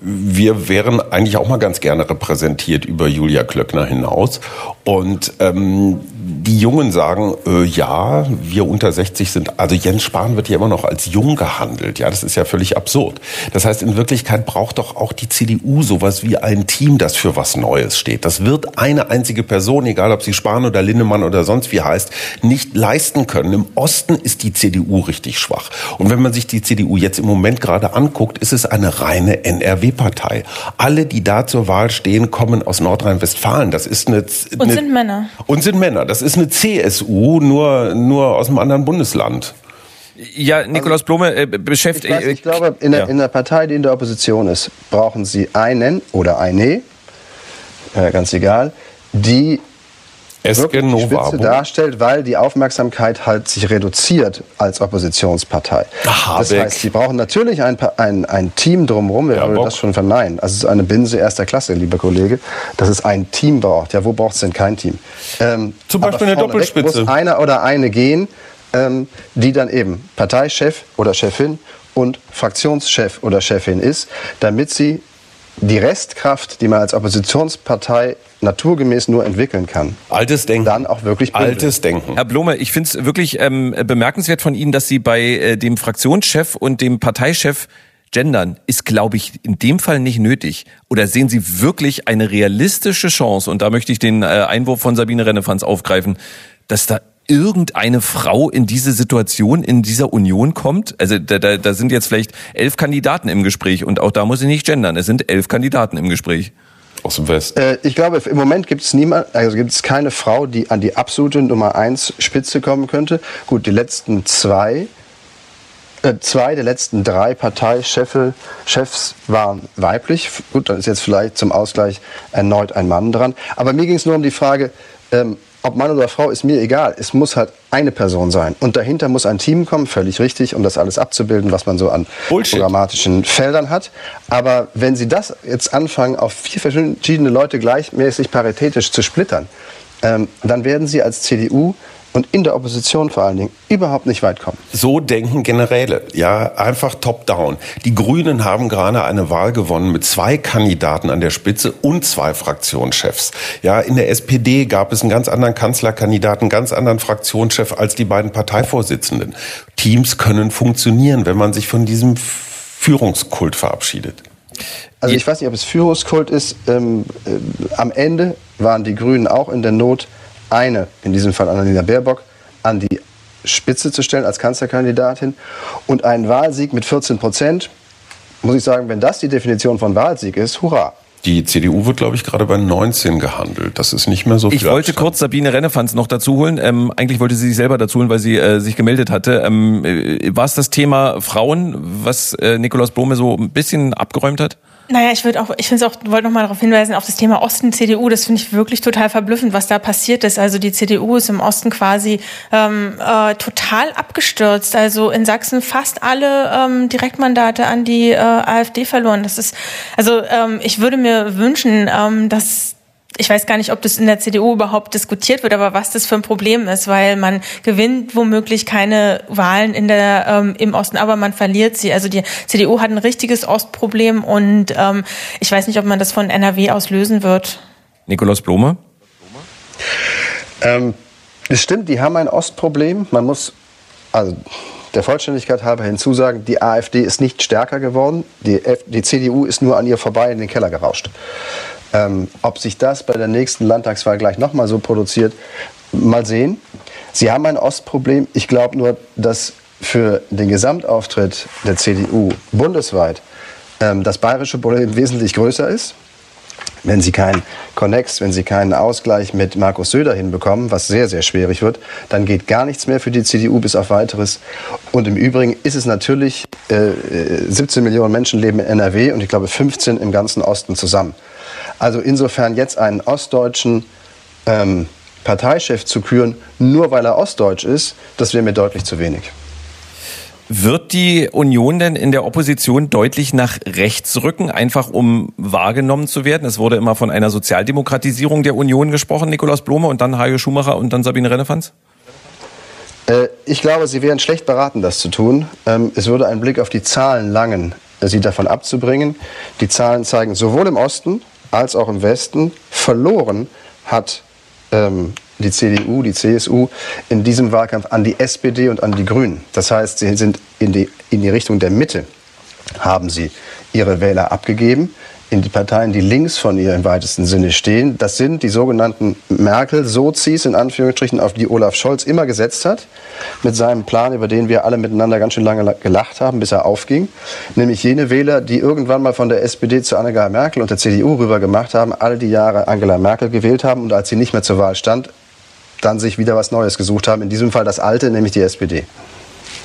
wir wären eigentlich auch mal ganz gerne repräsentiert über Julia Klöckner hinaus. Und ähm, die Jungen sagen, äh, ja, wir unter 60 sind, also Jens Spahn wird ja immer noch als jung gehandelt. Ja, das ist ja völlig absurd. Das heißt, in Wirklichkeit braucht doch auch die CDU sowas wie ein Team, das für was Neues steht. Das wird eine einzige Person, egal ob sie Spahn oder Linnemann oder sonst wie heißt, nicht leisten können. Im Osten ist die CDU richtig schwach. Und wenn man sich die CDU jetzt im Moment gerade anguckt, ist es eine reine NRW-Partei. Alle, die da zur Wahl stehen, kommen aus Nordrhein-Westfalen. Das ist eine, eine und sind Männer. Und sind Männer. Das ist eine CSU, nur, nur aus einem anderen Bundesland. Ja, Nikolaus Blome äh, beschäftigt. Ich, ich, glaube, in der, ja. in der, Partei, die in der Opposition ist, brauchen Sie einen oder eine, äh, ganz egal, die wirklich die Spitze darstellt, weil die Aufmerksamkeit halt sich reduziert als Oppositionspartei. Aha, das heißt, sie brauchen natürlich ein, ein, ein Team drumherum, wer ja, würde das schon verneinen. Also es ist eine Binse erster Klasse, lieber Kollege, dass es ein Team braucht. Ja, wo braucht es denn kein Team? Ähm, Zum Beispiel eine Doppelspitze. muss einer oder eine gehen, ähm, die dann eben Parteichef oder Chefin und Fraktionschef oder Chefin ist, damit sie die Restkraft, die man als Oppositionspartei naturgemäß nur entwickeln kann. Altes Denken. Dann auch wirklich bildet. Altes Denken. Herr Blome, ich finde es wirklich ähm, bemerkenswert von Ihnen, dass Sie bei äh, dem Fraktionschef und dem Parteichef gendern ist, glaube ich, in dem Fall nicht nötig. Oder sehen Sie wirklich eine realistische Chance, und da möchte ich den äh, Einwurf von Sabine Rennefanz aufgreifen, dass da irgendeine Frau in diese Situation in dieser Union kommt? Also da, da, da sind jetzt vielleicht elf Kandidaten im Gespräch und auch da muss ich nicht gendern. Es sind elf Kandidaten im Gespräch. Aus dem Westen. Äh, ich glaube, im Moment gibt es niemand, also gibt es keine Frau, die an die absolute Nummer eins Spitze kommen könnte. Gut, die letzten zwei, äh, zwei der letzten drei Parteichefs waren weiblich. Gut, dann ist jetzt vielleicht zum Ausgleich erneut ein Mann dran. Aber mir ging es nur um die Frage, ähm, ob Mann oder Frau, ist mir egal. Es muss halt eine Person sein. Und dahinter muss ein Team kommen, völlig richtig, um das alles abzubilden, was man so an Bullshit. programmatischen Feldern hat. Aber wenn Sie das jetzt anfangen, auf vier verschiedene Leute gleichmäßig paritätisch zu splittern, ähm, dann werden Sie als CDU und in der Opposition vor allen Dingen überhaupt nicht weit kommen. So denken Generäle, ja, einfach top-down. Die Grünen haben gerade eine Wahl gewonnen mit zwei Kandidaten an der Spitze und zwei Fraktionschefs. Ja, in der SPD gab es einen ganz anderen Kanzlerkandidaten, einen ganz anderen Fraktionschef als die beiden Parteivorsitzenden. Teams können funktionieren, wenn man sich von diesem Führungskult verabschiedet. Also ich weiß nicht, ob es Führungskult ist. Ähm, äh, am Ende waren die Grünen auch in der Not eine, in diesem Fall Annalena Baerbock, an die Spitze zu stellen als Kanzlerkandidatin und einen Wahlsieg mit 14 Prozent, muss ich sagen, wenn das die Definition von Wahlsieg ist, hurra. Die CDU wird, glaube ich, gerade bei 19 gehandelt. Das ist nicht mehr so viel. Ich wollte Abstand. kurz Sabine Rennefanz noch dazu holen. Ähm, eigentlich wollte sie sich selber dazu holen, weil sie äh, sich gemeldet hatte. Ähm, äh, war es das Thema Frauen, was äh, Nikolaus Blome so ein bisschen abgeräumt hat? Naja, ich würde auch, ich finde es auch, wollte noch mal darauf hinweisen, auf das Thema Osten CDU, das finde ich wirklich total verblüffend, was da passiert ist. Also die CDU ist im Osten quasi ähm, äh, total abgestürzt. Also in Sachsen fast alle ähm, Direktmandate an die äh, AfD verloren. Das ist, also ähm, ich würde mir wünschen, ähm, dass ich weiß gar nicht, ob das in der CDU überhaupt diskutiert wird, aber was das für ein Problem ist, weil man gewinnt womöglich keine Wahlen in der, ähm, im Osten, aber man verliert sie. Also die CDU hat ein richtiges Ostproblem und ähm, ich weiß nicht, ob man das von NRW aus lösen wird. Nikolaus Blome? Ähm, es stimmt, die haben ein Ostproblem. Man muss, also der Vollständigkeit halber hinzusagen, die AfD ist nicht stärker geworden. Die, F die CDU ist nur an ihr vorbei in den Keller gerauscht. Ähm, ob sich das bei der nächsten Landtagswahl gleich nochmal so produziert, mal sehen. Sie haben ein Ostproblem. Ich glaube nur, dass für den Gesamtauftritt der CDU bundesweit ähm, das bayerische Problem wesentlich größer ist. Wenn Sie keinen Connex, wenn Sie keinen Ausgleich mit Markus Söder hinbekommen, was sehr, sehr schwierig wird, dann geht gar nichts mehr für die CDU bis auf weiteres. Und im Übrigen ist es natürlich, äh, 17 Millionen Menschen leben in NRW und ich glaube 15 im ganzen Osten zusammen. Also insofern jetzt einen ostdeutschen ähm, Parteichef zu küren, nur weil er ostdeutsch ist, das wäre mir deutlich zu wenig. Wird die Union denn in der Opposition deutlich nach rechts rücken, einfach um wahrgenommen zu werden? Es wurde immer von einer Sozialdemokratisierung der Union gesprochen, Nikolaus Blome und dann Hajo Schumacher und dann Sabine Rennefanz? Äh, ich glaube, Sie wären schlecht beraten, das zu tun. Ähm, es würde ein Blick auf die Zahlen langen, Sie davon abzubringen. Die Zahlen zeigen sowohl im Osten als auch im Westen, verloren hat ähm, die CDU, die CSU in diesem Wahlkampf an die SPD und an die Grünen. Das heißt, sie sind in die, in die Richtung der Mitte, haben sie ihre Wähler abgegeben in die Parteien, die links von ihr im weitesten Sinne stehen. Das sind die sogenannten Merkel-Sozis, in Anführungsstrichen, auf die Olaf Scholz immer gesetzt hat, mit seinem Plan, über den wir alle miteinander ganz schön lange gelacht haben, bis er aufging. Nämlich jene Wähler, die irgendwann mal von der SPD zu Angela Merkel und der CDU rüber gemacht haben, all die Jahre Angela Merkel gewählt haben und als sie nicht mehr zur Wahl stand, dann sich wieder was Neues gesucht haben. In diesem Fall das Alte, nämlich die SPD.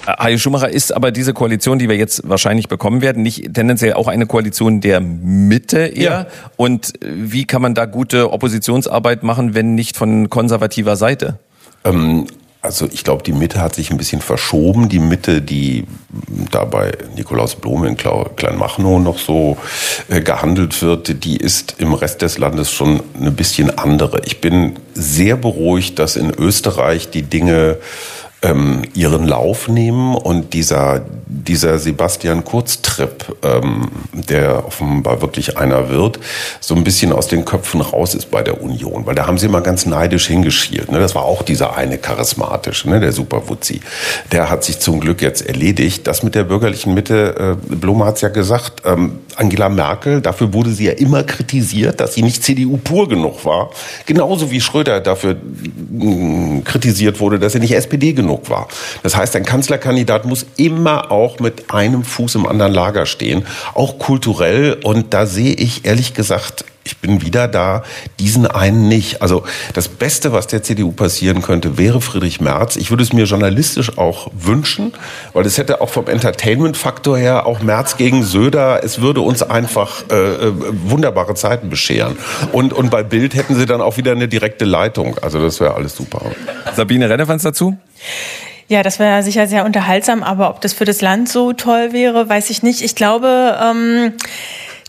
Hajo Schumacher ist aber diese Koalition, die wir jetzt wahrscheinlich bekommen werden, nicht tendenziell auch eine Koalition der Mitte eher? Ja. Und wie kann man da gute Oppositionsarbeit machen, wenn nicht von konservativer Seite? Ähm also ich glaube, die Mitte hat sich ein bisschen verschoben. Die Mitte, die da bei Nikolaus Blome in Kleinmachnow noch so äh, gehandelt wird, die ist im Rest des Landes schon eine bisschen andere. Ich bin sehr beruhigt, dass in Österreich die Dinge ähm, ihren Lauf nehmen und dieser, dieser Sebastian Kurz-Trip, ähm, der offenbar wirklich einer wird, so ein bisschen aus den Köpfen raus ist bei der Union. Weil da haben sie immer ganz neidisch hingeschielt. Ne? Das war auch dieser eine charismatische, ne? der Superwutzi. Der hat sich zum Glück jetzt erledigt. Das mit der bürgerlichen Mitte, äh, Blome hat es ja gesagt, ähm, Angela Merkel, dafür wurde sie ja immer kritisiert, dass sie nicht CDU pur genug war. Genauso wie Schröder dafür mh, mm, kritisiert wurde, dass er nicht SPD genug genug war. Das heißt, ein Kanzlerkandidat muss immer auch mit einem Fuß im anderen Lager stehen, auch kulturell. Und da sehe ich ehrlich gesagt ich bin wieder da, diesen einen nicht. Also das Beste, was der CDU passieren könnte, wäre Friedrich Merz. Ich würde es mir journalistisch auch wünschen, weil es hätte auch vom Entertainment-Faktor her auch Merz gegen Söder, es würde uns einfach äh, äh, wunderbare Zeiten bescheren. Und, und bei Bild hätten sie dann auch wieder eine direkte Leitung. Also das wäre alles super. Sabine Rennefanz dazu? Ja, das wäre sicher sehr unterhaltsam, aber ob das für das Land so toll wäre, weiß ich nicht. Ich glaube, ähm,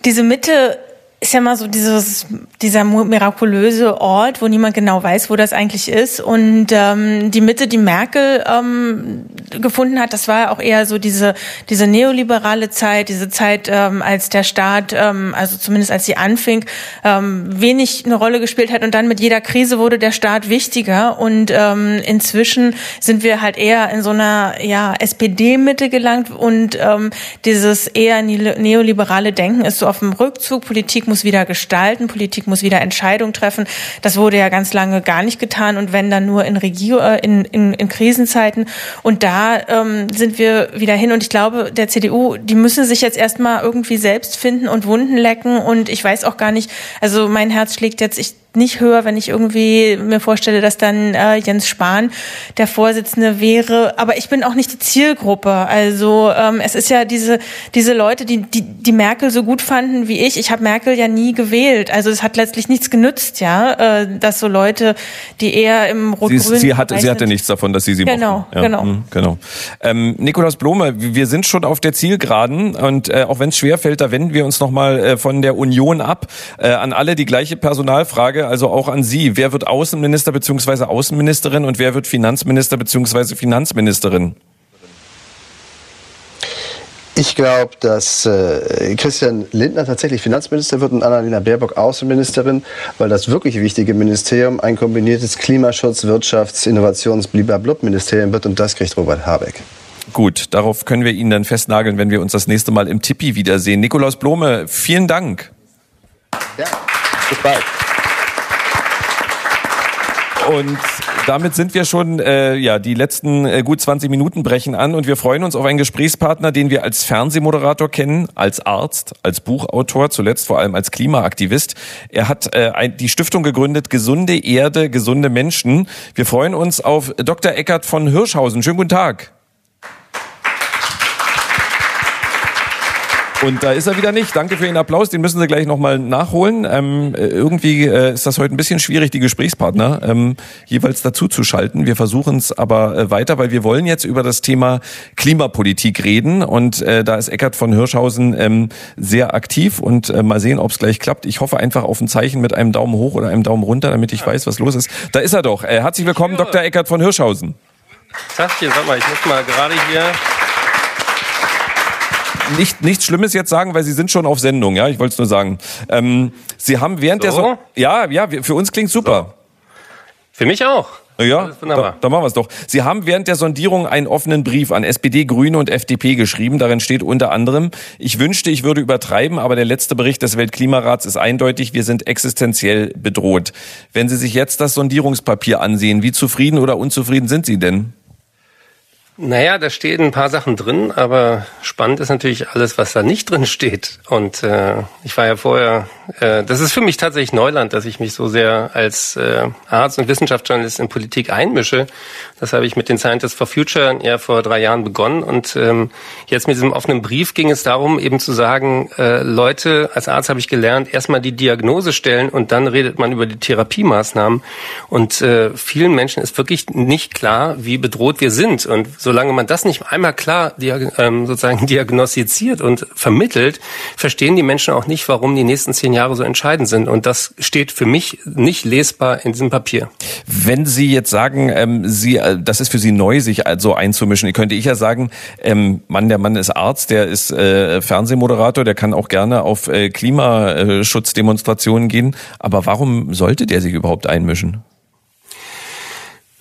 diese Mitte ist ja mal so dieses, dieser mirakulöse Ort, wo niemand genau weiß, wo das eigentlich ist. Und ähm, die Mitte, die Merkel ähm, gefunden hat, das war auch eher so diese, diese neoliberale Zeit, diese Zeit, ähm, als der Staat, ähm, also zumindest als sie anfing, ähm, wenig eine Rolle gespielt hat. Und dann mit jeder Krise wurde der Staat wichtiger. Und ähm, inzwischen sind wir halt eher in so einer ja, SPD-Mitte gelangt. Und ähm, dieses eher neoliberale Denken ist so auf dem Rückzug. Politik muss wieder gestalten, Politik muss wieder Entscheidungen treffen. Das wurde ja ganz lange gar nicht getan und wenn dann nur in, Regio äh, in, in, in Krisenzeiten. Und da ähm, sind wir wieder hin. Und ich glaube, der CDU, die müssen sich jetzt erstmal irgendwie selbst finden und Wunden lecken. Und ich weiß auch gar nicht, also mein Herz schlägt jetzt, ich nicht höher, wenn ich irgendwie mir vorstelle, dass dann äh, Jens Spahn der Vorsitzende wäre. Aber ich bin auch nicht die Zielgruppe. Also ähm, es ist ja diese diese Leute, die die, die Merkel so gut fanden wie ich. Ich habe Merkel ja nie gewählt. Also es hat letztlich nichts genützt, ja, äh, dass so Leute, die eher im rot-grün sie, sie hatte sie hatte nichts davon, dass sie sie genau ja, genau mh, genau. Ähm, Nikolaus Blome, wir sind schon auf der Zielgeraden und äh, auch wenn es schwer fällt, da wenden wir uns noch mal äh, von der Union ab. Äh, an alle die gleiche Personalfrage also auch an Sie. Wer wird Außenminister bzw. Außenministerin und wer wird Finanzminister bzw. Finanzministerin? Ich glaube, dass äh, Christian Lindner tatsächlich Finanzminister wird und Annalena Baerbock Außenministerin, weil das wirklich wichtige Ministerium ein kombiniertes Klimaschutz, Wirtschafts-, Innovations-, Bliblablub-Ministerium wird und das kriegt Robert Habeck. Gut, darauf können wir Ihnen dann festnageln, wenn wir uns das nächste Mal im Tippi wiedersehen. Nikolaus Blome, vielen Dank. Ja, bis bald. Und damit sind wir schon, äh, ja, die letzten äh, gut 20 Minuten brechen an und wir freuen uns auf einen Gesprächspartner, den wir als Fernsehmoderator kennen, als Arzt, als Buchautor, zuletzt vor allem als Klimaaktivist. Er hat äh, ein, die Stiftung gegründet, Gesunde Erde, gesunde Menschen. Wir freuen uns auf Dr. Eckert von Hirschhausen. Schönen guten Tag. Und da ist er wieder nicht. Danke für den Applaus. Den müssen Sie gleich nochmal nachholen. Ähm, irgendwie äh, ist das heute ein bisschen schwierig, die Gesprächspartner ähm, jeweils dazu zu schalten. Wir versuchen es aber äh, weiter, weil wir wollen jetzt über das Thema Klimapolitik reden. Und äh, da ist Eckert von Hirschhausen ähm, sehr aktiv. Und äh, mal sehen, ob es gleich klappt. Ich hoffe einfach auf ein Zeichen mit einem Daumen hoch oder einem Daumen runter, damit ich weiß, was los ist. Da ist er doch. Äh, herzlich willkommen, Dr. Eckert von Hirschhausen. Tachchen, sag mal, ich muss mal gerade hier nicht, nichts Schlimmes jetzt sagen, weil Sie sind schon auf Sendung, ja, ich wollte es nur sagen. Ähm, Sie haben während so? der so ja, ja, für uns klingt super. So. Für mich auch. Ja, da, da machen wir es doch. Sie haben während der Sondierung einen offenen Brief an SPD, Grüne und FDP geschrieben. Darin steht unter anderem, ich wünschte, ich würde übertreiben, aber der letzte Bericht des Weltklimarats ist eindeutig, wir sind existenziell bedroht. Wenn Sie sich jetzt das Sondierungspapier ansehen, wie zufrieden oder unzufrieden sind Sie denn? Naja, da stehen ein paar Sachen drin, aber spannend ist natürlich alles, was da nicht drin steht. Und äh, ich war ja vorher, äh, das ist für mich tatsächlich Neuland, dass ich mich so sehr als äh, Arzt- und Wissenschaftsjournalist in Politik einmische. Das habe ich mit den Scientists for Future ja vor drei Jahren begonnen. Und ähm, jetzt mit diesem offenen Brief ging es darum, eben zu sagen, äh, Leute, als Arzt habe ich gelernt, erstmal die Diagnose stellen und dann redet man über die Therapiemaßnahmen. Und äh, vielen Menschen ist wirklich nicht klar, wie bedroht wir sind. Und solange man das nicht einmal klar ähm, sozusagen diagnostiziert und vermittelt, verstehen die Menschen auch nicht, warum die nächsten zehn Jahre so entscheidend sind. Und das steht für mich nicht lesbar in diesem Papier. Wenn Sie jetzt sagen, ähm, Sie, äh, das ist für Sie neu, sich also einzumischen, könnte ich ja sagen, ähm, Mann, der Mann ist Arzt, der ist äh, Fernsehmoderator, der kann auch gerne auf äh, Klimaschutzdemonstrationen gehen. Aber warum sollte der sich überhaupt einmischen?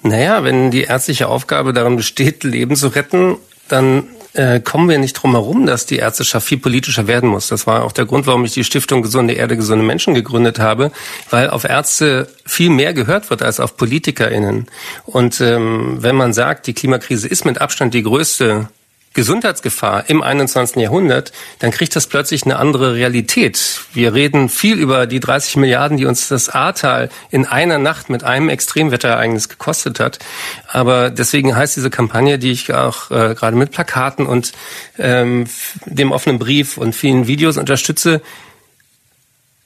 Naja, wenn die ärztliche Aufgabe darin besteht, Leben zu retten, dann äh, kommen wir nicht drum herum, dass die Ärzteschaft viel politischer werden muss. Das war auch der Grund, warum ich die Stiftung Gesunde Erde, gesunde Menschen gegründet habe, weil auf Ärzte viel mehr gehört wird als auf PolitikerInnen. Und ähm, wenn man sagt, die Klimakrise ist mit Abstand die größte Gesundheitsgefahr im 21. Jahrhundert, dann kriegt das plötzlich eine andere Realität. Wir reden viel über die 30 Milliarden, die uns das Ahrtal in einer Nacht mit einem Extremwetterereignis gekostet hat. Aber deswegen heißt diese Kampagne, die ich auch äh, gerade mit Plakaten und ähm, dem offenen Brief und vielen Videos unterstütze,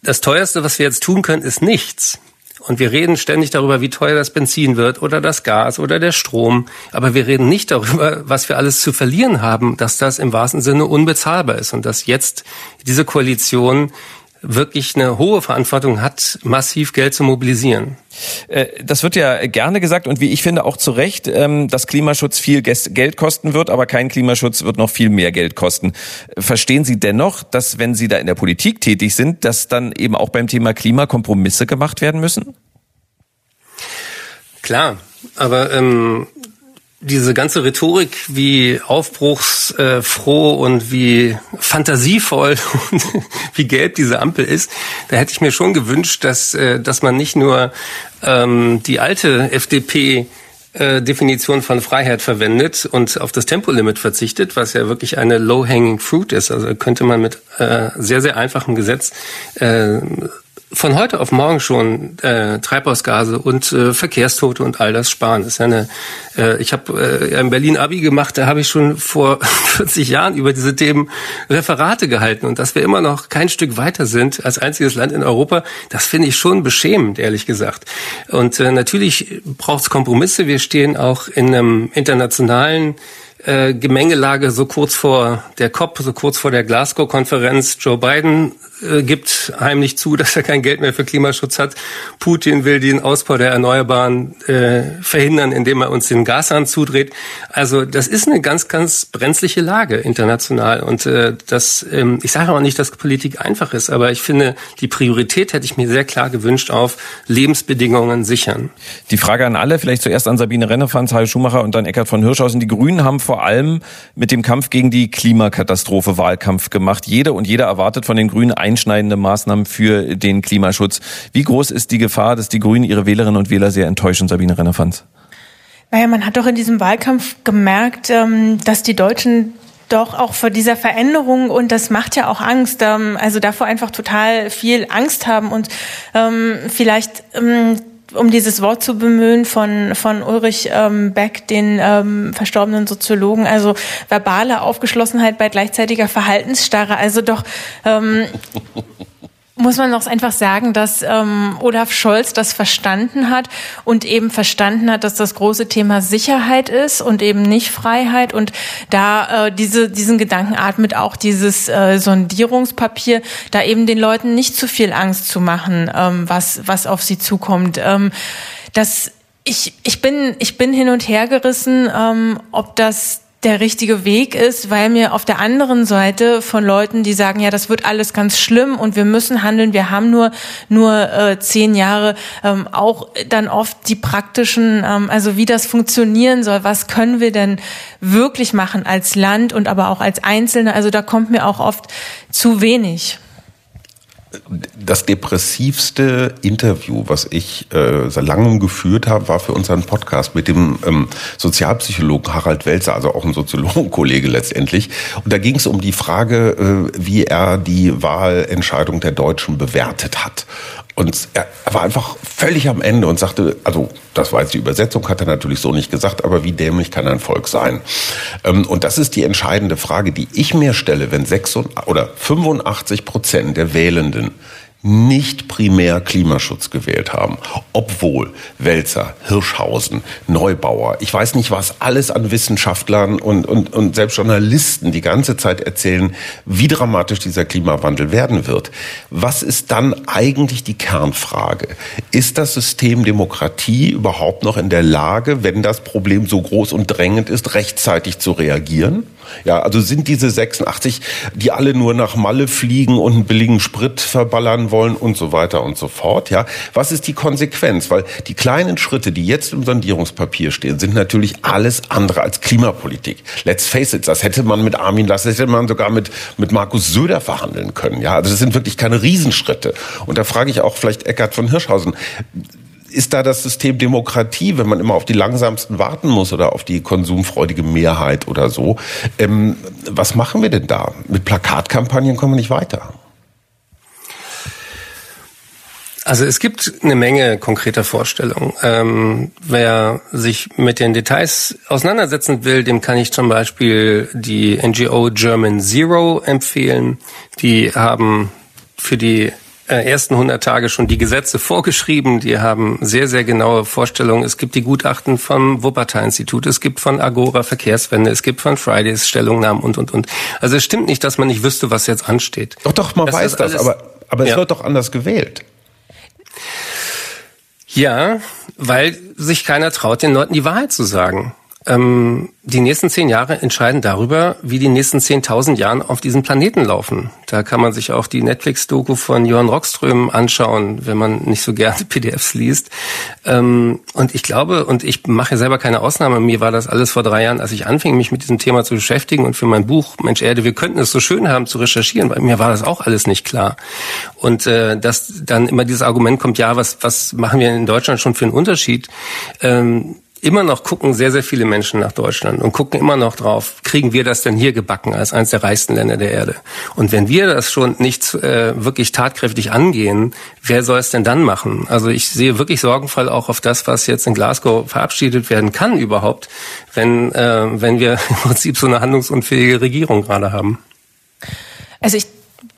das teuerste, was wir jetzt tun können, ist nichts. Und wir reden ständig darüber, wie teuer das Benzin wird oder das Gas oder der Strom. Aber wir reden nicht darüber, was wir alles zu verlieren haben, dass das im wahrsten Sinne unbezahlbar ist und dass jetzt diese Koalition wirklich eine hohe Verantwortung hat, massiv Geld zu mobilisieren. Äh, das wird ja gerne gesagt und wie ich finde auch zu Recht, ähm, dass Klimaschutz viel Geld kosten wird, aber kein Klimaschutz wird noch viel mehr Geld kosten. Verstehen Sie dennoch, dass wenn Sie da in der Politik tätig sind, dass dann eben auch beim Thema Klima Kompromisse gemacht werden müssen? Klar, aber ähm, diese ganze Rhetorik, wie aufbruchsfroh und wie fantasievoll und wie gelb diese Ampel ist, da hätte ich mir schon gewünscht, dass, äh, dass man nicht nur ähm, die alte FDP Definition von Freiheit verwendet und auf das Tempolimit verzichtet, was ja wirklich eine low-hanging fruit ist. Also könnte man mit äh, sehr, sehr einfachem Gesetz äh, von heute auf morgen schon äh, Treibhausgase und äh, Verkehrstote und all das sparen. Das ist ja eine, äh, ich habe äh, in Berlin Abi gemacht, da habe ich schon vor 40 Jahren über diese Themen Referate gehalten und dass wir immer noch kein Stück weiter sind als einziges Land in Europa, das finde ich schon beschämend, ehrlich gesagt. Und äh, natürlich braucht es Kompromisse. Wir stehen auch in einem internationalen äh, Gemengelage so kurz vor der COP, so kurz vor der Glasgow-Konferenz. Joe Biden äh, gibt heimlich zu, dass er kein Geld mehr für Klimaschutz hat. Putin will den Ausbau der Erneuerbaren äh, verhindern, indem er uns den Gashahn zudreht. Also das ist eine ganz, ganz brenzliche Lage international. Und äh, das, ähm, ich sage auch nicht, dass Politik einfach ist, aber ich finde, die Priorität hätte ich mir sehr klar gewünscht auf Lebensbedingungen sichern. Die Frage an alle, vielleicht zuerst an Sabine Rennefanz, Heil Schumacher und dann Eckhard von Hirschhausen. Die Grünen haben vor allem mit dem Kampf gegen die Klimakatastrophe Wahlkampf gemacht. Jede und jeder erwartet von den Grünen ein einschneidende Maßnahmen für den Klimaschutz. Wie groß ist die Gefahr, dass die Grünen ihre Wählerinnen und Wähler sehr enttäuschen, Sabine Rennerfanz? Naja, man hat doch in diesem Wahlkampf gemerkt, ähm, dass die Deutschen doch auch vor dieser Veränderung und das macht ja auch Angst, ähm, also davor einfach total viel Angst haben und ähm, vielleicht um dieses Wort zu bemühen von, von Ulrich ähm, Beck, den ähm, verstorbenen Soziologen, also verbale Aufgeschlossenheit bei gleichzeitiger Verhaltensstarre, also doch ähm, muss man auch einfach sagen, dass ähm, Olaf Scholz das verstanden hat und eben verstanden hat, dass das große Thema Sicherheit ist und eben nicht Freiheit. Und da äh, diese, diesen Gedanken atmet auch dieses äh, Sondierungspapier, da eben den Leuten nicht zu viel Angst zu machen, ähm, was, was auf sie zukommt. Ähm, das ich, ich, bin, ich bin hin und her gerissen, ähm, ob das der richtige Weg ist, weil mir auf der anderen Seite von Leuten, die sagen, ja, das wird alles ganz schlimm und wir müssen handeln, wir haben nur nur äh, zehn Jahre, ähm, auch dann oft die praktischen, ähm, also wie das funktionieren soll, was können wir denn wirklich machen als Land und aber auch als Einzelne, also da kommt mir auch oft zu wenig das depressivste Interview, was ich äh, seit langem geführt habe, war für unseren Podcast mit dem ähm, Sozialpsychologen Harald Welzer, also auch ein Soziologenkollege letztendlich. Und da ging es um die Frage, äh, wie er die Wahlentscheidung der Deutschen bewertet hat. Und er war einfach völlig am Ende und sagte, also das war jetzt die Übersetzung, hat er natürlich so nicht gesagt, aber wie dämlich kann ein Volk sein? Ähm, und das ist die entscheidende Frage, die ich mir stelle, wenn 86 oder 85 Prozent der Wählenden nicht primär Klimaschutz gewählt haben, obwohl Welzer, Hirschhausen, Neubauer, ich weiß nicht was, alles an Wissenschaftlern und, und, und selbst Journalisten die ganze Zeit erzählen, wie dramatisch dieser Klimawandel werden wird. Was ist dann eigentlich die Kernfrage? Ist das System Demokratie überhaupt noch in der Lage, wenn das Problem so groß und drängend ist, rechtzeitig zu reagieren? Ja, also sind diese 86, die alle nur nach Malle fliegen und einen billigen Sprit verballern wollen und so weiter und so fort. Ja, was ist die Konsequenz? Weil die kleinen Schritte, die jetzt im Sondierungspapier stehen, sind natürlich alles andere als Klimapolitik. Let's face it, das hätte man mit Armin Lass, das hätte man sogar mit, mit Markus Söder verhandeln können. Ja, also das sind wirklich keine Riesenschritte. Und da frage ich auch vielleicht Eckart von Hirschhausen, ist da das System Demokratie, wenn man immer auf die langsamsten warten muss oder auf die konsumfreudige Mehrheit oder so? Ähm, was machen wir denn da? Mit Plakatkampagnen kommen wir nicht weiter. Also es gibt eine Menge konkreter Vorstellungen. Ähm, wer sich mit den Details auseinandersetzen will, dem kann ich zum Beispiel die NGO German Zero empfehlen. Die haben für die äh, ersten 100 Tage schon die Gesetze vorgeschrieben. Die haben sehr, sehr genaue Vorstellungen. Es gibt die Gutachten vom Wuppertal-Institut, es gibt von Agora Verkehrswende, es gibt von Fridays Stellungnahmen und, und, und. Also es stimmt nicht, dass man nicht wüsste, was jetzt ansteht. Doch, doch, man das weiß das, aber, aber es ja. wird doch anders gewählt. Ja, weil sich keiner traut, den Leuten die Wahrheit zu sagen. Ähm, die nächsten zehn Jahre entscheiden darüber, wie die nächsten zehntausend Jahren auf diesem Planeten laufen. Da kann man sich auch die Netflix-Doku von Johann Rockström anschauen, wenn man nicht so gerne PDFs liest. Ähm, und ich glaube, und ich mache selber keine Ausnahme, mir war das alles vor drei Jahren, als ich anfing, mich mit diesem Thema zu beschäftigen und für mein Buch Mensch Erde, wir könnten es so schön haben zu recherchieren, weil mir war das auch alles nicht klar. Und äh, dass dann immer dieses Argument kommt, ja, was, was machen wir in Deutschland schon für einen Unterschied? Ähm, immer noch gucken sehr, sehr viele Menschen nach Deutschland und gucken immer noch drauf, kriegen wir das denn hier gebacken als eines der reichsten Länder der Erde? Und wenn wir das schon nicht äh, wirklich tatkräftig angehen, wer soll es denn dann machen? Also ich sehe wirklich sorgenvoll auch auf das, was jetzt in Glasgow verabschiedet werden kann überhaupt, wenn, äh, wenn wir im Prinzip so eine handlungsunfähige Regierung gerade haben. Also ich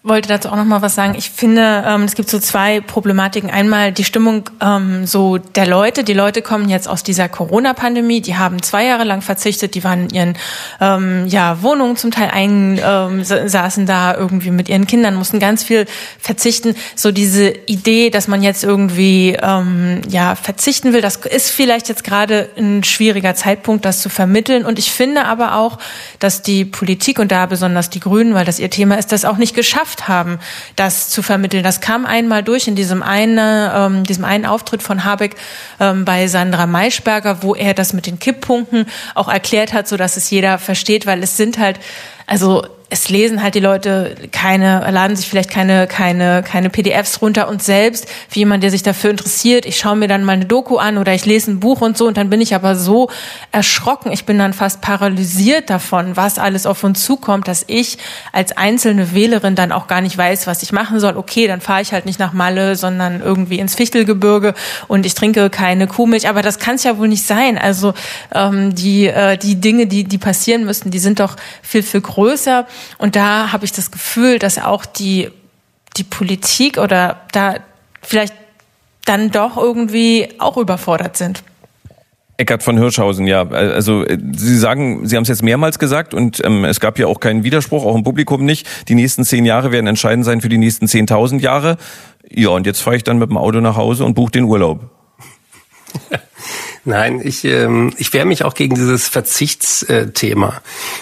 wollte dazu auch noch mal was sagen. Ich finde, ähm, es gibt so zwei Problematiken. Einmal die Stimmung ähm, so der Leute. Die Leute kommen jetzt aus dieser Corona-Pandemie. Die haben zwei Jahre lang verzichtet. Die waren in ihren ähm, ja, Wohnungen zum Teil ein, ähm, saßen da irgendwie mit ihren Kindern, mussten ganz viel verzichten. So diese Idee, dass man jetzt irgendwie ähm, ja verzichten will, das ist vielleicht jetzt gerade ein schwieriger Zeitpunkt, das zu vermitteln. Und ich finde aber auch, dass die Politik und da besonders die Grünen, weil das ihr Thema ist, das auch nicht geschafft geschafft haben, das zu vermitteln. Das kam einmal durch in diesem einen, ähm, diesem einen Auftritt von Habeck ähm, bei Sandra Maischberger, wo er das mit den Kipppunkten auch erklärt hat, so dass es jeder versteht, weil es sind halt, also es lesen halt die Leute keine, laden sich vielleicht keine, keine, keine PDFs runter und selbst, wie jemand, der sich dafür interessiert, ich schaue mir dann mal eine Doku an oder ich lese ein Buch und so und dann bin ich aber so erschrocken, ich bin dann fast paralysiert davon, was alles auf uns zukommt, dass ich als einzelne Wählerin dann auch gar nicht weiß, was ich machen soll. Okay, dann fahre ich halt nicht nach Malle, sondern irgendwie ins Fichtelgebirge und ich trinke keine Kuhmilch, aber das kann es ja wohl nicht sein. Also ähm, die, äh, die Dinge, die, die passieren müssten, die sind doch viel, viel größer. Und da habe ich das Gefühl, dass auch die, die Politik oder da vielleicht dann doch irgendwie auch überfordert sind. Eckart von Hirschhausen, ja. Also Sie sagen, Sie haben es jetzt mehrmals gesagt und ähm, es gab ja auch keinen Widerspruch, auch im Publikum nicht. Die nächsten zehn Jahre werden entscheidend sein für die nächsten zehntausend Jahre. Ja, und jetzt fahre ich dann mit dem Auto nach Hause und buche den Urlaub. Nein, ich, ähm, ich wehre mich auch gegen dieses Verzichtsthema.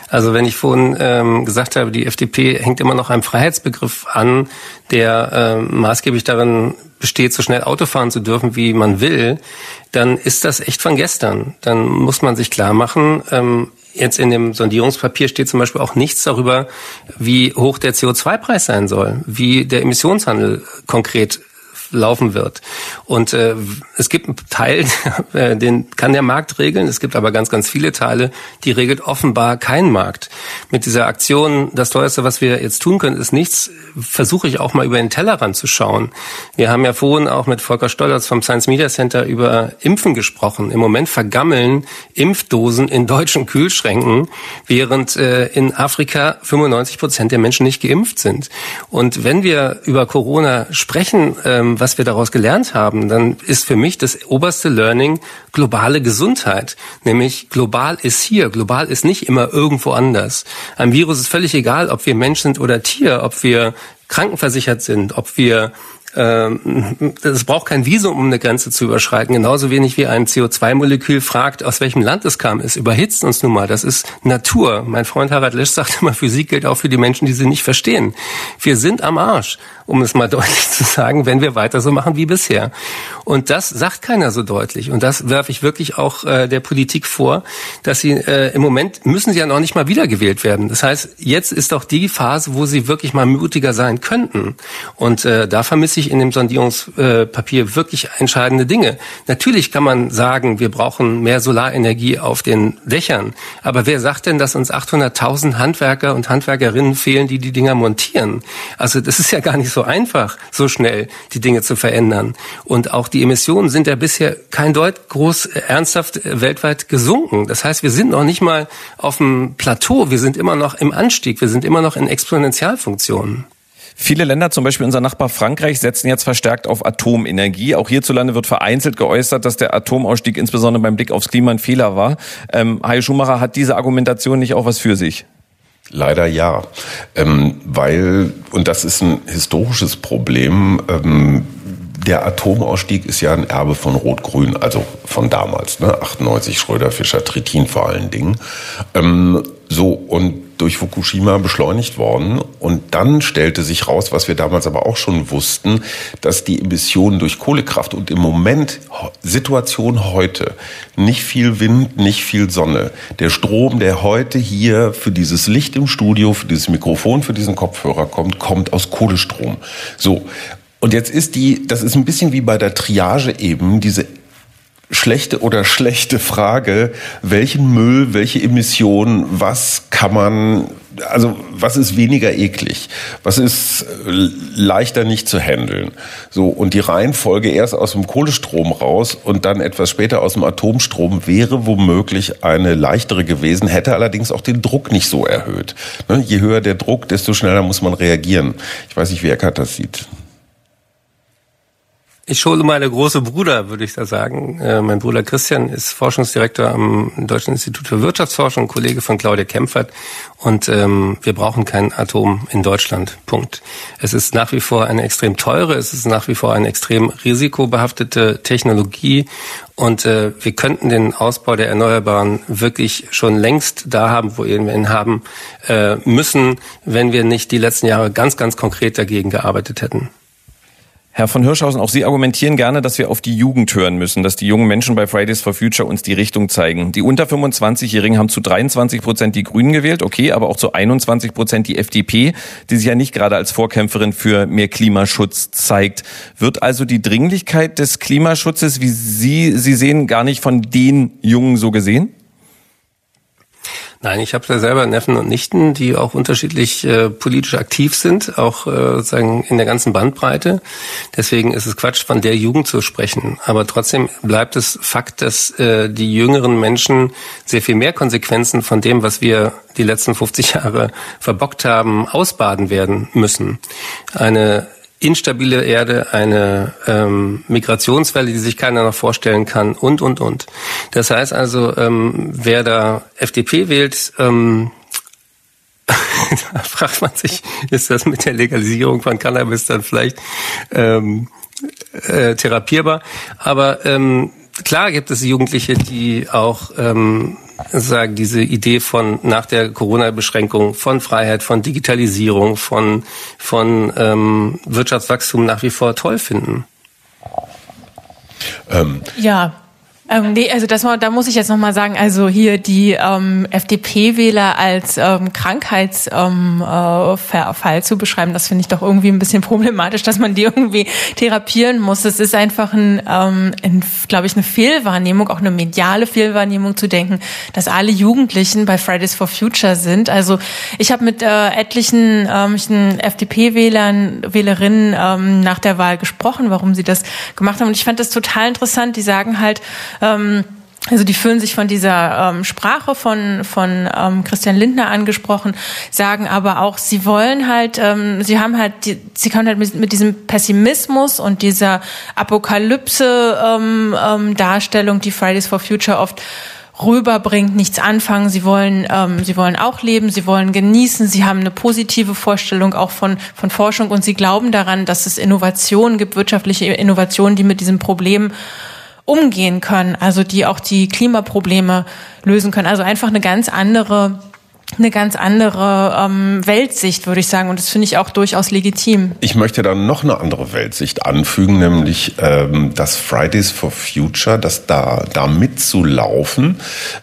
Also wenn ich vorhin ähm, gesagt habe, die FDP hängt immer noch einem Freiheitsbegriff an, der äh, maßgeblich darin besteht, so schnell Auto fahren zu dürfen, wie man will, dann ist das echt von gestern. Dann muss man sich klar machen, ähm, Jetzt in dem Sondierungspapier steht zum Beispiel auch nichts darüber, wie hoch der CO2-Preis sein soll, wie der Emissionshandel konkret laufen wird. Und äh, es gibt einen Teil, äh, den kann der Markt regeln. Es gibt aber ganz, ganz viele Teile, die regelt offenbar kein Markt. Mit dieser Aktion, das teuerste, was wir jetzt tun können, ist nichts, versuche ich auch mal über den Tellerrand zu schauen. Wir haben ja vorhin auch mit Volker Stollerz vom Science Media Center über Impfen gesprochen. Im Moment vergammeln Impfdosen in deutschen Kühlschränken, während äh, in Afrika 95 Prozent der Menschen nicht geimpft sind. Und wenn wir über Corona sprechen, ähm, was wir daraus gelernt haben, dann ist für mich das oberste Learning globale Gesundheit. Nämlich global ist hier, global ist nicht immer irgendwo anders. Ein Virus ist völlig egal, ob wir Mensch sind oder Tier, ob wir krankenversichert sind, ob wir ähm, es braucht kein Visum, um eine Grenze zu überschreiten. Genauso wenig wie ein CO2-Molekül fragt, aus welchem Land es kam. Es überhitzt uns nun mal. Das ist Natur. Mein Freund Harald Lesch sagt immer, Physik gilt auch für die Menschen, die sie nicht verstehen. Wir sind am Arsch um es mal deutlich zu sagen, wenn wir weiter so machen wie bisher. Und das sagt keiner so deutlich. Und das werfe ich wirklich auch äh, der Politik vor, dass sie äh, im Moment müssen sie ja noch nicht mal wiedergewählt werden. Das heißt, jetzt ist doch die Phase, wo sie wirklich mal mutiger sein könnten. Und äh, da vermisse ich in dem Sondierungspapier wirklich entscheidende Dinge. Natürlich kann man sagen, wir brauchen mehr Solarenergie auf den Dächern. Aber wer sagt denn, dass uns 800.000 Handwerker und Handwerkerinnen fehlen, die die Dinger montieren? Also das ist ja gar nicht so einfach, so schnell die Dinge zu verändern. Und auch die Emissionen sind ja bisher kein Deut groß äh, ernsthaft äh, weltweit gesunken. Das heißt, wir sind noch nicht mal auf dem Plateau, wir sind immer noch im Anstieg, wir sind immer noch in Exponentialfunktionen. Viele Länder, zum Beispiel unser Nachbar Frankreich, setzen jetzt verstärkt auf Atomenergie. Auch hierzulande wird vereinzelt geäußert, dass der Atomausstieg insbesondere beim Blick aufs Klima ein Fehler war. Ähm, Hajo Schumacher hat diese Argumentation nicht auch was für sich? Leider ja, ähm, weil, und das ist ein historisches Problem, ähm, der Atomausstieg ist ja ein Erbe von Rot-Grün, also von damals, ne? 98 Schröder, Fischer, Trittin vor allen Dingen. Ähm, so, und durch Fukushima beschleunigt worden. Und dann stellte sich raus, was wir damals aber auch schon wussten, dass die Emissionen durch Kohlekraft und im Moment, Situation heute, nicht viel Wind, nicht viel Sonne. Der Strom, der heute hier für dieses Licht im Studio, für dieses Mikrofon, für diesen Kopfhörer kommt, kommt aus Kohlestrom. So. Und jetzt ist die, das ist ein bisschen wie bei der Triage eben, diese schlechte oder schlechte Frage, welchen Müll, welche Emissionen, was kann man, also was ist weniger eklig, was ist äh, leichter nicht zu handeln. So und die Reihenfolge erst aus dem Kohlestrom raus und dann etwas später aus dem Atomstrom wäre womöglich eine leichtere gewesen, hätte allerdings auch den Druck nicht so erhöht. Ne, je höher der Druck, desto schneller muss man reagieren. Ich weiß nicht, wie Eckart das sieht. Ich schule meine große Bruder, würde ich da sagen. Äh, mein Bruder Christian ist Forschungsdirektor am Deutschen Institut für Wirtschaftsforschung, Kollege von Claudia Kempfert. Und ähm, wir brauchen kein Atom in Deutschland. Punkt. Es ist nach wie vor eine extrem teure, es ist nach wie vor eine extrem risikobehaftete Technologie. Und äh, wir könnten den Ausbau der Erneuerbaren wirklich schon längst da haben, wo wir ihn haben äh, müssen, wenn wir nicht die letzten Jahre ganz, ganz konkret dagegen gearbeitet hätten. Herr von Hirschhausen, auch Sie argumentieren gerne, dass wir auf die Jugend hören müssen, dass die jungen Menschen bei Fridays for Future uns die Richtung zeigen. Die unter 25-Jährigen haben zu 23 Prozent die Grünen gewählt, okay, aber auch zu 21 Prozent die FDP, die sich ja nicht gerade als Vorkämpferin für mehr Klimaschutz zeigt. Wird also die Dringlichkeit des Klimaschutzes, wie Sie sie sehen, gar nicht von den Jungen so gesehen? Nein, ich habe da selber Neffen und Nichten, die auch unterschiedlich äh, politisch aktiv sind, auch äh, sozusagen in der ganzen Bandbreite. Deswegen ist es Quatsch, von der Jugend zu sprechen. Aber trotzdem bleibt es Fakt, dass äh, die jüngeren Menschen sehr viel mehr Konsequenzen von dem, was wir die letzten 50 Jahre verbockt haben, ausbaden werden müssen. Eine instabile Erde, eine ähm, Migrationswelle, die sich keiner noch vorstellen kann und, und, und. Das heißt also, ähm, wer da FDP wählt, ähm, da fragt man sich, ist das mit der Legalisierung von Cannabis dann vielleicht ähm, äh, therapierbar? Aber ähm, klar gibt es Jugendliche, die auch ähm, sagen, diese Idee von nach der Corona-Beschränkung von Freiheit, von Digitalisierung, von, von ähm, Wirtschaftswachstum nach wie vor toll finden. Ähm. Ja, ähm, nee, also das, da muss ich jetzt nochmal sagen, also hier die ähm, FDP-Wähler als ähm, Krankheitsfall ähm, äh, zu beschreiben, das finde ich doch irgendwie ein bisschen problematisch, dass man die irgendwie therapieren muss. Es ist einfach ein, ähm, ein glaube ich, eine Fehlwahrnehmung, auch eine mediale Fehlwahrnehmung zu denken, dass alle Jugendlichen bei Fridays for Future sind. Also ich habe mit äh, etlichen ähm, FDP-Wählern, Wählerinnen ähm, nach der Wahl gesprochen, warum sie das gemacht haben. Und ich fand das total interessant. Die sagen halt, ähm, also die fühlen sich von dieser ähm, Sprache von von ähm, Christian Lindner angesprochen, sagen aber auch, sie wollen halt, ähm, sie haben halt, die, sie können halt mit, mit diesem Pessimismus und dieser Apokalypse ähm, ähm, die Fridays for Future oft rüberbringt, nichts anfangen. Sie wollen, ähm, sie wollen auch leben, sie wollen genießen, sie haben eine positive Vorstellung auch von, von Forschung und sie glauben daran, dass es Innovationen gibt, wirtschaftliche Innovationen, die mit diesem Problem umgehen können, also die auch die Klimaprobleme lösen können. Also einfach eine ganz andere eine ganz andere ähm, Weltsicht, würde ich sagen. Und das finde ich auch durchaus legitim. Ich möchte dann noch eine andere Weltsicht anfügen, nämlich ähm, dass Fridays for Future, dass da, da mitzulaufen,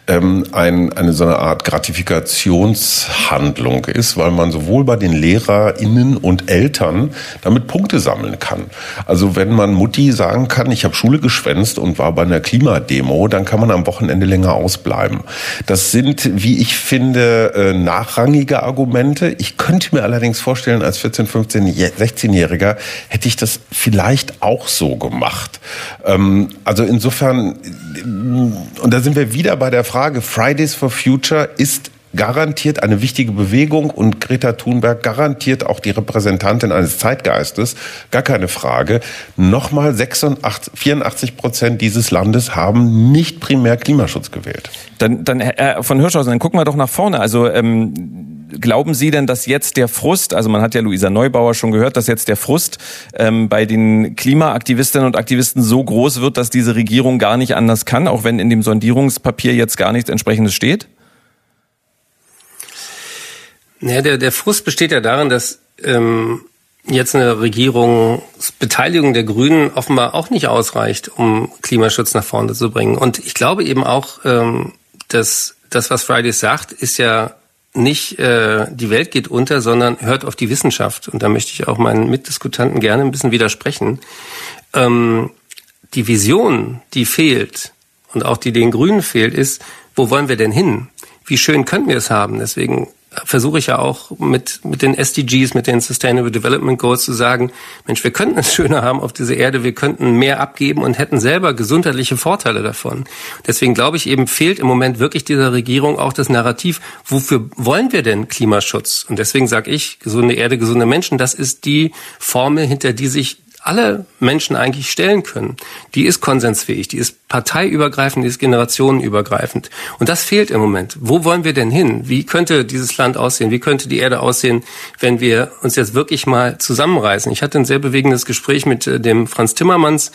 ähm, ein, eine so eine Art Gratifikationshandlung ist, weil man sowohl bei den LehrerInnen und Eltern damit Punkte sammeln kann. Also wenn man Mutti sagen kann, ich habe Schule geschwänzt und war bei einer Klimademo, dann kann man am Wochenende länger ausbleiben. Das sind, wie ich finde, äh, nachrangige Argumente. Ich könnte mir allerdings vorstellen, als 14, 15, 16-Jähriger hätte ich das vielleicht auch so gemacht. Ähm, also insofern, und da sind wir wieder bei der Frage, Fridays for Future ist garantiert eine wichtige Bewegung und Greta Thunberg garantiert auch die Repräsentantin eines Zeitgeistes, gar keine Frage. Nochmal 86, 84 Prozent dieses Landes haben nicht primär Klimaschutz gewählt. Dann, dann Herr von Hirschhausen, dann gucken wir doch nach vorne. Also ähm, glauben Sie denn, dass jetzt der Frust, also man hat ja Luisa Neubauer schon gehört, dass jetzt der Frust ähm, bei den Klimaaktivistinnen und Aktivisten so groß wird, dass diese Regierung gar nicht anders kann, auch wenn in dem Sondierungspapier jetzt gar nichts entsprechendes steht? Ja, der, der Frust besteht ja darin, dass ähm, jetzt eine Regierungsbeteiligung der Grünen offenbar auch nicht ausreicht, um Klimaschutz nach vorne zu bringen. Und ich glaube eben auch, ähm, dass das, was Fridays sagt, ist ja nicht äh, die Welt geht unter, sondern hört auf die Wissenschaft. Und da möchte ich auch meinen Mitdiskutanten gerne ein bisschen widersprechen. Ähm, die Vision, die fehlt und auch die den Grünen fehlt, ist, wo wollen wir denn hin? Wie schön könnten wir es haben? Deswegen versuche ich ja auch mit, mit den SDGs, mit den Sustainable Development Goals zu sagen, Mensch, wir könnten es schöner haben auf dieser Erde, wir könnten mehr abgeben und hätten selber gesundheitliche Vorteile davon. Deswegen glaube ich eben, fehlt im Moment wirklich dieser Regierung auch das Narrativ, wofür wollen wir denn Klimaschutz? Und deswegen sage ich, gesunde Erde, gesunde Menschen, das ist die Formel, hinter die sich alle Menschen eigentlich stellen können, die ist konsensfähig, die ist parteiübergreifend, die ist generationenübergreifend. Und das fehlt im Moment. Wo wollen wir denn hin? Wie könnte dieses Land aussehen? Wie könnte die Erde aussehen, wenn wir uns jetzt wirklich mal zusammenreißen? Ich hatte ein sehr bewegendes Gespräch mit äh, dem Franz Timmermans,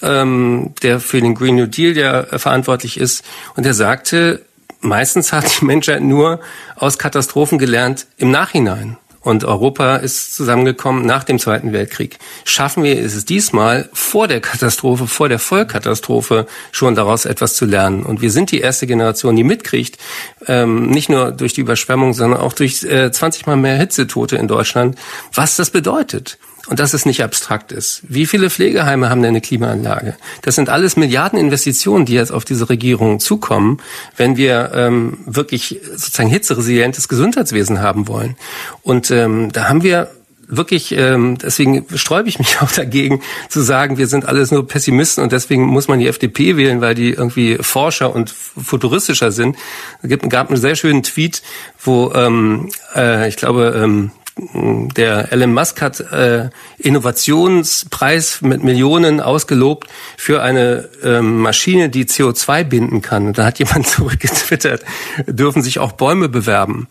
ähm, der für den Green New Deal ja äh, verantwortlich ist. Und er sagte, meistens hat die Menschheit nur aus Katastrophen gelernt im Nachhinein. Und Europa ist zusammengekommen nach dem Zweiten Weltkrieg. Schaffen wir es diesmal vor der Katastrophe, vor der Vollkatastrophe schon daraus etwas zu lernen? Und wir sind die erste Generation, die mitkriegt, ähm, nicht nur durch die Überschwemmung, sondern auch durch äh, 20 Mal mehr Hitzetote in Deutschland, was das bedeutet und dass es nicht abstrakt ist. Wie viele Pflegeheime haben denn eine Klimaanlage? Das sind alles Milliardeninvestitionen, die jetzt auf diese Regierung zukommen, wenn wir ähm, wirklich sozusagen hitzeresilientes Gesundheitswesen haben wollen. Und ähm, da haben wir wirklich, ähm, deswegen sträube ich mich auch dagegen, zu sagen, wir sind alles nur Pessimisten und deswegen muss man die FDP wählen, weil die irgendwie Forscher und futuristischer sind. Es gab einen sehr schönen Tweet, wo ähm, äh, ich glaube, ähm, der Elon Musk hat äh, Innovationspreis mit Millionen ausgelobt für eine ähm, Maschine, die CO2 binden kann. Und da hat jemand zurückgetwittert, dürfen sich auch Bäume bewerben.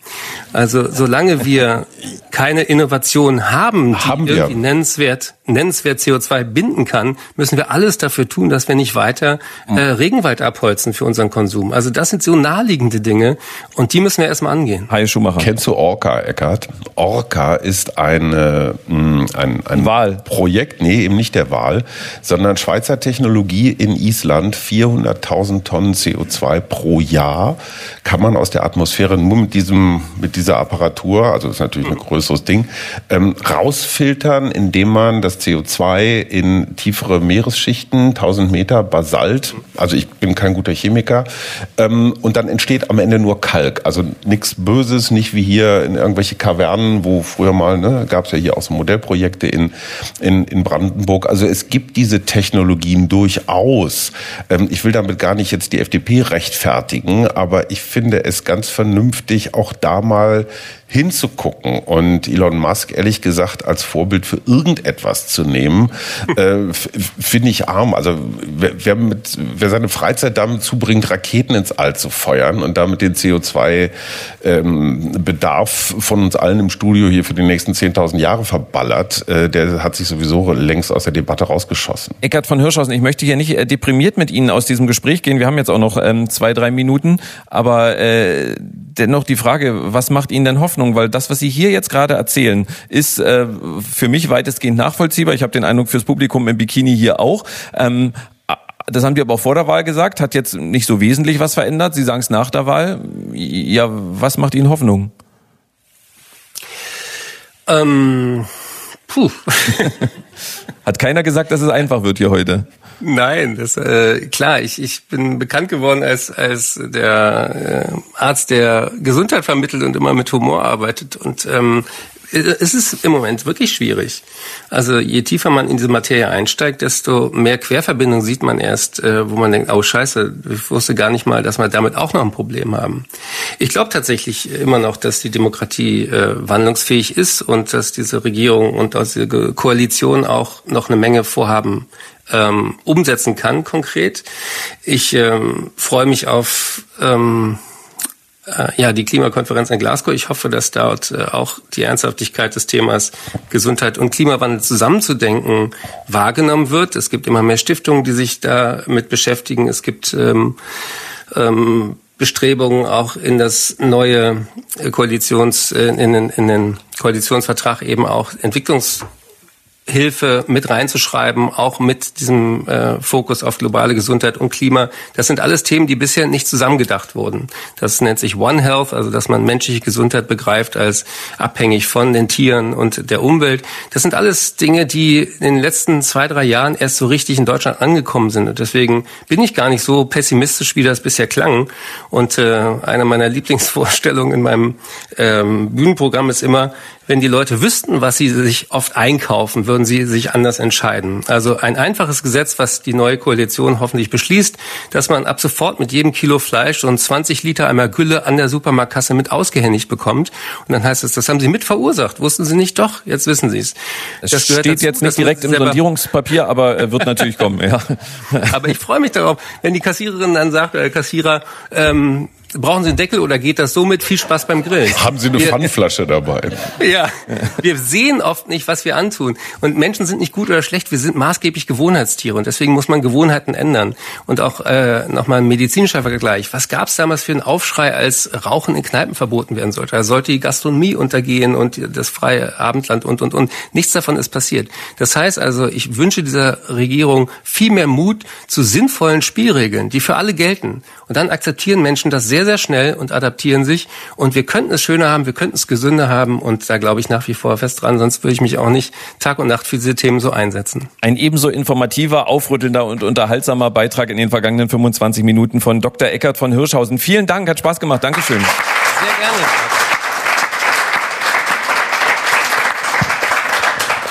Also solange wir keine Innovation haben, die haben irgendwie nennenswert nennenswert CO2 binden kann, müssen wir alles dafür tun, dass wir nicht weiter äh, Regenwald abholzen für unseren Konsum. Also das sind so naheliegende Dinge und die müssen wir erstmal angehen. Hi Schumacher. Kennst du Orca, Eckart? Orca ist eine, mm, ein, ein Wahl. Projekt, nee, eben nicht der Wahl, sondern Schweizer Technologie in Island, 400.000 Tonnen CO2 pro Jahr kann man aus der Atmosphäre nur mit diesem, mit dieser Apparatur, also das ist natürlich ein größeres Ding, ähm, rausfiltern, indem man das CO2 in tiefere Meeresschichten, 1000 Meter Basalt, also ich bin kein guter Chemiker, ähm, und dann entsteht am Ende nur Kalk. Also nichts Böses, nicht wie hier in irgendwelche Kavernen, wo früher mal, ne, gab es ja hier auch so Modellprojekte in, in, in Brandenburg. Also es gibt diese Technologien durchaus. Ähm, ich will damit gar nicht jetzt die FDP rechtfertigen, aber ich finde es ganz vernünftig, auch da mal hinzugucken und Elon Musk ehrlich gesagt als Vorbild für irgendetwas zu nehmen, äh, finde ich arm. Also wer, wer, mit, wer seine Freizeit damit zubringt, Raketen ins All zu feuern und damit den CO2-Bedarf ähm, von uns allen im Studio hier für die nächsten 10.000 Jahre verballert, äh, der hat sich sowieso längst aus der Debatte rausgeschossen. Eckart von Hirschhausen, ich möchte hier nicht äh, deprimiert mit Ihnen aus diesem Gespräch gehen. Wir haben jetzt auch noch ähm, zwei, drei Minuten, aber äh, dennoch die Frage, was macht Ihnen denn Hoffnung? Weil das, was Sie hier jetzt gerade erzählen, ist äh, für mich weitestgehend nachvollziehbar. Ich habe den Eindruck fürs Publikum im Bikini hier auch. Ähm, das haben die aber auch vor der Wahl gesagt, hat jetzt nicht so wesentlich was verändert. Sie sagen es nach der Wahl. Ja, was macht Ihnen Hoffnung? Ähm, puh. Hat keiner gesagt, dass es einfach wird hier heute? Nein, das äh, klar. Ich, ich bin bekannt geworden als als der äh, Arzt, der Gesundheit vermittelt und immer mit Humor arbeitet. Und ähm, es ist im Moment wirklich schwierig. Also je tiefer man in diese Materie einsteigt, desto mehr Querverbindungen sieht man erst, äh, wo man denkt, oh Scheiße, ich wusste gar nicht mal, dass wir damit auch noch ein Problem haben. Ich glaube tatsächlich immer noch, dass die Demokratie äh, wandlungsfähig ist und dass diese Regierung und diese Koalition auch noch eine Menge Vorhaben ähm, umsetzen kann konkret. Ich ähm, freue mich auf ähm, äh, ja die Klimakonferenz in Glasgow. Ich hoffe, dass dort äh, auch die Ernsthaftigkeit des Themas Gesundheit und Klimawandel zusammenzudenken wahrgenommen wird. Es gibt immer mehr Stiftungen, die sich damit beschäftigen. Es gibt ähm, ähm, Bestrebungen auch in das neue Koalitions, äh, in den, in den Koalitionsvertrag eben auch Entwicklungs Hilfe mit reinzuschreiben, auch mit diesem äh, Fokus auf globale Gesundheit und Klima. Das sind alles Themen, die bisher nicht zusammengedacht wurden. Das nennt sich One Health, also dass man menschliche Gesundheit begreift als abhängig von den Tieren und der Umwelt. Das sind alles Dinge, die in den letzten zwei, drei Jahren erst so richtig in Deutschland angekommen sind. Und deswegen bin ich gar nicht so pessimistisch, wie das bisher klang. Und äh, eine meiner Lieblingsvorstellungen in meinem ähm, Bühnenprogramm ist immer, wenn die Leute wüssten, was sie sich oft einkaufen, würden sie sich anders entscheiden. Also ein einfaches Gesetz, was die neue Koalition hoffentlich beschließt, dass man ab sofort mit jedem Kilo Fleisch und 20 Liter einmal Gülle an der Supermarktkasse mit ausgehändigt bekommt. Und dann heißt es, das haben sie mit verursacht. Wussten sie nicht? Doch, jetzt wissen sie es. Das steht dazu, jetzt nicht direkt im Sondierungspapier, aber äh, wird natürlich kommen. Ja. aber ich freue mich darauf, wenn die Kassiererin dann sagt, äh, Kassierer, ähm, brauchen Sie einen Deckel oder geht das so mit? Viel Spaß beim Grillen. Haben Sie eine wir, Pfannflasche dabei? Ja, wir sehen oft nicht, was wir antun. Und Menschen sind nicht gut oder schlecht, wir sind maßgeblich Gewohnheitstiere und deswegen muss man Gewohnheiten ändern. Und auch äh, nochmal ein medizinischer Vergleich. Was gab es damals für einen Aufschrei, als Rauchen in Kneipen verboten werden sollte? Da sollte die Gastronomie untergehen und das freie Abendland und, und, und. Nichts davon ist passiert. Das heißt also, ich wünsche dieser Regierung viel mehr Mut zu sinnvollen Spielregeln, die für alle gelten. Und dann akzeptieren Menschen das sehr, sehr schnell und adaptieren sich. Und wir könnten es schöner haben, wir könnten es gesünder haben. Und da glaube ich nach wie vor fest dran, sonst würde ich mich auch nicht Tag und Nacht für diese Themen so einsetzen. Ein ebenso informativer, aufrüttelnder und unterhaltsamer Beitrag in den vergangenen 25 Minuten von Dr. Eckert von Hirschhausen. Vielen Dank, hat Spaß gemacht. Dankeschön. Sehr gerne.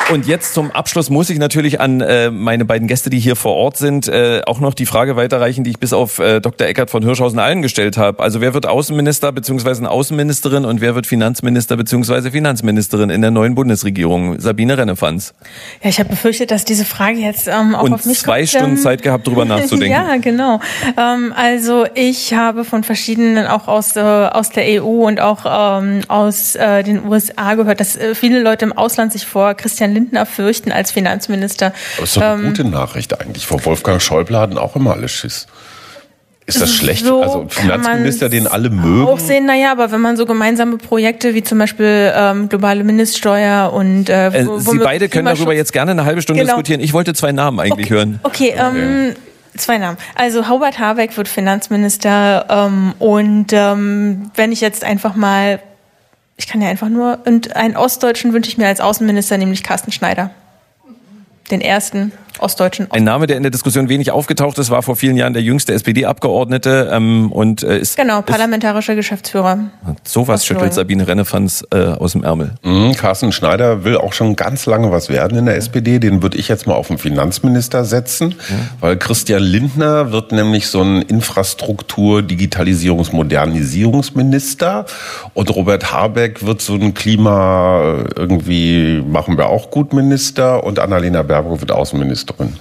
Und jetzt zum Abschluss muss ich natürlich an äh, meine beiden Gäste, die hier vor Ort sind, äh, auch noch die Frage weiterreichen, die ich bis auf äh, Dr. Eckert von Hirschhausen allen gestellt habe. Also wer wird Außenminister bzw. Außenministerin und wer wird Finanzminister bzw. Finanzministerin in der neuen Bundesregierung? Sabine Rennefanz. Ja, ich habe befürchtet, dass diese Frage jetzt ähm, auch und auf mich zwei kommt. Stunden ähm, Zeit gehabt, drüber nachzudenken. ja, genau. Ähm, also ich habe von verschiedenen, auch aus, äh, aus der EU und auch ähm, aus äh, den USA gehört, dass äh, viele Leute im Ausland sich vor Christian Lindner fürchten als Finanzminister. Das ist doch eine ähm, gute Nachricht eigentlich. Vor Wolfgang Schäuble hatten auch immer alle Schiss. Ist das schlecht? So also Finanzminister, den alle mögen? Auch sehen, naja, aber wenn man so gemeinsame Projekte wie zum Beispiel ähm, globale Mindeststeuer und äh, äh Sie beide können darüber jetzt gerne eine halbe Stunde genau. diskutieren. Ich wollte zwei Namen eigentlich okay. hören. Okay, ähm, Zwei Namen. Also Hubert Habeck wird Finanzminister ähm, und ähm, wenn ich jetzt einfach mal ich kann ja einfach nur, und einen Ostdeutschen wünsche ich mir als Außenminister, nämlich Carsten Schneider. Den ersten ostdeutschen. Ein Name, der in der Diskussion wenig aufgetaucht ist, war vor vielen Jahren der jüngste SPD-Abgeordnete ähm, und äh, ist genau parlamentarischer ist, Geschäftsführer. Sowas schüttelt Sabine Rennefanz äh, aus dem Ärmel. Mhm, Carsten Schneider will auch schon ganz lange was werden in der SPD. Den würde ich jetzt mal auf den Finanzminister setzen, ja. weil Christian Lindner wird nämlich so ein Infrastruktur-, Digitalisierungs-, Modernisierungsminister und Robert Habeck wird so ein Klima irgendwie machen wir auch gut Minister und Annalena Baerbock wird Außenminister drin.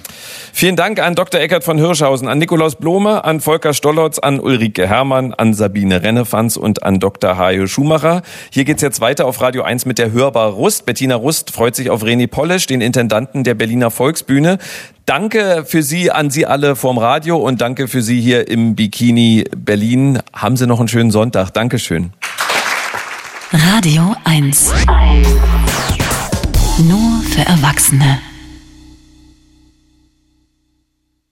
Vielen Dank an Dr. Eckert von Hirschhausen, an Nikolaus Blome, an Volker Stollotz, an Ulrike Herrmann, an Sabine Rennefanz und an Dr. Hajo Schumacher. Hier geht's jetzt weiter auf Radio 1 mit der Hörbar Rust. Bettina Rust freut sich auf René Polisch, den Intendanten der Berliner Volksbühne. Danke für Sie an Sie alle vorm Radio und danke für Sie hier im Bikini Berlin. Haben Sie noch einen schönen Sonntag. Dankeschön. Radio 1. Nur für Erwachsene.